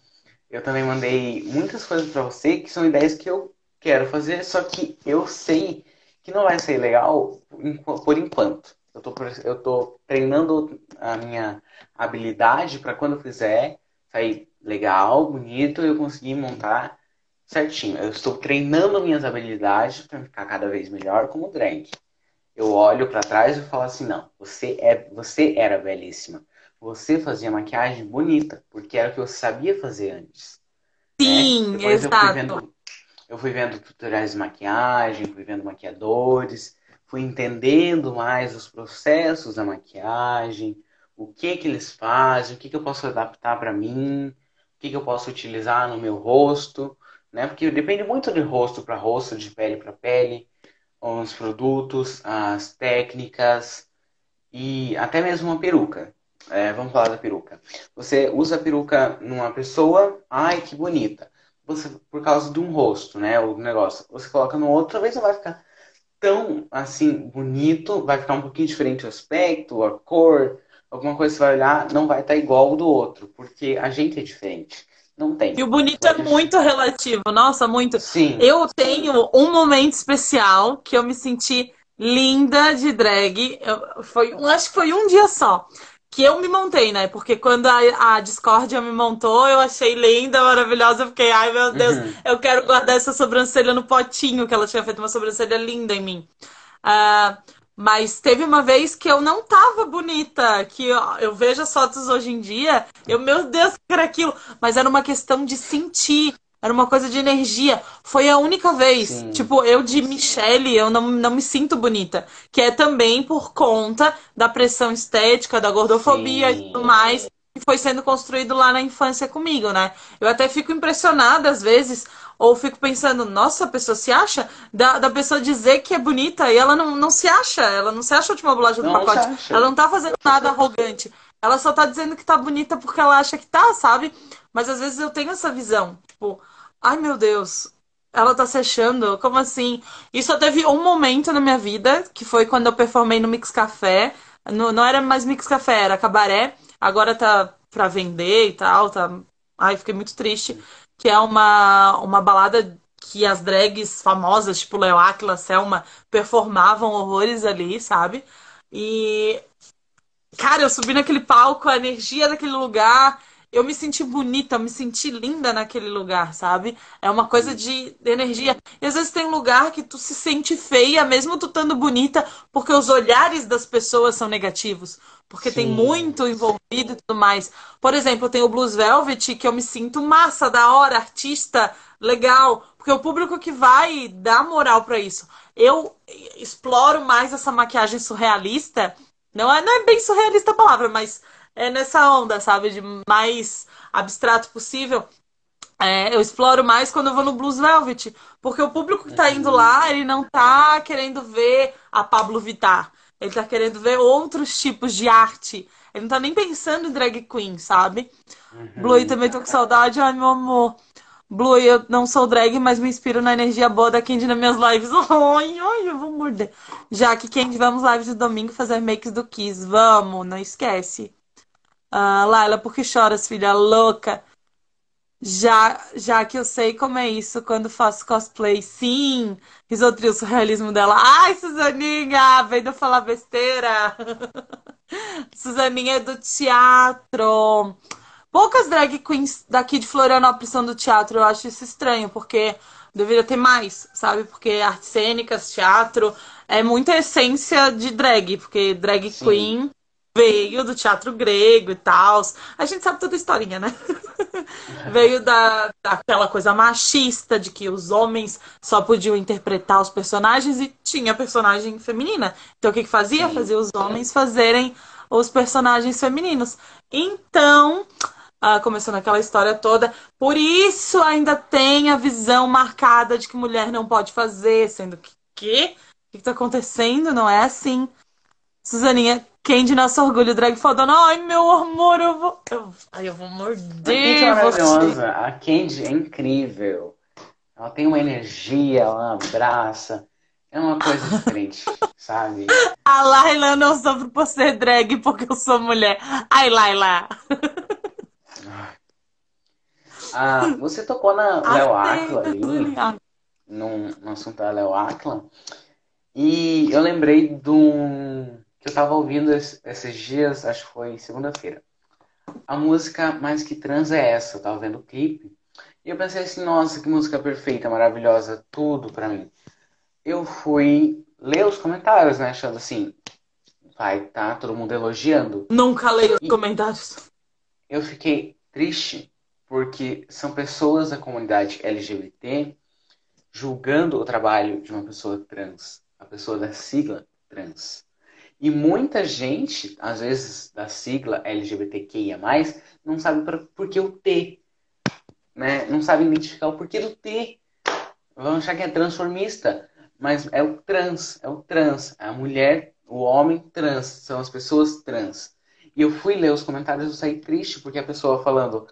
Eu também mandei muitas coisas pra você que são ideias que eu quero fazer, só que eu sei que não vai ser legal por enquanto. Eu tô, eu tô treinando a minha habilidade para quando eu fizer sair legal, bonito, eu conseguir montar certinho. Eu estou treinando minhas habilidades para ficar cada vez melhor como drag. Eu olho pra trás e falo assim, não, você é, você era belíssima. Você fazia maquiagem bonita, porque era o que eu sabia fazer antes, né? sim, Depois eu fui exato. vendo, eu fui vendo tutoriais de maquiagem, fui vendo maquiadores, fui entendendo mais os processos da maquiagem, o que que eles fazem, o que que eu posso adaptar pra mim, que que eu posso utilizar no meu rosto, né? Porque depende muito de rosto para rosto, de pele para pele, os produtos, as técnicas e até mesmo uma peruca. É, vamos falar da peruca. Você usa a peruca numa pessoa, ai que bonita. Você, por causa de um rosto, né? O negócio. Você coloca no outro, talvez não vai ficar tão assim bonito, vai ficar um pouquinho diferente o aspecto, a cor, alguma coisa que você vai olhar, não vai estar igual ao do outro, porque a gente é diferente. Não tem. E o bonito é muito relativo, nossa, muito. Sim. Eu tenho um momento especial que eu me senti linda de drag. Eu- foi, acho que foi um dia só que eu me montei, né? Porque quando a, a Discordia me montou, eu achei linda, maravilhosa. Eu fiquei, ai meu Deus, Uhum. eu quero guardar essa sobrancelha no potinho, que ela tinha feito uma sobrancelha linda em mim. Ah, mas teve uma vez que eu não tava bonita, que eu, eu vejo as fotos hoje em dia, eu, meu Deus, que era aquilo. Mas era uma questão de sentir, era uma coisa de energia. Foi a única vez. Sim. Tipo, eu de Michelle, eu não, não me sinto bonita. Que é também por conta da pressão estética, da gordofobia e Sim. tudo mais. Que foi sendo construído lá na infância comigo, né? Eu até fico impressionada às vezes, ou fico pensando, nossa, a pessoa se acha? Da, da pessoa dizer que é bonita e ela não, não se acha, ela não se acha a última bolacha do Não pacote. Ela não tá fazendo nada arrogante. Ela só tá dizendo que tá bonita porque ela acha que tá, sabe? Mas às vezes eu tenho essa visão, tipo, ai meu Deus, ela tá se achando? Como assim? E só teve um momento na minha vida, que foi quando eu performei no Mix Café. No- não era mais Mix Café, era cabaré. Agora tá pra vender e tal, tá. Ai, fiquei muito triste. Que é uma, uma balada que as drags famosas, tipo Leo Aquila, Selma, performavam horrores ali, sabe? E Cara, eu subi naquele palco, a energia daquele lugar, eu me senti bonita, eu me senti linda naquele lugar, sabe? É uma coisa de energia. E às vezes tem um lugar que tu se sente feia, mesmo tu estando bonita, porque os olhares das pessoas são negativos. Porque tem Sim. muito envolvido e tudo mais. Por exemplo, tem o Blues Velvet, que eu me sinto massa, da hora, artista, legal. Porque o público que vai dá moral pra isso. Eu exploro mais essa maquiagem surrealista. Não é, não é bem surrealista a palavra, mas é nessa onda, sabe? De mais abstrato possível. É, eu exploro mais quando eu vou no Blues Velvet. Porque o público que tá indo lá, ele não tá querendo ver a Pablo Vittar. Ele tá querendo ver outros tipos de arte. Ele não tá nem pensando em drag queen, sabe? Uhum. Blue, também tô com saudade. Ai, meu amor. Blue, eu não sou drag, mas me inspiro na energia boa da Candy nas minhas lives. <laughs> Ai, ai, eu vou morder. Já que Candy, vamos lives de domingo fazer makes do Kiss. Vamos, não esquece. Uh, Laila, por que choras, filha louca? Já, já que eu sei como é isso quando faço cosplay. Sim, risotril, surrealismo dela. Ai, Suzaninha, vem de falar besteira. <laughs> Suzaninha é do teatro. Poucas drag queens daqui de Florianópolis são do teatro. Eu acho isso estranho, porque deveria ter mais, sabe? Porque artes cênicas, teatro, é muita essência de drag, porque drag Sim. queen veio do teatro grego e tal. A gente sabe toda a historinha, né? veio da, daquela coisa machista de que os homens só podiam interpretar os personagens e tinha personagem feminina. Então o que, que fazia? Sim. Fazia os homens fazerem os personagens femininos. Então, ah, começando aquela história toda. Por isso ainda tem a visão marcada de que mulher não pode fazer, sendo que quê? o que está acontecendo? Não é assim. Suzaninha, quem de nosso orgulho drag fodona? Ai, meu amor, eu vou. Eu... Ai, eu vou morder. A Candy é maravilhosa. A Candy é incrível. Ela tem uma energia, ela abraça. É uma coisa diferente, <laughs> sabe? A Laila não sofre por ser drag porque eu sou mulher. Ai, Laila. Ah, você tocou na Léo Aquila ali, no, no assunto da Léo Aquila, e eu lembrei de um que eu tava ouvindo esses dias, acho que foi segunda-feira. A música Mais Que Trans é essa, eu tava vendo o clipe, e eu pensei assim, nossa, que música perfeita, maravilhosa, tudo pra mim. Eu fui ler os comentários, né, achando assim, vai, tá todo mundo elogiando. Nunca leio os comentários. Eu fiquei triste porque são pessoas da comunidade LGBT julgando o trabalho de uma pessoa trans, a pessoa da sigla trans. E muita gente, às vezes da sigla LGBTQIA+, não sabe pra, por que o T. Né? Não sabe identificar o porquê do T. Vão achar que é transformista. Mas é o trans, é o trans. É a mulher, o homem trans. São as pessoas trans. E eu fui ler os comentários e saí triste porque a pessoa falando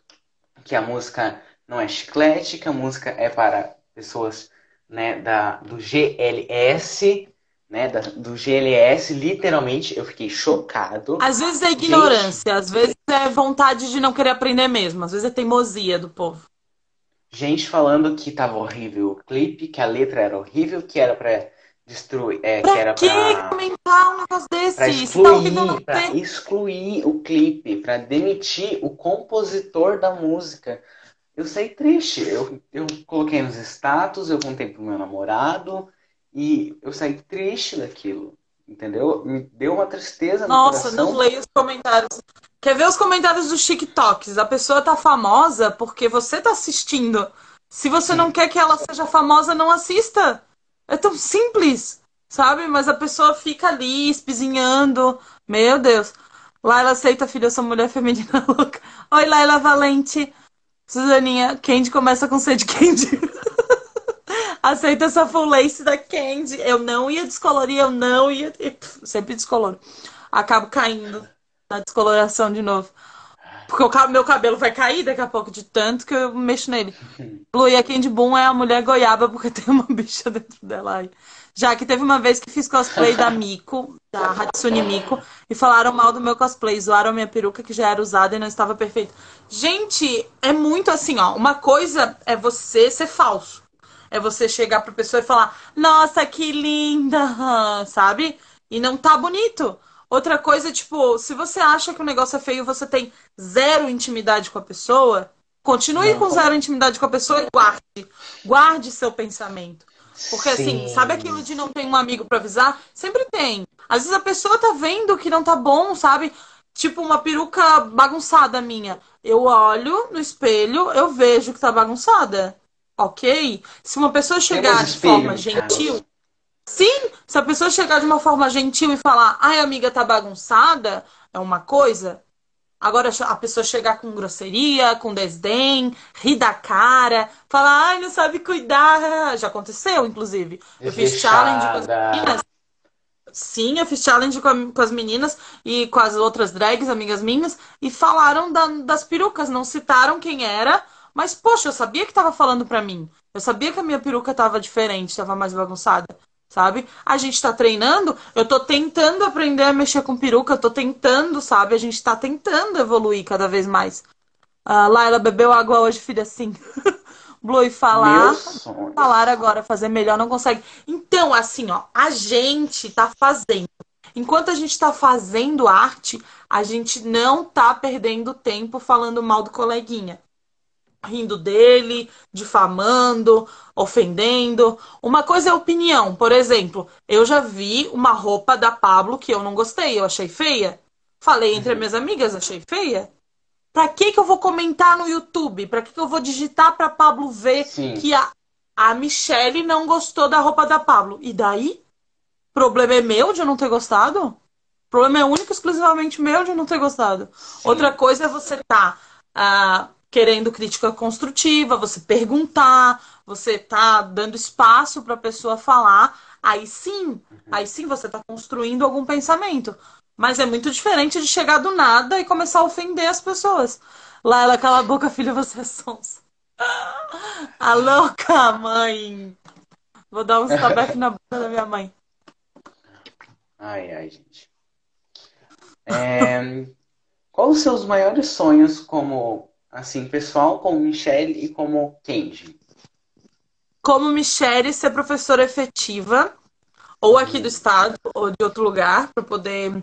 que a música não é chiclete, que a música é para pessoas né, da, do GLS, né, da, do GLS, literalmente, eu fiquei chocado. Às vezes é ignorância, Gente... às vezes é vontade de não querer aprender mesmo, às vezes é teimosia do povo. Gente falando que tava horrível o clipe, que a letra era horrível, que era para destruir, é, pra que era que pra... comentar um negócio desse? Pra excluir, tá pra excluir o clipe, pra demitir o compositor da música. Eu saí triste. Eu, eu coloquei nos status, eu contei pro meu namorado e eu saí triste daquilo. Entendeu? Me deu uma tristeza Nossa, no não leio os comentários. Quer ver os comentários dos TikToks? A pessoa tá famosa porque você tá assistindo. Se você não quer que ela seja famosa, não assista. É tão simples, sabe? Mas a pessoa fica ali espizinhando. Meu Deus. Laila aceita, filha, eu sou mulher feminina <laughs> louca. Oi, Laila Valente. Suzaninha, Candy começa com C de Candy. <laughs> aceita essa full lace da Candy. Eu não ia descolorir, eu não ia. Sempre descoloro. Acabo caindo na descoloração de novo. Porque o meu cabelo vai cair daqui a pouco de tanto que eu mexo nele. Blue e a Candy Boom é a mulher goiaba porque tem uma <laughs> bicha dentro dela aí. Já que teve uma vez que fiz cosplay da Miko, da Hatsune Miko, e falaram mal do meu cosplay, zoaram minha peruca que já era usada e não estava perfeita. Gente, é muito assim, ó. Uma coisa é você ser falso. É você chegar pra pessoa e falar, nossa, que linda, <laughs> sabe? E não tá bonito. Outra coisa, tipo, se você acha que o negócio é feio, você tem zero intimidade com a pessoa, continue não. com zero intimidade com a pessoa e guarde. Guarde seu pensamento. Porque assim, Sim. assim, sabe aquilo de não ter um amigo para avisar? Sempre tem. Às vezes a pessoa tá vendo que não tá bom, sabe? Tipo uma peruca bagunçada minha. Eu olho no espelho, eu vejo que tá bagunçada. Ok? Se uma pessoa chegar de forma gentil, Sim, se a pessoa chegar de uma forma gentil e falar, ai, amiga, tá bagunçada, é uma coisa. Agora a pessoa chegar com grosseria, com desdém, rir da cara, falar, ai, não sabe cuidar. Já aconteceu, inclusive. Eu fiz challenge com as meninas. sim, eu fiz challenge com, a- com as meninas e com as outras drags, amigas minhas, e falaram da- das perucas, não citaram quem era, mas poxa, eu sabia que tava falando pra mim. Eu sabia que a minha peruca tava diferente, tava mais bagunçada, sabe? A gente tá treinando, eu tô tentando aprender a mexer com peruca, eu tô tentando, sabe? A gente tá tentando evoluir cada vez mais. Lá ela bebeu água hoje, filha, sim. <laughs> Blue, e falar. Falar agora, fazer melhor, não consegue. Então, assim, ó, a gente tá fazendo. Enquanto a gente tá fazendo arte, a gente não tá perdendo tempo falando mal do coleguinha. Rindo dele, difamando, ofendendo. Uma coisa é opinião. Por exemplo, eu já vi uma roupa da Pablo que eu não gostei, eu achei feia. Falei entre as minhas amigas, achei feia. Pra que que eu vou comentar no YouTube? Pra que que eu vou digitar pra Pablo ver Sim. que a, a Michelle não gostou da roupa da Pablo? E daí? Problema é meu de eu não ter gostado? Problema é único e exclusivamente meu de não ter gostado. Sim. Outra coisa é você tá ah, querendo crítica construtiva, você perguntar, você tá dando espaço pra pessoa falar. Aí sim, aí sim você tá construindo algum pensamento. Mas é muito diferente de chegar do nada e começar a ofender as pessoas. Lá ela, cala a boca, filha, você é sonsa. <laughs> A louca, mãe. Vou dar um tabefe na boca da minha mãe. Ai, ai, gente. É, qual os seus maiores sonhos como, assim, pessoal, como Michelle e como Kenji? Como Michelle, ser professora efetiva, ou aqui do estado, ou de outro lugar, para poder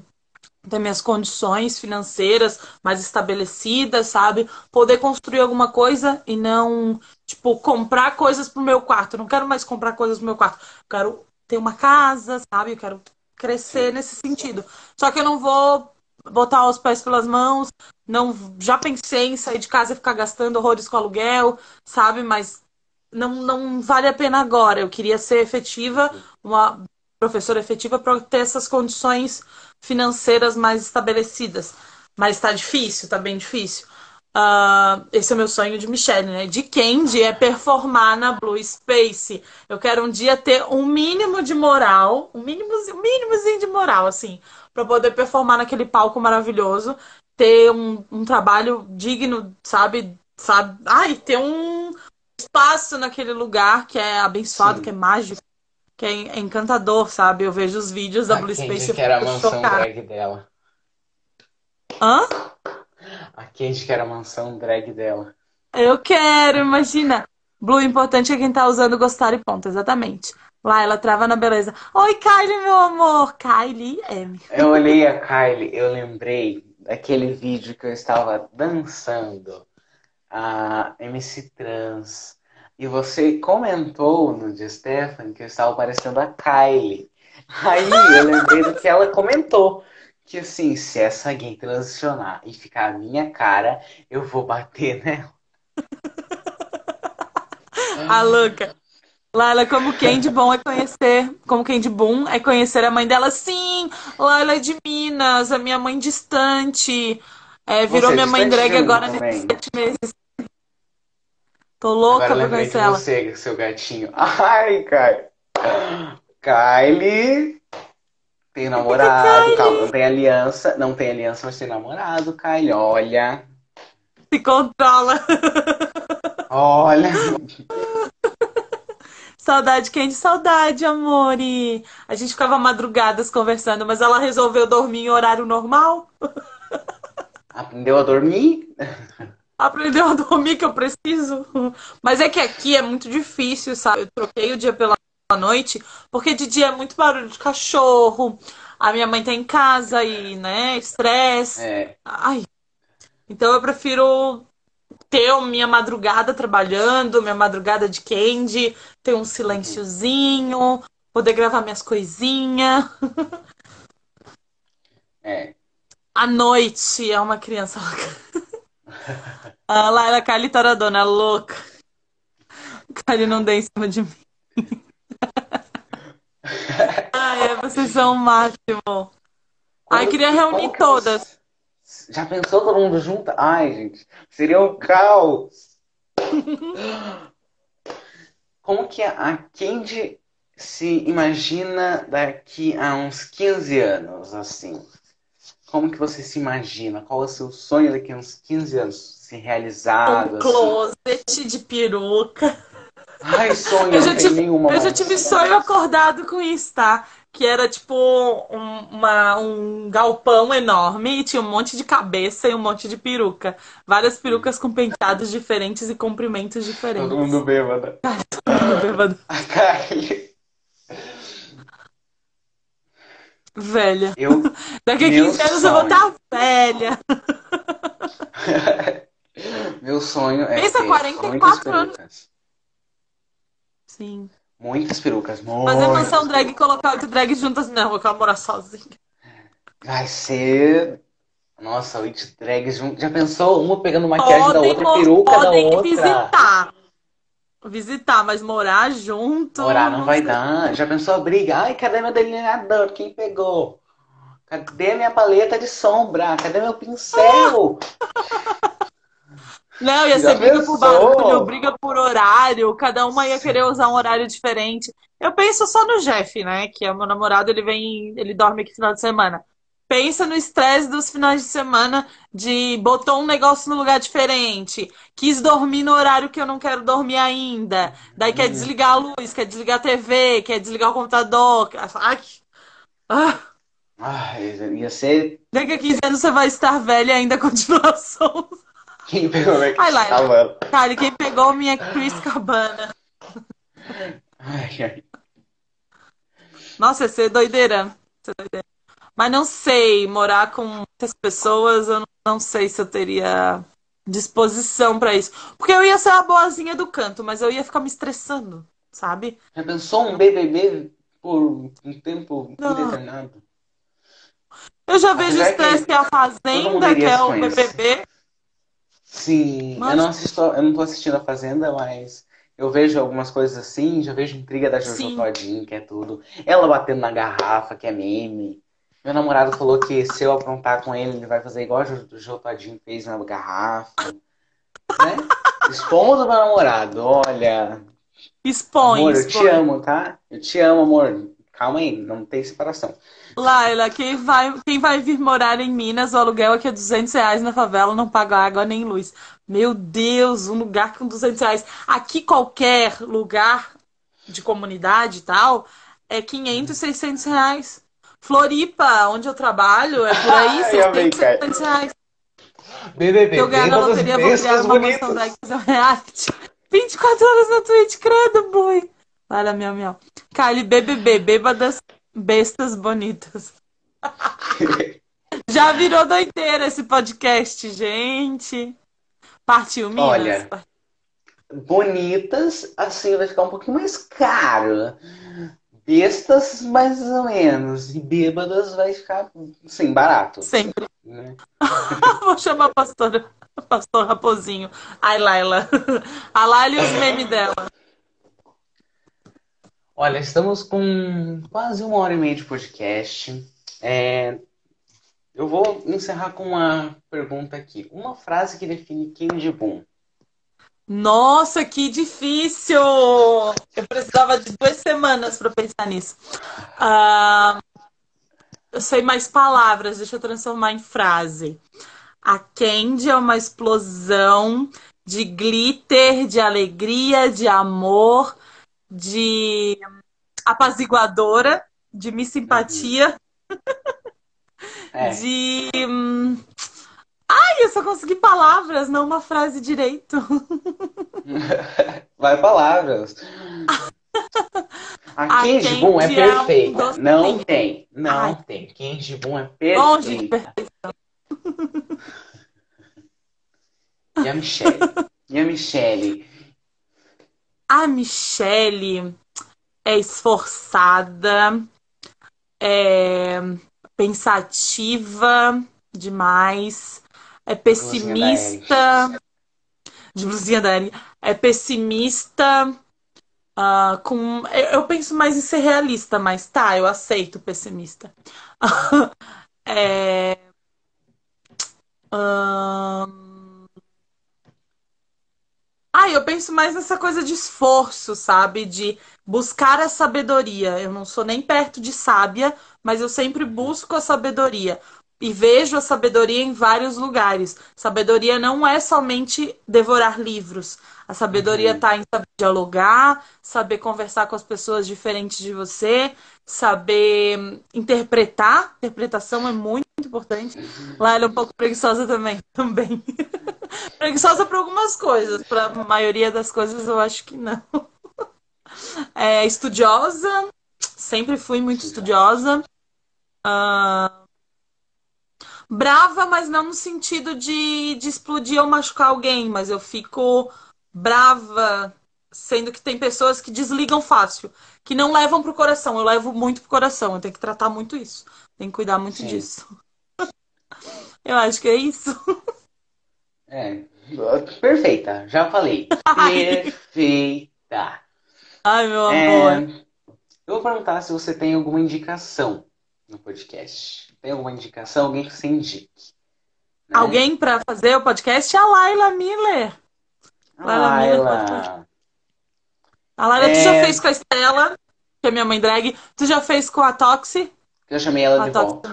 ter minhas condições financeiras mais estabelecidas, sabe? Poder construir alguma coisa e não, tipo, comprar coisas pro meu quarto. Eu não quero mais comprar coisas pro meu quarto. Eu quero ter uma casa, sabe? Eu quero crescer nesse sentido. Só que eu não vou botar os pés pelas mãos, não já pensei em sair de casa e ficar gastando horrores com aluguel, sabe? Mas não, não vale a pena agora. Eu queria ser efetiva, uma professora efetiva para ter essas condições financeiras mais estabelecidas. Mas tá difícil, tá bem difícil. Ah, esse é o meu sonho de Michelle, né? De Candy é performar na Blue Space. Eu quero um dia ter um mínimo de moral, um mínimozinho, um mínimozinho de moral, assim, para poder performar naquele palco maravilhoso, ter um, um trabalho digno, sabe? Sabe? Ai, ter um espaço naquele lugar que é abençoado, Sim. que é mágico, que é é encantador, sabe? Eu vejo os vídeos da Blue Space que era a mansão chocada. drag dela. Hã? A Kenji que era a mansão drag dela. Eu quero, imagina. Blue, o importante é quem tá usando gostar e ponto, exatamente. Lá ela trava na beleza. Oi, Kylie, meu amor. Kylie M. Eu olhei a Kylie, eu lembrei daquele vídeo que eu estava dançando a MC Trans. E você comentou no de Stefan que eu estava parecendo a Kylie. Aí eu lembrei do que ela comentou. Que assim, se essa gay transicionar e ficar a minha cara, eu vou bater nela. <laughs> A louca. Laila, como quem de bom é conhecer, como quem de bom é conhecer a mãe dela. Sim, Laila é de Minas, a minha mãe distante. É, virou Você é minha mãe drag agora nesses sete meses. Tô louca Agora pra conhecer ela. você, seu gatinho. <laughs> Ai, Kylie. Kylie tem namorado, calma, não tem aliança, não tem aliança, mas tem namorado, Kylie. Olha, Se controla. <laughs> olha. Saudade, Candy, saudade, amore. A gente ficava madrugadas conversando, mas ela resolveu dormir em horário normal. <laughs> Aprendeu a dormir? Aprendeu a dormir que eu preciso. Mas é que aqui é muito difícil, sabe? Eu troquei o dia pela noite, porque de dia é muito barulho de cachorro. A minha mãe tá em casa e, né, estresse. É, Ai. Então eu prefiro ter a minha madrugada trabalhando, minha madrugada de candy, ter um silênciozinho, poder gravar minhas coisinhas. <laughs> é. À noite é uma criança louca. <laughs> A Laila Kali Toradona, louca. Kali não dê em cima de mim. <laughs> Ai, é, vocês são o máximo. Ai, queria reunir todas. Já pensou todo mundo junto? Ai, gente, seria um caos. <gasps> Como que a Candy se imagina daqui a uns 15 anos, assim? Como que você se imagina? Qual é o seu sonho daqui a uns 15 anos? Se realizado? Um closet assim? de peruca. Ai, sonho, eu já tive. Eu já tive sonho acordado com isso, tá? Que era tipo um, uma, um galpão enorme e tinha um monte de cabeça e um monte de peruca. Várias perucas com penteados diferentes e comprimentos diferentes. Todo mundo bêbado. <laughs> Todo mundo bêbado. Velha. Eu, Daqui a 15 anos eu vou estar velha. <laughs> Meu sonho é. Pensa, ter 44 anos. Sim. Muitas perucas. Fazer mansão drag e colocar oito drags juntas na rua, que ela mora sozinha. Vai ser. Nossa, oito drags juntas. Já pensou? Uma pegando maquiagem podem, da outra, peruca da outra. visitar. Visitar, mas morar junto. Morar não, não vai sei. dar. Já pensou a briga? Ai, cadê meu delineador? Quem pegou? Cadê minha paleta de sombra? Cadê meu pincel? <laughs> Não, ia ser briga por barulho, briga por horário, cada uma ia querer usar um horário diferente. Eu penso só no Jeff, né? Que é o meu namorado, ele vem, ele dorme aqui no final de semana. Pensa no estresse dos finais de semana de botou um negócio no lugar diferente, quis dormir no horário que eu não quero dormir ainda, daí quer uhum. desligar a luz, quer desligar a TV, quer desligar o computador. Ai, ah. Ah, ia ser. Daqui a 15 anos você vai estar velha e ainda <laughs> continuar solta. Quem pegou minha Ai, lá, Cabana? Cara, quem pegou minha Chris Cabana? Ai, ai. Nossa, ia ser doideira. Doideira. Mas não sei, morar com muitas pessoas, eu não sei se eu teria disposição para isso. Porque eu ia ser a boazinha do canto, mas eu ia ficar me estressando, sabe? Já pensou um BBB por um tempo não. indeterminado? Eu já vejo o estresse que é a Fazenda, que é o BBB. Sim, mas... eu não assisto, eu não tô assistindo a Fazenda, mas eu vejo algumas coisas assim, já vejo intriga da Jojo Sim. Todinho, que é tudo. Ela batendo na garrafa, que é meme. Meu namorado falou que se eu aprontar com ele, ele vai fazer igual a Jojo Todinho fez na garrafa. Né? <laughs> Expondo meu namorado, olha. Expõe, Amor, expõe. eu te amo, tá? Eu te amo, amor. Calma aí, não tem separação. Laila, quem vai, quem vai vir morar em Minas, o aluguel aqui é 200 reais na favela, não paga água nem luz. Meu Deus, um lugar com 200 reais. Aqui qualquer lugar de comunidade e tal é 500, 600 reais. Floripa, onde eu trabalho, é por aí, 600, 700 reais. BBB, eu ganhar na loteria, vou criar uma mansão da um react. 24 horas na Twitch, credo, boy. Para, miau, miau. Kylie, BBB, bêbadas Bestas bonitas. Já virou doideira esse podcast, gente. Partiu, Minas. Olha, bonitas, assim, vai ficar um pouquinho mais caro. Bestas, mais ou menos. E bêbadas vai ficar, sim, barato. Sempre. Né? <laughs> Vou chamar a pastora, pastor Raposinho. Ai, Laila. <laughs> A Laila e os memes dela. Olha, estamos com quase uma hora e meia de podcast. É... Eu vou encerrar com uma pergunta aqui. Uma frase que define quem de bom. Nossa, que difícil! Eu precisava de duas semanas para pensar nisso. Uh, eu sei mais palavras, deixa eu transformar em frase. A Candy é uma explosão de glitter, de alegria, de amor, de apaziguadora, de me simpatia, <laughs> é. de. Ai, eu só consegui palavras, não uma frase direito. <laughs> Vai palavras. A <laughs> Kenji Boom é perfeita. É um não tem, não Ai. tem. Kenji Boom é perfeita. Longe de perfeição. E a Michelle? E a Michelle? A Michelle é esforçada, é pensativa demais, é pessimista. De blusinha da Ellie. É pessimista. Uh, com eu penso mais em ser realista, mas tá, eu aceito pessimista. <laughs> é, ah, eu penso mais nessa coisa de esforço, sabe? De buscar a sabedoria. Eu não sou nem perto de sábia, mas eu sempre busco a sabedoria. E vejo a sabedoria em vários lugares. Sabedoria não é somente devorar livros. A sabedoria está em saber dialogar, saber conversar com as pessoas diferentes de você, saber interpretar. Interpretação é muito importante. Lá ela é um pouco preguiçosa também. <laughs> também. preguiçosa para algumas coisas, para a maioria das coisas eu acho que não. É, estudiosa, sempre fui muito estudiosa. Uh, brava, mas não no sentido de, de explodir ou machucar alguém, mas eu fico brava, sendo que tem pessoas que desligam fácil, que não levam pro coração. Eu levo muito pro coração, eu tenho que tratar muito isso, tenho que cuidar muito Sim. disso. <laughs> eu acho que é isso. É, perfeita, já falei. <laughs> Perfeita. Ai, meu amor. É, eu vou perguntar se você tem alguma indicação no podcast. Tem alguma indicação? Alguém que você indique? Né? Alguém para fazer o podcast? A Laila Miller. A Laila, Miller. A Laila, é... tu já fez com a Estela, que é minha mãe drag. Tu já fez com a Toxi? Eu chamei ela de volta.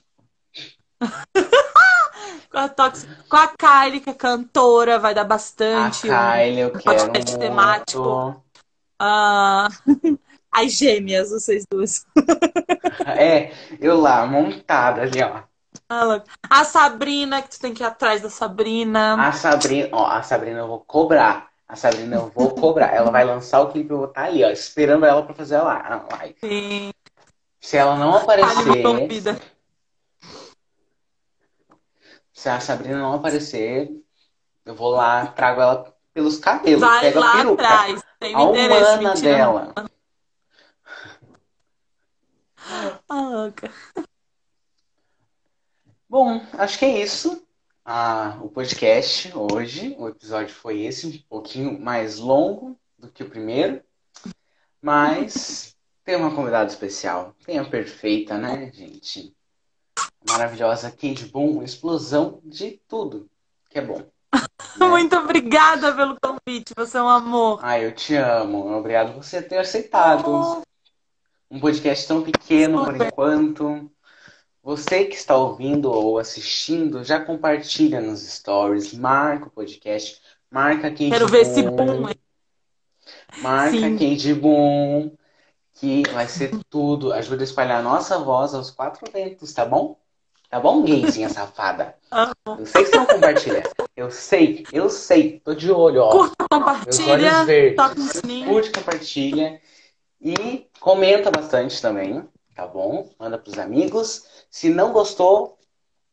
<laughs> com a Toxi. Com a Kylie, que é cantora, vai dar bastante. A Kylie, eu um quero podcast muito. temático. Ah, <laughs> as gêmeas, vocês duas. <laughs> é, eu lá, montada ali, ó. A Sabrina, que tu tem que ir atrás da Sabrina. A Sabrina, ó, a Sabrina eu vou cobrar. A Sabrina eu vou cobrar. ela vai lançar o clipe, eu vou estar tá ali, ó, esperando ela pra fazer a live. Sim. Se ela não aparecer. Se a Sabrina não aparecer, eu vou lá, trago ela pelos cabelos. Vai pega lá a peruca. atrás. Tem a humana dela. Ah, louca. Bom, acho que é isso. Ah, o podcast hoje. O episódio foi esse, um pouquinho mais longo do que o primeiro. Mas tem uma convidada especial. Tem a perfeita, né, gente? Maravilhosa Kate Boom, explosão de tudo que é bom. Né? <laughs> Muito obrigada pelo convite, você é um amor. Ai, eu te amo. Obrigado por você ter aceitado. Um podcast tão pequeno por enquanto. Você que está ouvindo ou assistindo, já compartilha nos stories, marca o podcast, marca quem Quero ver esse boom. Marca Sim. quem de bom, que vai ser tudo. Ajuda a espalhar a nossa voz aos quatro ventos, tá bom? Tá bom, gayzinha safada? Eu sei que você não compartilha. Eu sei, eu sei. Tô de olho, ó. Curta, compartilha. Toca no sininho. Curte, compartilha. E comenta bastante também, tá bom? Manda pros amigos. Se não gostou,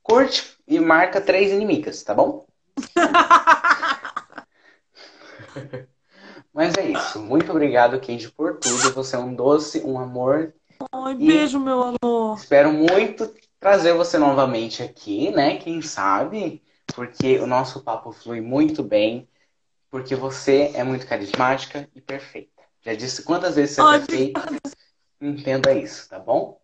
curte e marca três inimigas, tá bom? <laughs> Mas é isso. Muito obrigado, Kendi, por tudo. Você é um doce, um amor. Ai, beijo, meu amor. Espero muito trazer você novamente aqui, né? Quem sabe? Porque o nosso papo flui muito bem, porque você é muito carismática e perfeita. Já disse quantas vezes você é perfeita. Entenda isso, tá bom?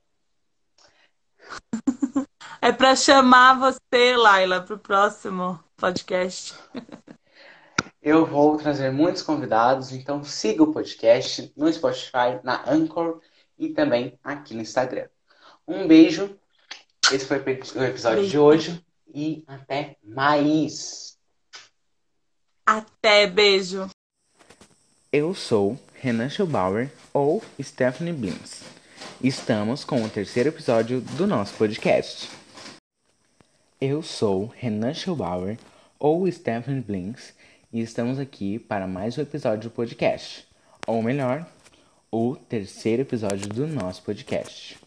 <laughs> É para chamar você, Laila, para o próximo podcast. <laughs> Eu vou trazer muitos convidados, então siga o podcast no Spotify, na Anchor e também aqui no Instagram. Um beijo esse foi o episódio beijo. de hoje e até mais. Até, beijo. Eu sou Renan Schubauer ou Stephanie Blins. Estamos com o terceiro episódio do nosso podcast. Eu sou Renan Schubauer ou Stephanie Blins e estamos aqui para mais um episódio do podcast. Ou melhor, o terceiro episódio do nosso podcast.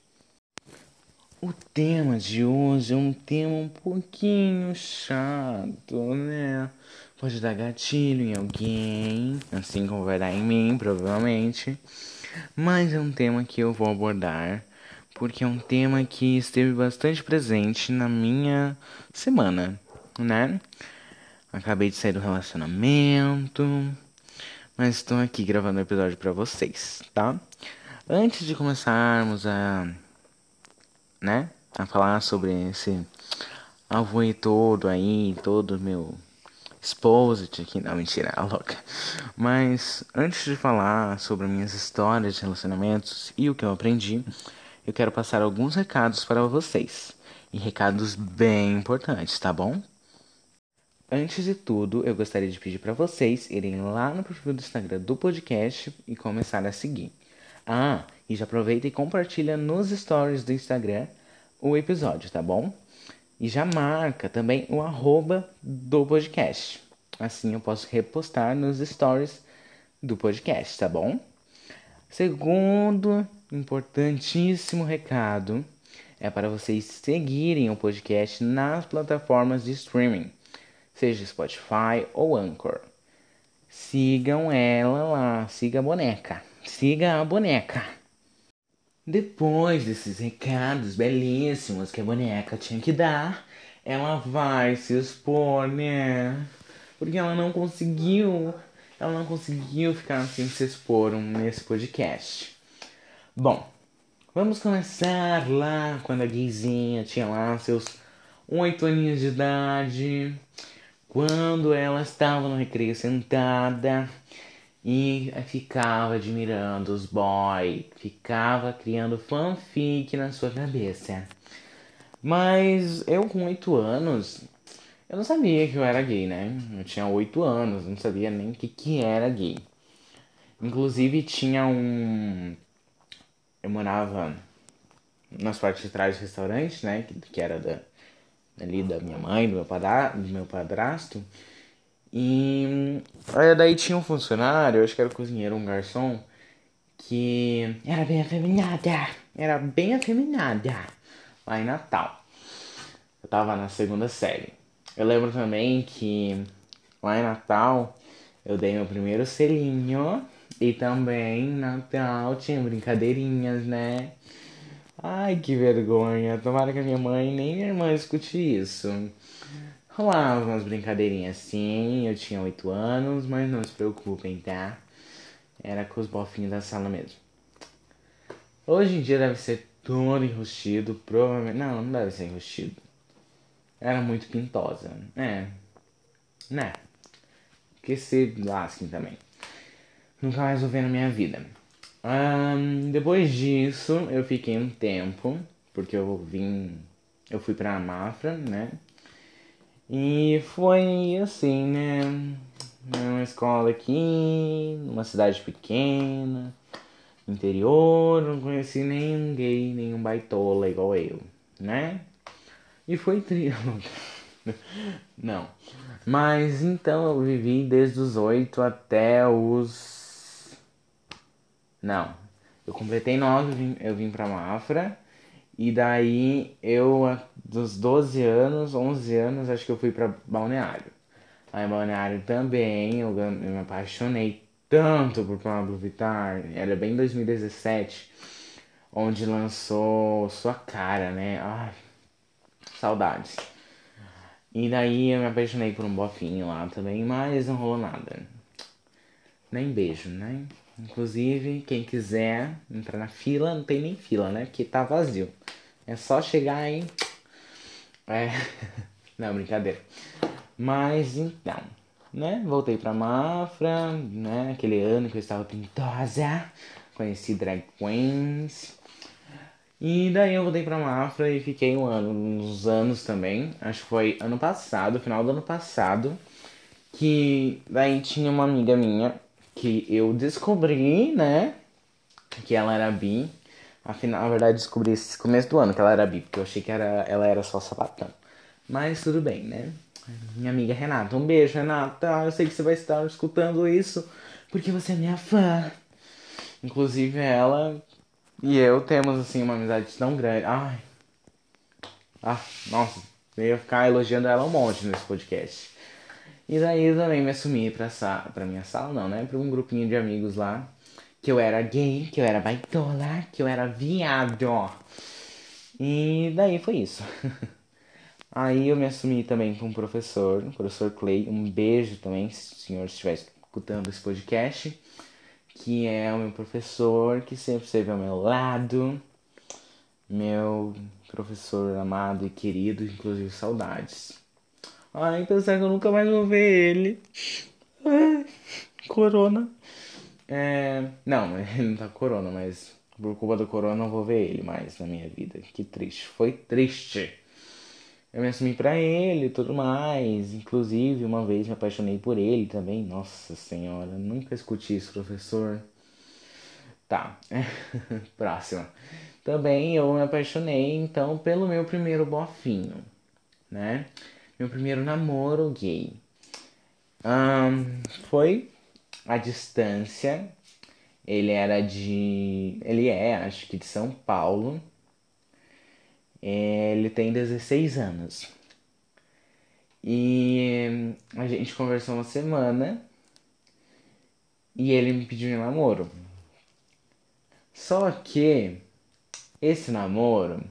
O tema de hoje é um tema um pouquinho chato, né? Pode dar gatilho em alguém, assim como vai dar em mim, provavelmente. Mas é um tema que eu vou abordar porque é um tema que esteve bastante presente na minha semana, né? Acabei de sair do relacionamento, mas estou aqui gravando o um episódio para vocês, tá? Antes de começarmos a né? A falar sobre esse avô todo aí, todo meu exposit aqui. Não, mentira, a <laughs> louca. Mas antes de falar sobre minhas histórias de relacionamentos e o que eu aprendi, eu quero passar alguns recados para vocês. E recados bem importantes, tá bom? Antes de tudo, eu gostaria de pedir para vocês irem lá no perfil do Instagram do podcast e começar a seguir. Ah, e já aproveita e compartilha nos stories do Instagram o episódio, tá bom? E já marca também o arroba do podcast. Assim eu posso repostar nos stories do podcast, tá bom? Segundo importantíssimo recado é para vocês seguirem o podcast nas plataformas de streaming seja Spotify ou Anchor. Sigam ela lá, siga a boneca, siga a boneca. Depois desses recados belíssimos que a boneca tinha que dar, ela vai se expor, né? Porque ela não conseguiu, ela não conseguiu ficar sem se expor nesse podcast. Bom, vamos começar lá quando a gayzinha tinha lá seus oito aninhos de idade. Quando ela estava no recreio sentada e ficava admirando os boys, ficava criando fanfic na sua cabeça. Mas eu com oito anos, eu não sabia que eu era gay, né? Eu tinha oito anos, não sabia nem o que, que era gay. Inclusive tinha um. Eu morava nas partes de trás do restaurante, né? Que, que era da ali da minha mãe, do meu, do meu padrasto. E aí daí tinha um funcionário, acho que era o cozinheiro, um garçom, que era bem afeminada, era bem afeminada lá em Natal. Eu tava na segunda série. Eu lembro também que lá em Natal eu dei meu primeiro selinho e também Natal tinha brincadeirinhas, né? Ai, que vergonha. Tomara que a minha mãe nem minha irmã escute isso. Rolava umas brincadeirinhas assim, eu tinha 8 anos, mas não se preocupem, tá? Era com os bofinhos da sala mesmo. Hoje em dia deve ser todo enrustido, provavelmente. Não, não deve ser enrustido. Era muito pintosa. É. Né? Que se lasquem também. Nunca mais vou ver na minha vida. Um, depois disso, eu fiquei um tempo, porque eu vim. Eu fui pra Mafra, né? E foi assim, né? Uma escola aqui, numa cidade pequena, interior, não conheci nenhum gay, nenhum baitola igual eu, né? E foi triste. <laughs> Não. Mas então eu vivi desde os 8 até os não. Eu completei 9, eu vim, eu vim pra Mafra. E daí eu, dos 12 anos, 11 anos, acho que eu fui pra Balneário. Aí Balneário também, eu, eu me apaixonei tanto por Pablo Vittar. Era bem 2017, onde lançou Sua Cara, né? Ai, saudades. E daí eu me apaixonei por um bofinho lá também, mas não rolou nada. Nem beijo, né? Inclusive, quem quiser entrar na fila, não tem nem fila, né? Porque tá vazio. É só chegar aí. É. <laughs> Não, brincadeira. Mas então, né? Voltei pra Mafra, né? Aquele ano que eu estava pintosa. Conheci drag queens. E daí eu voltei pra Mafra e fiquei um ano, uns anos também. Acho que foi ano passado, final do ano passado. Que daí tinha uma amiga minha que eu descobri, né, que ela era bi. Afinal, na verdade, descobri esse começo do ano que ela era bi, porque eu achei que era, ela era só sapatão. Mas tudo bem, né? Minha amiga Renata, um beijo, Renata. Eu sei que você vai estar escutando isso porque você é minha fã. Inclusive, ela e eu temos, assim, uma amizade tão grande. Ai. Ah, nossa, eu ia ficar elogiando ela um monte nesse podcast. E daí eu também me assumi pra, sa pra minha sala, não, né? Pra um grupinho de amigos lá. Que eu era gay, que eu era baitola, que eu era viado. E daí foi isso. <laughs> Aí eu me assumi também com um professor, o professor Clay. Um beijo também, se o senhor estiver escutando esse podcast. Que é o meu professor, que sempre esteve ao meu lado. Meu professor amado e querido, inclusive saudades. Ai, pensar que eu nunca mais vou ver ele. Ai, corona. É, não, <laughs> ele não tá corona, mas por culpa do corona não vou ver ele mais na minha vida. Que triste. Foi triste. Eu me assumi pra ele e tudo mais. Inclusive, uma vez me apaixonei por ele também. Nossa senhora, nunca escute isso, professor. Tá, <laughs> próxima. Também eu me apaixonei, então, pelo meu primeiro bofinho, né? Meu primeiro namoro gay. Um, foi a distância. Ele era de. Ele é, acho que de São Paulo. Ele tem 16 anos. E a gente conversou uma semana. E ele me pediu em namoro. Só que esse namoro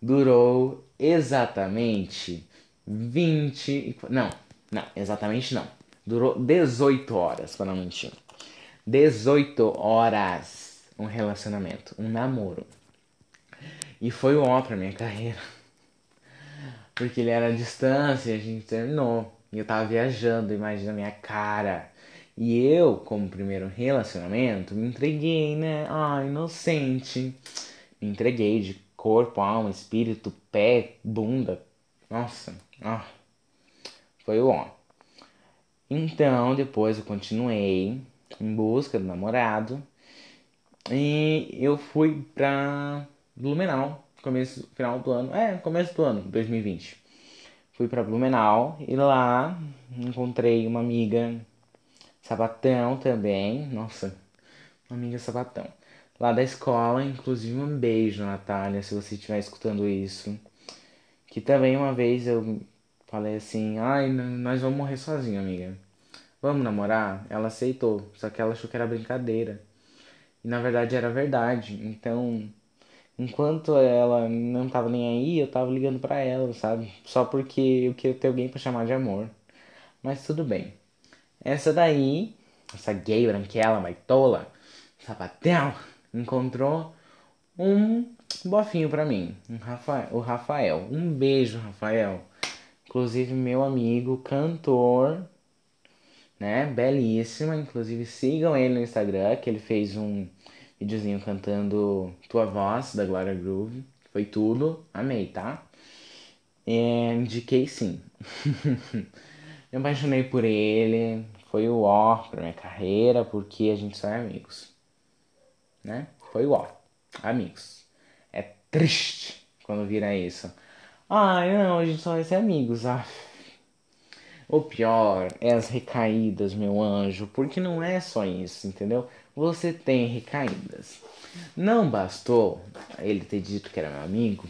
durou exatamente 20. Não, não, exatamente não. Durou 18 horas, para não mentir. 18 horas um relacionamento, um namoro. E foi o ó pra minha carreira. Porque ele era à distância e a gente terminou. E eu tava viajando, imagina a minha cara. E eu, como primeiro relacionamento, me entreguei, né? Ah, inocente. Me entreguei de corpo, alma, espírito, pé, bunda. Nossa, ah, foi o ó. Então, depois eu continuei em busca do namorado. E eu fui pra Blumenau, começo, final do ano, é, começo do ano, 2020. Fui para Blumenau e lá encontrei uma amiga Sabatão também, nossa, uma amiga Sabatão. Lá da escola, inclusive um beijo, Natália, se você estiver escutando isso. Que também uma vez eu falei assim, ai, nós vamos morrer sozinho, amiga. Vamos namorar? Ela aceitou, só que ela achou que era brincadeira. E na verdade era verdade. Então, Enquanto ela não tava nem aí, eu tava ligando para ela, sabe? Só porque eu queria ter alguém para chamar de amor. Mas tudo bem. Essa daí, essa gay branquela, baitola, sapatão, encontrou um bofinho para mim, um Rafael, o Rafael. Um beijo, Rafael. Inclusive meu amigo, cantor, né? Belíssima. Inclusive sigam ele no Instagram, que ele fez um videozinho cantando Tua Voz, da Glória Groove. Foi tudo, amei, tá? E indiquei sim. <laughs> Me apaixonei por ele, foi o ó pra minha carreira, porque a gente só é amigos. Né? Foi o ó. Amigos. É triste quando vira isso. Ai, não, a gente só vai ser amigos. Ah. O pior é as recaídas, meu anjo, porque não é só isso, entendeu? Você tem recaídas. Não bastou ele ter dito que era meu amigo,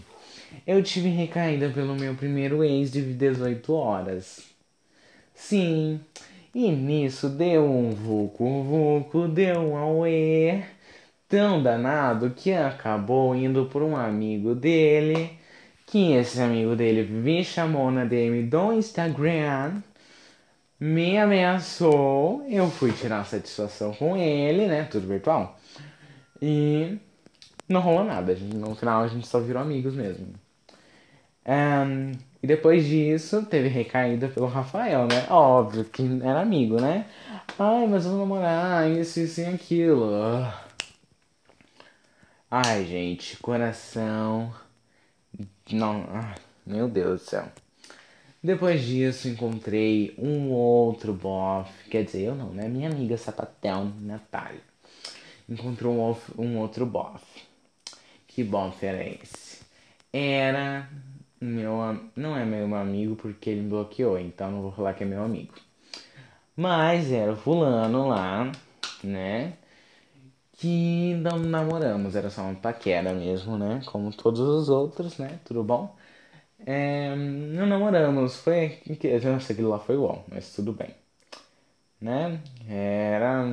eu tive recaída pelo meu primeiro ex de 18 horas. Sim, e nisso deu um vucu vucu, deu um auê tão danado que acabou indo por um amigo dele, que esse amigo dele me chamou na DM do Instagram me ameaçou, eu fui tirar satisfação com ele, né? Tudo virtual. E não rolou nada. No final a gente só virou amigos mesmo. Um, e depois disso, teve recaída pelo Rafael, né? Óbvio que era amigo, né? Ai, mas vamos namorar, isso, isso e aquilo. Ai, gente, coração. Não. meu Deus do céu. Depois disso, encontrei um outro bofe. Quer dizer, eu não, né? Minha amiga sapatão, Natália. Encontrou um, um outro bofe. Que bofe era esse? Era meu. Não é meu amigo porque ele me bloqueou, então não vou falar que é meu amigo. Mas era o fulano lá, né? Que não namoramos, era só uma paquera mesmo, né? Como todos os outros, né? Tudo bom? É, não namoramos, foi. Nossa, aquilo lá foi igual, mas tudo bem. Né? Era.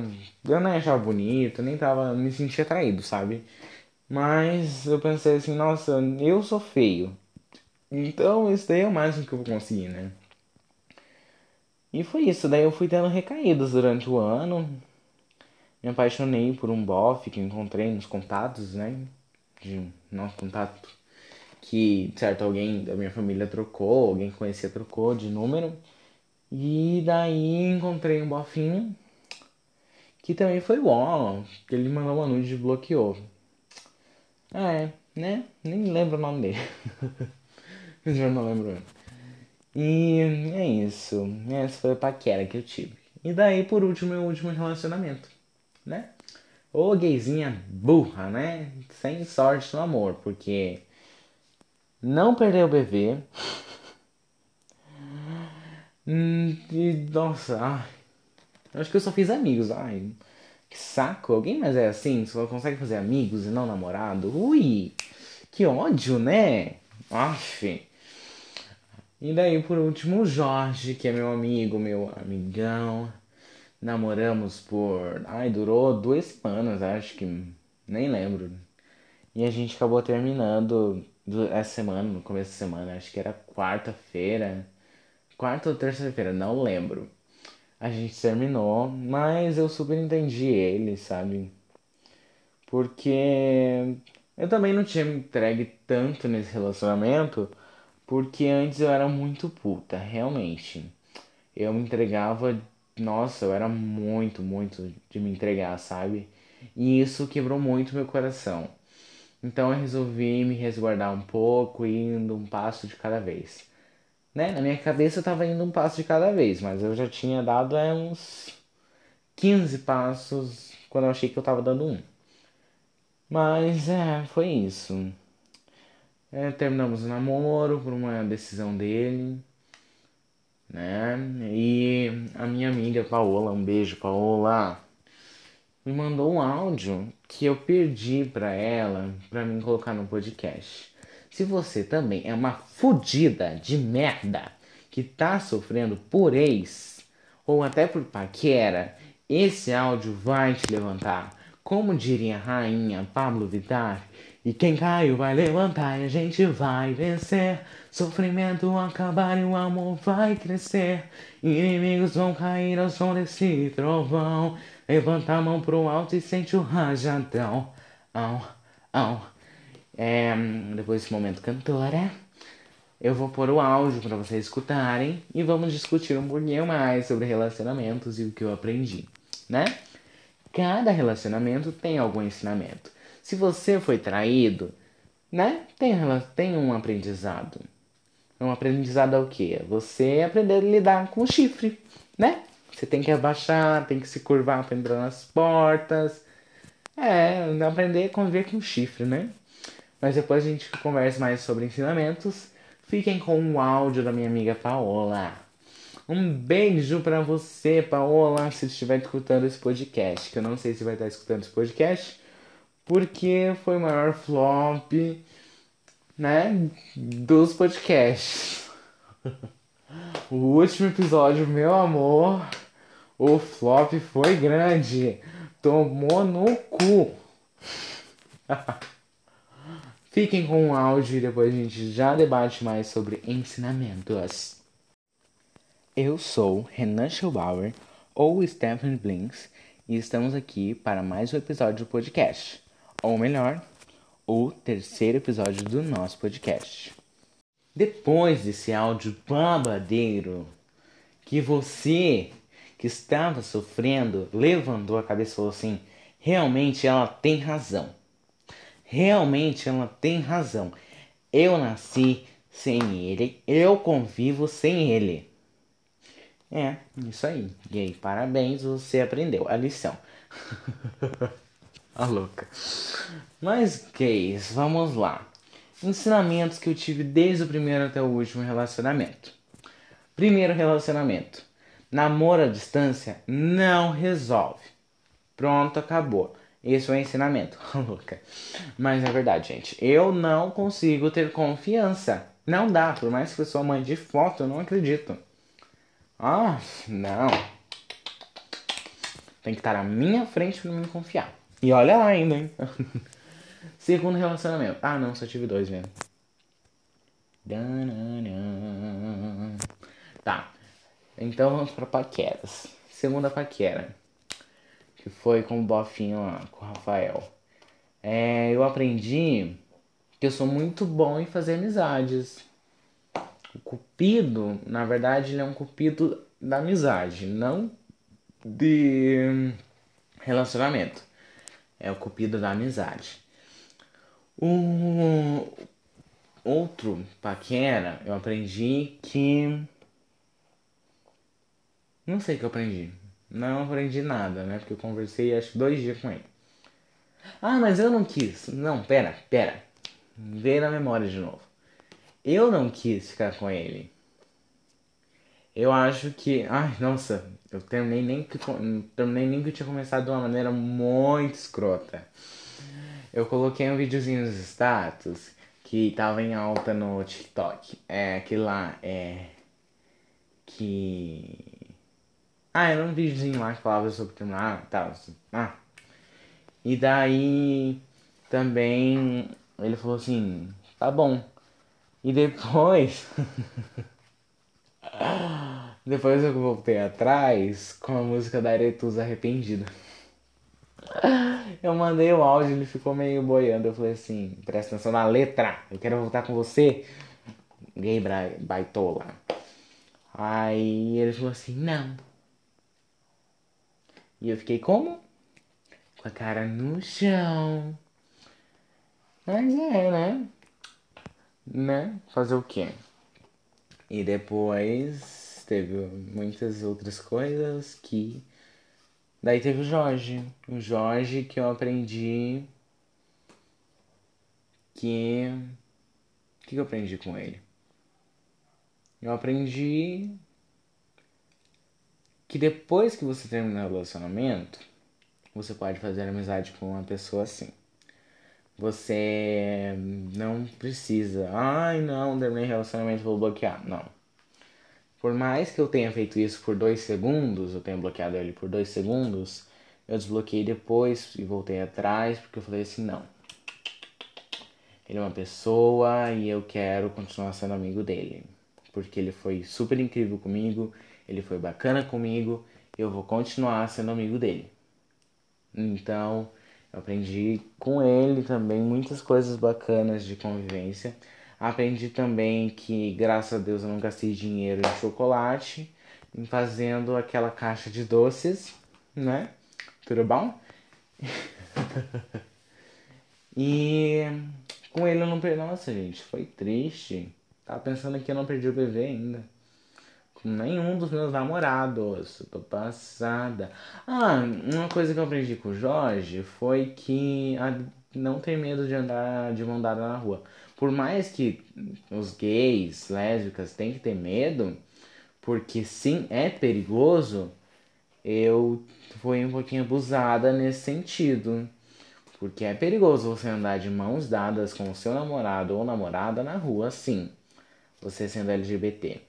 Eu nem achava bonito, nem tava. Me sentia atraído, sabe? Mas eu pensei assim, nossa, eu sou feio. Então isso daí é o máximo que eu vou conseguir, né? E foi isso, daí eu fui tendo recaídas durante o ano. Me apaixonei por um bofe que encontrei nos contatos, né? De nosso contato que certo alguém da minha família trocou, alguém que conhecia trocou de número. E daí encontrei um bofinho que também foi bom, que ele mandou uma nude e bloqueou. É, né? Nem lembro o nome dele. <laughs> Eu não lembro. E é isso. Essa foi a paquera que eu tive. E daí, por último, meu último relacionamento, né? Ô gayzinha burra, né? Sem sorte no amor, porque não perdeu o bebê. Hum, e, nossa, ai, eu acho que eu só fiz amigos. Ai, que saco. Alguém mais é assim? Só consegue fazer amigos e não namorado? Ui, que ódio, né? Aff. E daí, por último, o Jorge, que é meu amigo, meu amigão. Namoramos por. Ai, durou duas semanas, acho que. Nem lembro. E a gente acabou terminando essa semana, no começo da semana, acho que era quarta-feira. Quarta ou terça-feira, não lembro. A gente terminou, mas eu super entendi ele, sabe? Porque eu também não tinha me entregue tanto nesse relacionamento, porque antes eu era muito puta, realmente. Eu me entregava, nossa, eu era muito, muito de me entregar, sabe? E isso quebrou muito meu coração. Então eu resolvi me resguardar um pouco, indo um passo de cada vez. Né? Na minha cabeça eu tava indo um passo de cada vez, mas eu já tinha dado é, uns 15 passos quando eu achei que eu tava dando um. Mas é, foi isso. É, terminamos o namoro por uma decisão dele, né? E a minha amiga Paola, um beijo, Paola, me mandou um áudio que eu perdi pra ela pra mim colocar no podcast. Se você também é uma fudida de merda que tá sofrendo por ex ou até por paquera, esse áudio vai te levantar. Como diria a rainha Pablo Vittar, e quem caiu vai levantar e a gente vai vencer. Sofrimento acabar e o amor vai crescer. Inimigos vão cair ao som desse trovão. Levanta a mão pro alto e sente o rajadão. Au, au. É, depois desse momento cantora, eu vou pôr o áudio para vocês escutarem e vamos discutir um pouquinho mais sobre relacionamentos e o que eu aprendi, né? Cada relacionamento tem algum ensinamento. Se você foi traído, né? Tem, tem um aprendizado. Um aprendizado é o quê? Você aprender a lidar com o chifre, né? Você tem que abaixar, tem que se curvar para entrar nas portas. É, aprender a conviver com o chifre, né? Mas depois a gente conversa mais sobre ensinamentos. Fiquem com o áudio da minha amiga Paola. Um beijo para você, Paola, se estiver escutando esse podcast. Que eu não sei se vai estar escutando esse podcast, porque foi o maior flop, né, dos podcasts. o último episódio, meu amor, o flop foi grande. Tomou no cu. <laughs> Fiquem com o áudio e depois a gente já debate mais sobre ensinamentos. Eu sou Renan Schubauer, ou Stephen Blinks, e estamos aqui para mais um episódio do podcast. Ou melhor, o terceiro episódio do nosso podcast. Depois desse áudio babadeiro, que você que estava sofrendo levantou a cabeça e falou assim: realmente ela tem razão realmente ela tem razão. Eu nasci sem ele, eu convivo sem ele. É, isso aí. Gay, parabéns, você aprendeu a lição. <laughs> a louca. Mas, gays, vamos lá. Ensinamentos que eu tive desde o primeiro até o último relacionamento. Primeiro relacionamento. Namoro à distância não resolve. Pronto, acabou. Esse é o ensinamento. <laughs> Louca. Mas é verdade, gente. Eu não consigo ter confiança. Não dá. Por mais que eu sou mãe de foto, eu não acredito. Ah, não. Tem que estar na minha frente pra me confiar. E olha lá ainda, hein? <laughs> Segundo relacionamento. Ah, não, só tive dois mesmo. Tá. Então vamos pra paqueras. Segunda paquera que foi com o Bofinho lá, com o Rafael. É, eu aprendi que eu sou muito bom em fazer amizades. O cupido, na verdade, ele é um cupido da amizade, não de relacionamento. É o cupido da amizade. O outro paquera, eu aprendi que. Não sei o que eu aprendi. Não aprendi nada, né? Porque eu conversei acho dois dias com ele. Ah, mas eu não quis. Não, pera, pera. Vê na memória de novo. Eu não quis ficar com ele. Eu acho que. Ai, nossa, eu terminei nem que, terminei nem que tinha começado de uma maneira muito escrota. Eu coloquei um videozinho nos status que tava em alta no TikTok. É aquele lá, é. Que. Ah, era um videozinho lá que falava sobre terminar e tal. Ah. E daí também ele falou assim, tá bom. E depois. <laughs> depois eu voltei atrás com a música da Aretusa Arrependida. Eu mandei o áudio, ele ficou meio boiando. Eu falei assim: presta atenção na letra, eu quero voltar com você. Gay baitola. Aí ele falou assim: não. E eu fiquei como? Com a cara no chão. Mas é, né? Né? Fazer o quê? E depois teve muitas outras coisas que Daí teve o Jorge. O Jorge que eu aprendi que. O que eu aprendi com ele? Eu aprendi que depois que você termina o relacionamento, você pode fazer amizade com uma pessoa assim. Você não precisa. Ai, não, terminei relacionamento, vou bloquear. Não. Por mais que eu tenha feito isso por dois segundos, eu tenha bloqueado ele por dois segundos, eu desbloqueei depois e voltei atrás porque eu falei assim: não. Ele é uma pessoa e eu quero continuar sendo amigo dele. Porque ele foi super incrível comigo, ele foi bacana comigo, eu vou continuar sendo amigo dele. Então, eu aprendi com ele também muitas coisas bacanas de convivência. Aprendi também que, graças a Deus, eu não gastei dinheiro em chocolate, em fazendo aquela caixa de doces, né? Tudo bom? <laughs> e com ele eu não perdi. Nossa, gente, foi triste. Tava pensando que eu não perdi o bebê ainda. Com nenhum dos meus namorados. Eu tô passada. Ah, uma coisa que eu aprendi com o Jorge foi que a não ter medo de andar de mão dada na rua por mais que os gays, lésbicas tenham que ter medo, porque sim, é perigoso, eu fui um pouquinho abusada nesse sentido. Porque é perigoso você andar de mãos dadas com o seu namorado ou namorada na rua, sim. Você sendo LGBT.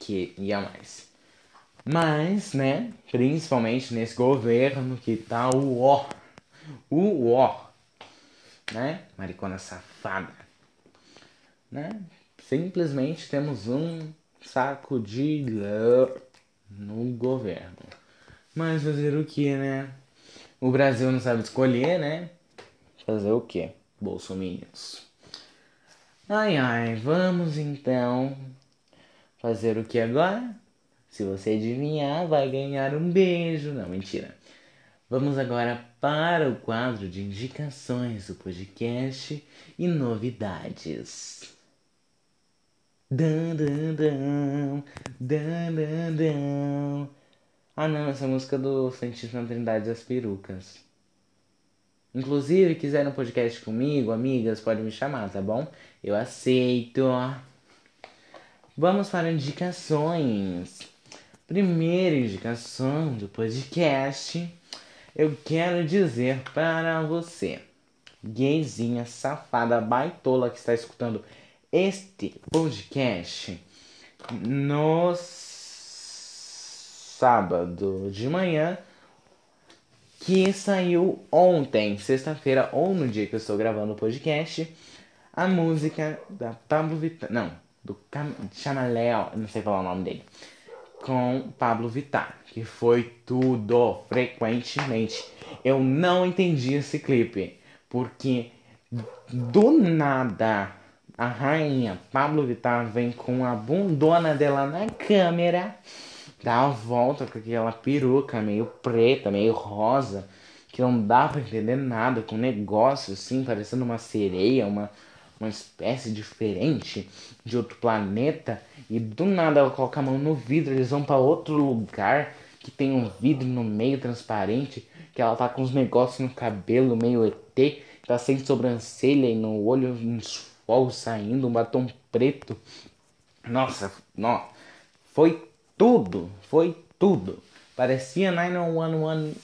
Que ia mais. Mas, né, principalmente nesse governo que tá o ó. O ó né? Maricona safada, né? Simplesmente temos um saco de no governo. Mas fazer o que, né? O Brasil não sabe escolher, né? Fazer o que? Bolsominions. Ai ai, vamos então fazer o que agora? Se você adivinhar, vai ganhar um beijo. Não, mentira. Vamos agora para o quadro de indicações do podcast e novidades. Dan, dan, dan, dan, dan, dan. Ah não, essa música do Santíssima Trindade das Perucas. Inclusive, quiserem um podcast comigo, amigas, podem me chamar, tá bom? Eu aceito. Vamos para indicações. Primeira indicação do podcast eu quero dizer para você, gayzinha, safada, baitola que está escutando este podcast, no sábado de manhã, que saiu ontem, sexta-feira, ou no dia que eu estou gravando o podcast, a música da Pablo Vittar, não, do Cam Chamaléu, não sei falar o nome dele com Pablo Vittar, que foi tudo frequentemente. Eu não entendi esse clipe, porque Do nada, a rainha Pablo Vittar vem com a bundona dela na câmera, dá a volta com aquela peruca meio preta, meio rosa, que não dá pra entender nada, com negócio assim, parecendo uma sereia, uma, uma espécie diferente de outro planeta, e do nada ela coloca a mão no vidro, eles vão para outro lugar que tem um vidro no meio transparente, que ela tá com uns negócios no cabelo meio ET tá sem sobrancelha e no olho uns fogos saindo, um batom preto. Nossa, não, foi tudo, foi tudo. Parecia 911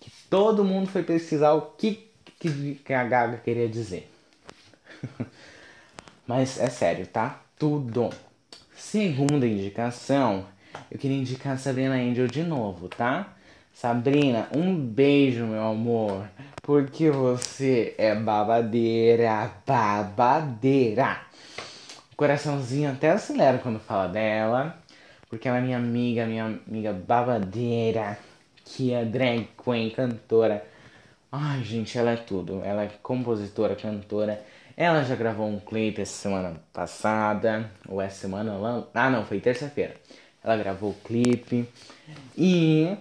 que todo mundo foi pesquisar o que, que, que a Gaga queria dizer. <laughs> Mas é sério, tá? Tudo. Segunda indicação, eu queria indicar a Sabrina Angel de novo, tá? Sabrina, um beijo, meu amor. Porque você é babadeira, babadeira. O coraçãozinho até acelera quando fala dela. Porque ela é minha amiga, minha amiga babadeira. Que é drag queen, cantora. Ai, gente, ela é tudo. Ela é compositora, cantora. Ela já gravou um clipe essa semana passada. Ou essa semana. Ah, não, foi terça-feira. Ela gravou o clipe. E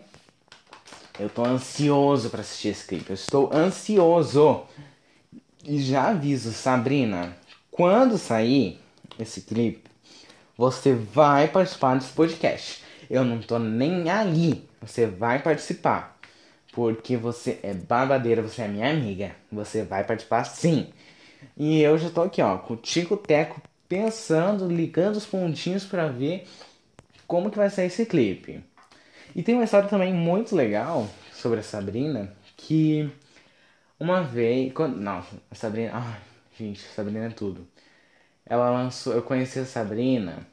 eu tô ansioso para assistir esse clipe. Eu estou ansioso. E já aviso, Sabrina, quando sair esse clipe, você vai participar desse podcast. Eu não tô nem aí. Você vai participar. Porque você é babadeira, você é minha amiga. Você vai participar sim. E eu já tô aqui, ó, com o Tico Teco pensando, ligando os pontinhos para ver como que vai sair esse clipe. E tem uma história também muito legal sobre a Sabrina, que uma vez. Quando, não, a Sabrina. Ai, gente, a Sabrina é tudo. Ela lançou. Eu conheci a Sabrina.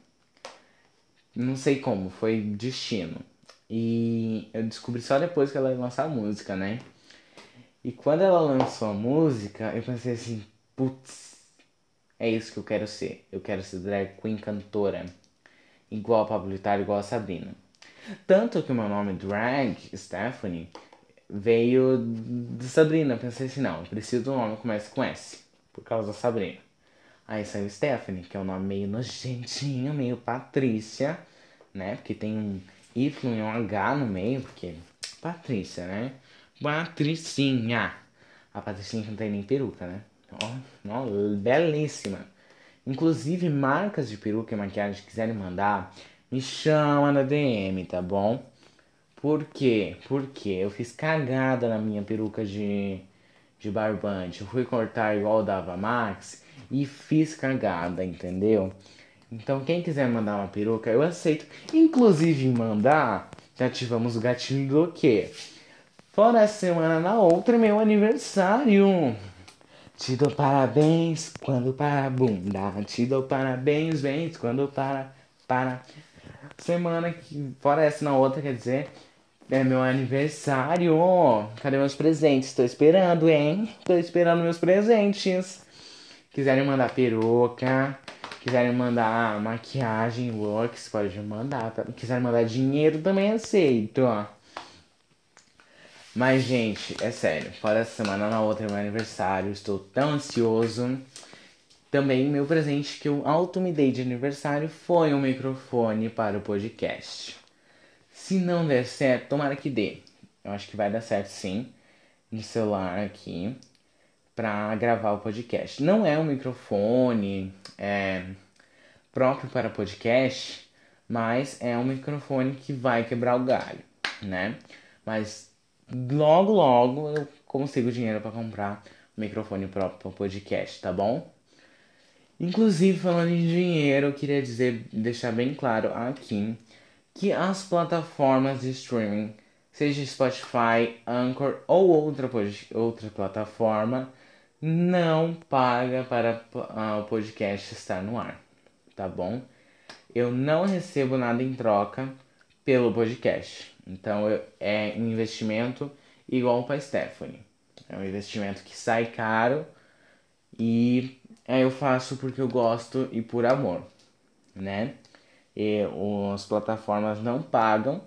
Não sei como, foi destino. E eu descobri só depois que ela ia lançar a música, né? E quando ela lançou a música, eu pensei assim, putz, é isso que eu quero ser. Eu quero ser drag queen cantora. Igual a Pablo Vittar, igual a Sabrina. Tanto que o meu nome drag, Stephanie, veio de Sabrina. Pensei assim, não, preciso de um nome que comece com S, por causa da Sabrina. Aí saiu Stephanie, que é um nome meio nojentinho, meio Patrícia, né? Porque tem um Y e um H no meio, porque Patrícia, né? Patricinha. A Patricinha não tem nem peruca, né? Ó, ó, belíssima. Inclusive, marcas de peruca e maquiagem quiserem mandar, me chama na DM, tá bom? Por quê? Porque eu fiz cagada na minha peruca de, de barbante. Eu fui cortar igual dava Max e fiz cagada, entendeu? Então quem quiser mandar uma peruca, eu aceito. Inclusive mandar, já ativamos o gatilho do quê? Fora a semana na outra meu aniversário. Te dou parabéns quando para bunda. Te dou parabéns, bens quando para para semana que fora essa na outra, quer dizer, é meu aniversário. Cadê meus presentes? Tô esperando, hein? Tô esperando meus presentes. Quiserem mandar peruca, quiserem mandar maquiagem, looks, pode mandar. Quiserem mandar dinheiro, também aceito, ó. Mas, gente, é sério. Fora essa semana, na outra é meu aniversário. Estou tão ansioso. Também meu presente que eu auto me dei de aniversário foi um microfone para o podcast. Se não der certo, tomara que dê. Eu acho que vai dar certo sim. No celular aqui. Pra gravar o podcast. Não é um microfone é, próprio para podcast. Mas é um microfone que vai quebrar o galho, né? Mas logo, logo eu consigo dinheiro para comprar um microfone próprio para o podcast, tá bom? Inclusive, falando em dinheiro, eu queria dizer, deixar bem claro aqui que as plataformas de streaming, seja Spotify, Anchor ou outra, outra plataforma, não paga para uh, o podcast estar no ar, tá bom? Eu não recebo nada em troca pelo podcast. Então é um investimento igual para Stephanie. É um investimento que sai caro e é, eu faço porque eu gosto e por amor, né? E as plataformas não pagam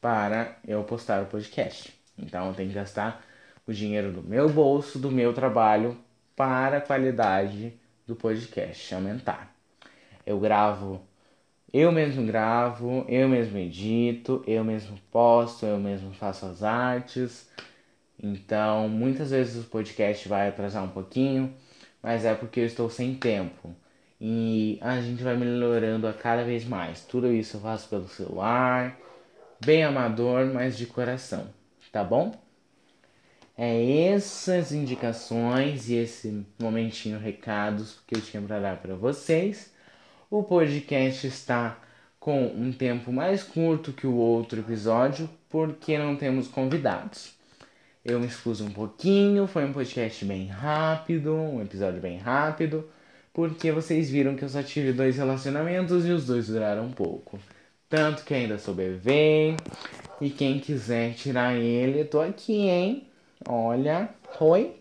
para eu postar o podcast. Então eu tenho que gastar o dinheiro do meu bolso, do meu trabalho, para a qualidade do podcast aumentar. Eu gravo, eu mesmo gravo, eu mesmo edito, eu mesmo posto, eu mesmo faço as artes. Então, muitas vezes o podcast vai atrasar um pouquinho, mas é porque eu estou sem tempo. E a gente vai melhorando a cada vez mais. Tudo isso eu faço pelo celular, bem amador, mas de coração, tá bom? É essas indicações e esse momentinho recados que eu tinha para dar para vocês. O podcast está com um tempo mais curto que o outro episódio, porque não temos convidados. Eu me expus um pouquinho, foi um podcast bem rápido, um episódio bem rápido, porque vocês viram que eu só tive dois relacionamentos e os dois duraram pouco. Tanto que ainda sou bebê, e quem quiser tirar ele, eu tô aqui, hein? Olha, oi.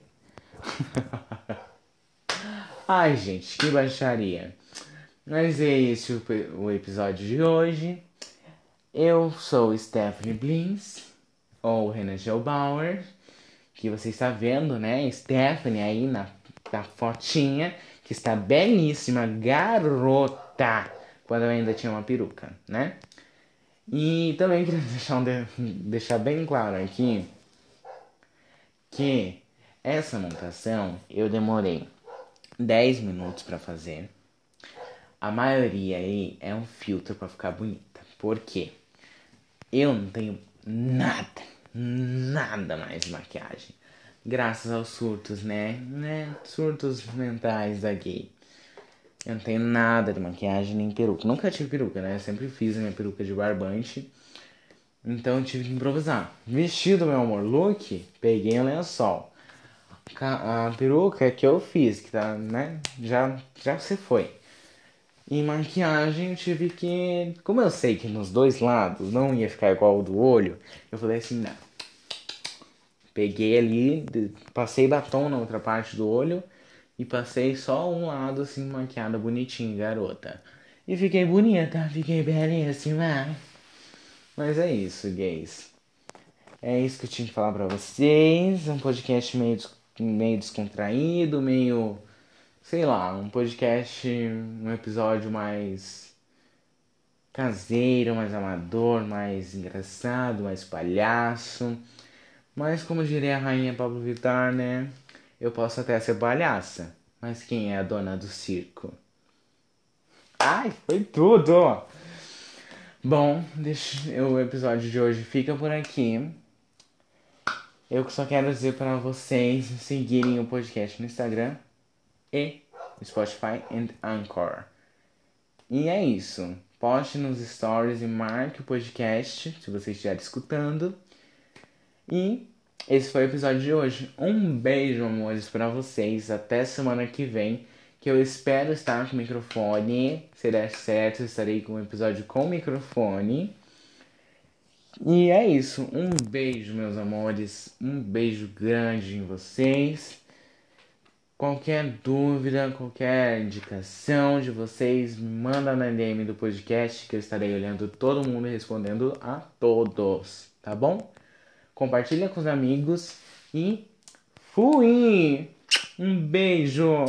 <laughs> Ai, gente, que baixaria. Mas é esse o, o episódio de hoje. Eu sou Stephanie Blins, ou Renan Gelbauer, que você está vendo, né? Stephanie aí na, na fotinha, que está belíssima, garota, quando eu ainda tinha uma peruca, né? E também queria <laughs> deixar, um de, deixar bem claro aqui que essa montação eu demorei 10 minutos para fazer. A maioria aí é um filtro para ficar bonita. Por quê? Eu não tenho nada, nada mais de maquiagem. Graças aos surtos, né? né? Surtos mentais da gay. Eu não tenho nada de maquiagem nem peruca. Nunca tive peruca, né? Eu sempre fiz a minha peruca de barbante. Então eu tive que improvisar. Vestido, meu amor, look, peguei um lençol. A peruca que eu fiz, que tá, né? Já, já se foi. E maquiagem eu tive que. Como eu sei que nos dois lados não ia ficar igual o do olho, eu falei assim, não. Peguei ali, passei batom na outra parte do olho e passei só um lado assim, maquiada bonitinho, garota. E fiquei bonita, fiquei belíssima. Mas é isso, gays. É isso que eu tinha que falar pra vocês. Um podcast meio, meio descontraído, meio. Sei lá, um podcast, um episódio mais caseiro, mais amador, mais engraçado, mais palhaço. Mas como diria a rainha Pablo Vittar, né? Eu posso até ser palhaça, mas quem é a dona do circo? Ai, foi tudo! Bom, deixa, o episódio de hoje fica por aqui. Eu só quero dizer para vocês seguirem o podcast no Instagram e Spotify e Anchor. E é isso. Poste nos stories e marque o podcast se você estiver escutando. E esse foi o episódio de hoje. Um beijo, amores, para vocês. Até semana que vem que eu espero estar com microfone. Se der certo, estarei com um episódio com microfone. E é isso. Um beijo, meus amores. Um beijo grande em vocês. Qualquer dúvida, qualquer indicação de vocês, manda na DM do podcast que eu estarei olhando todo mundo e respondendo a todos, tá bom? Compartilha com os amigos e fui! Um beijo!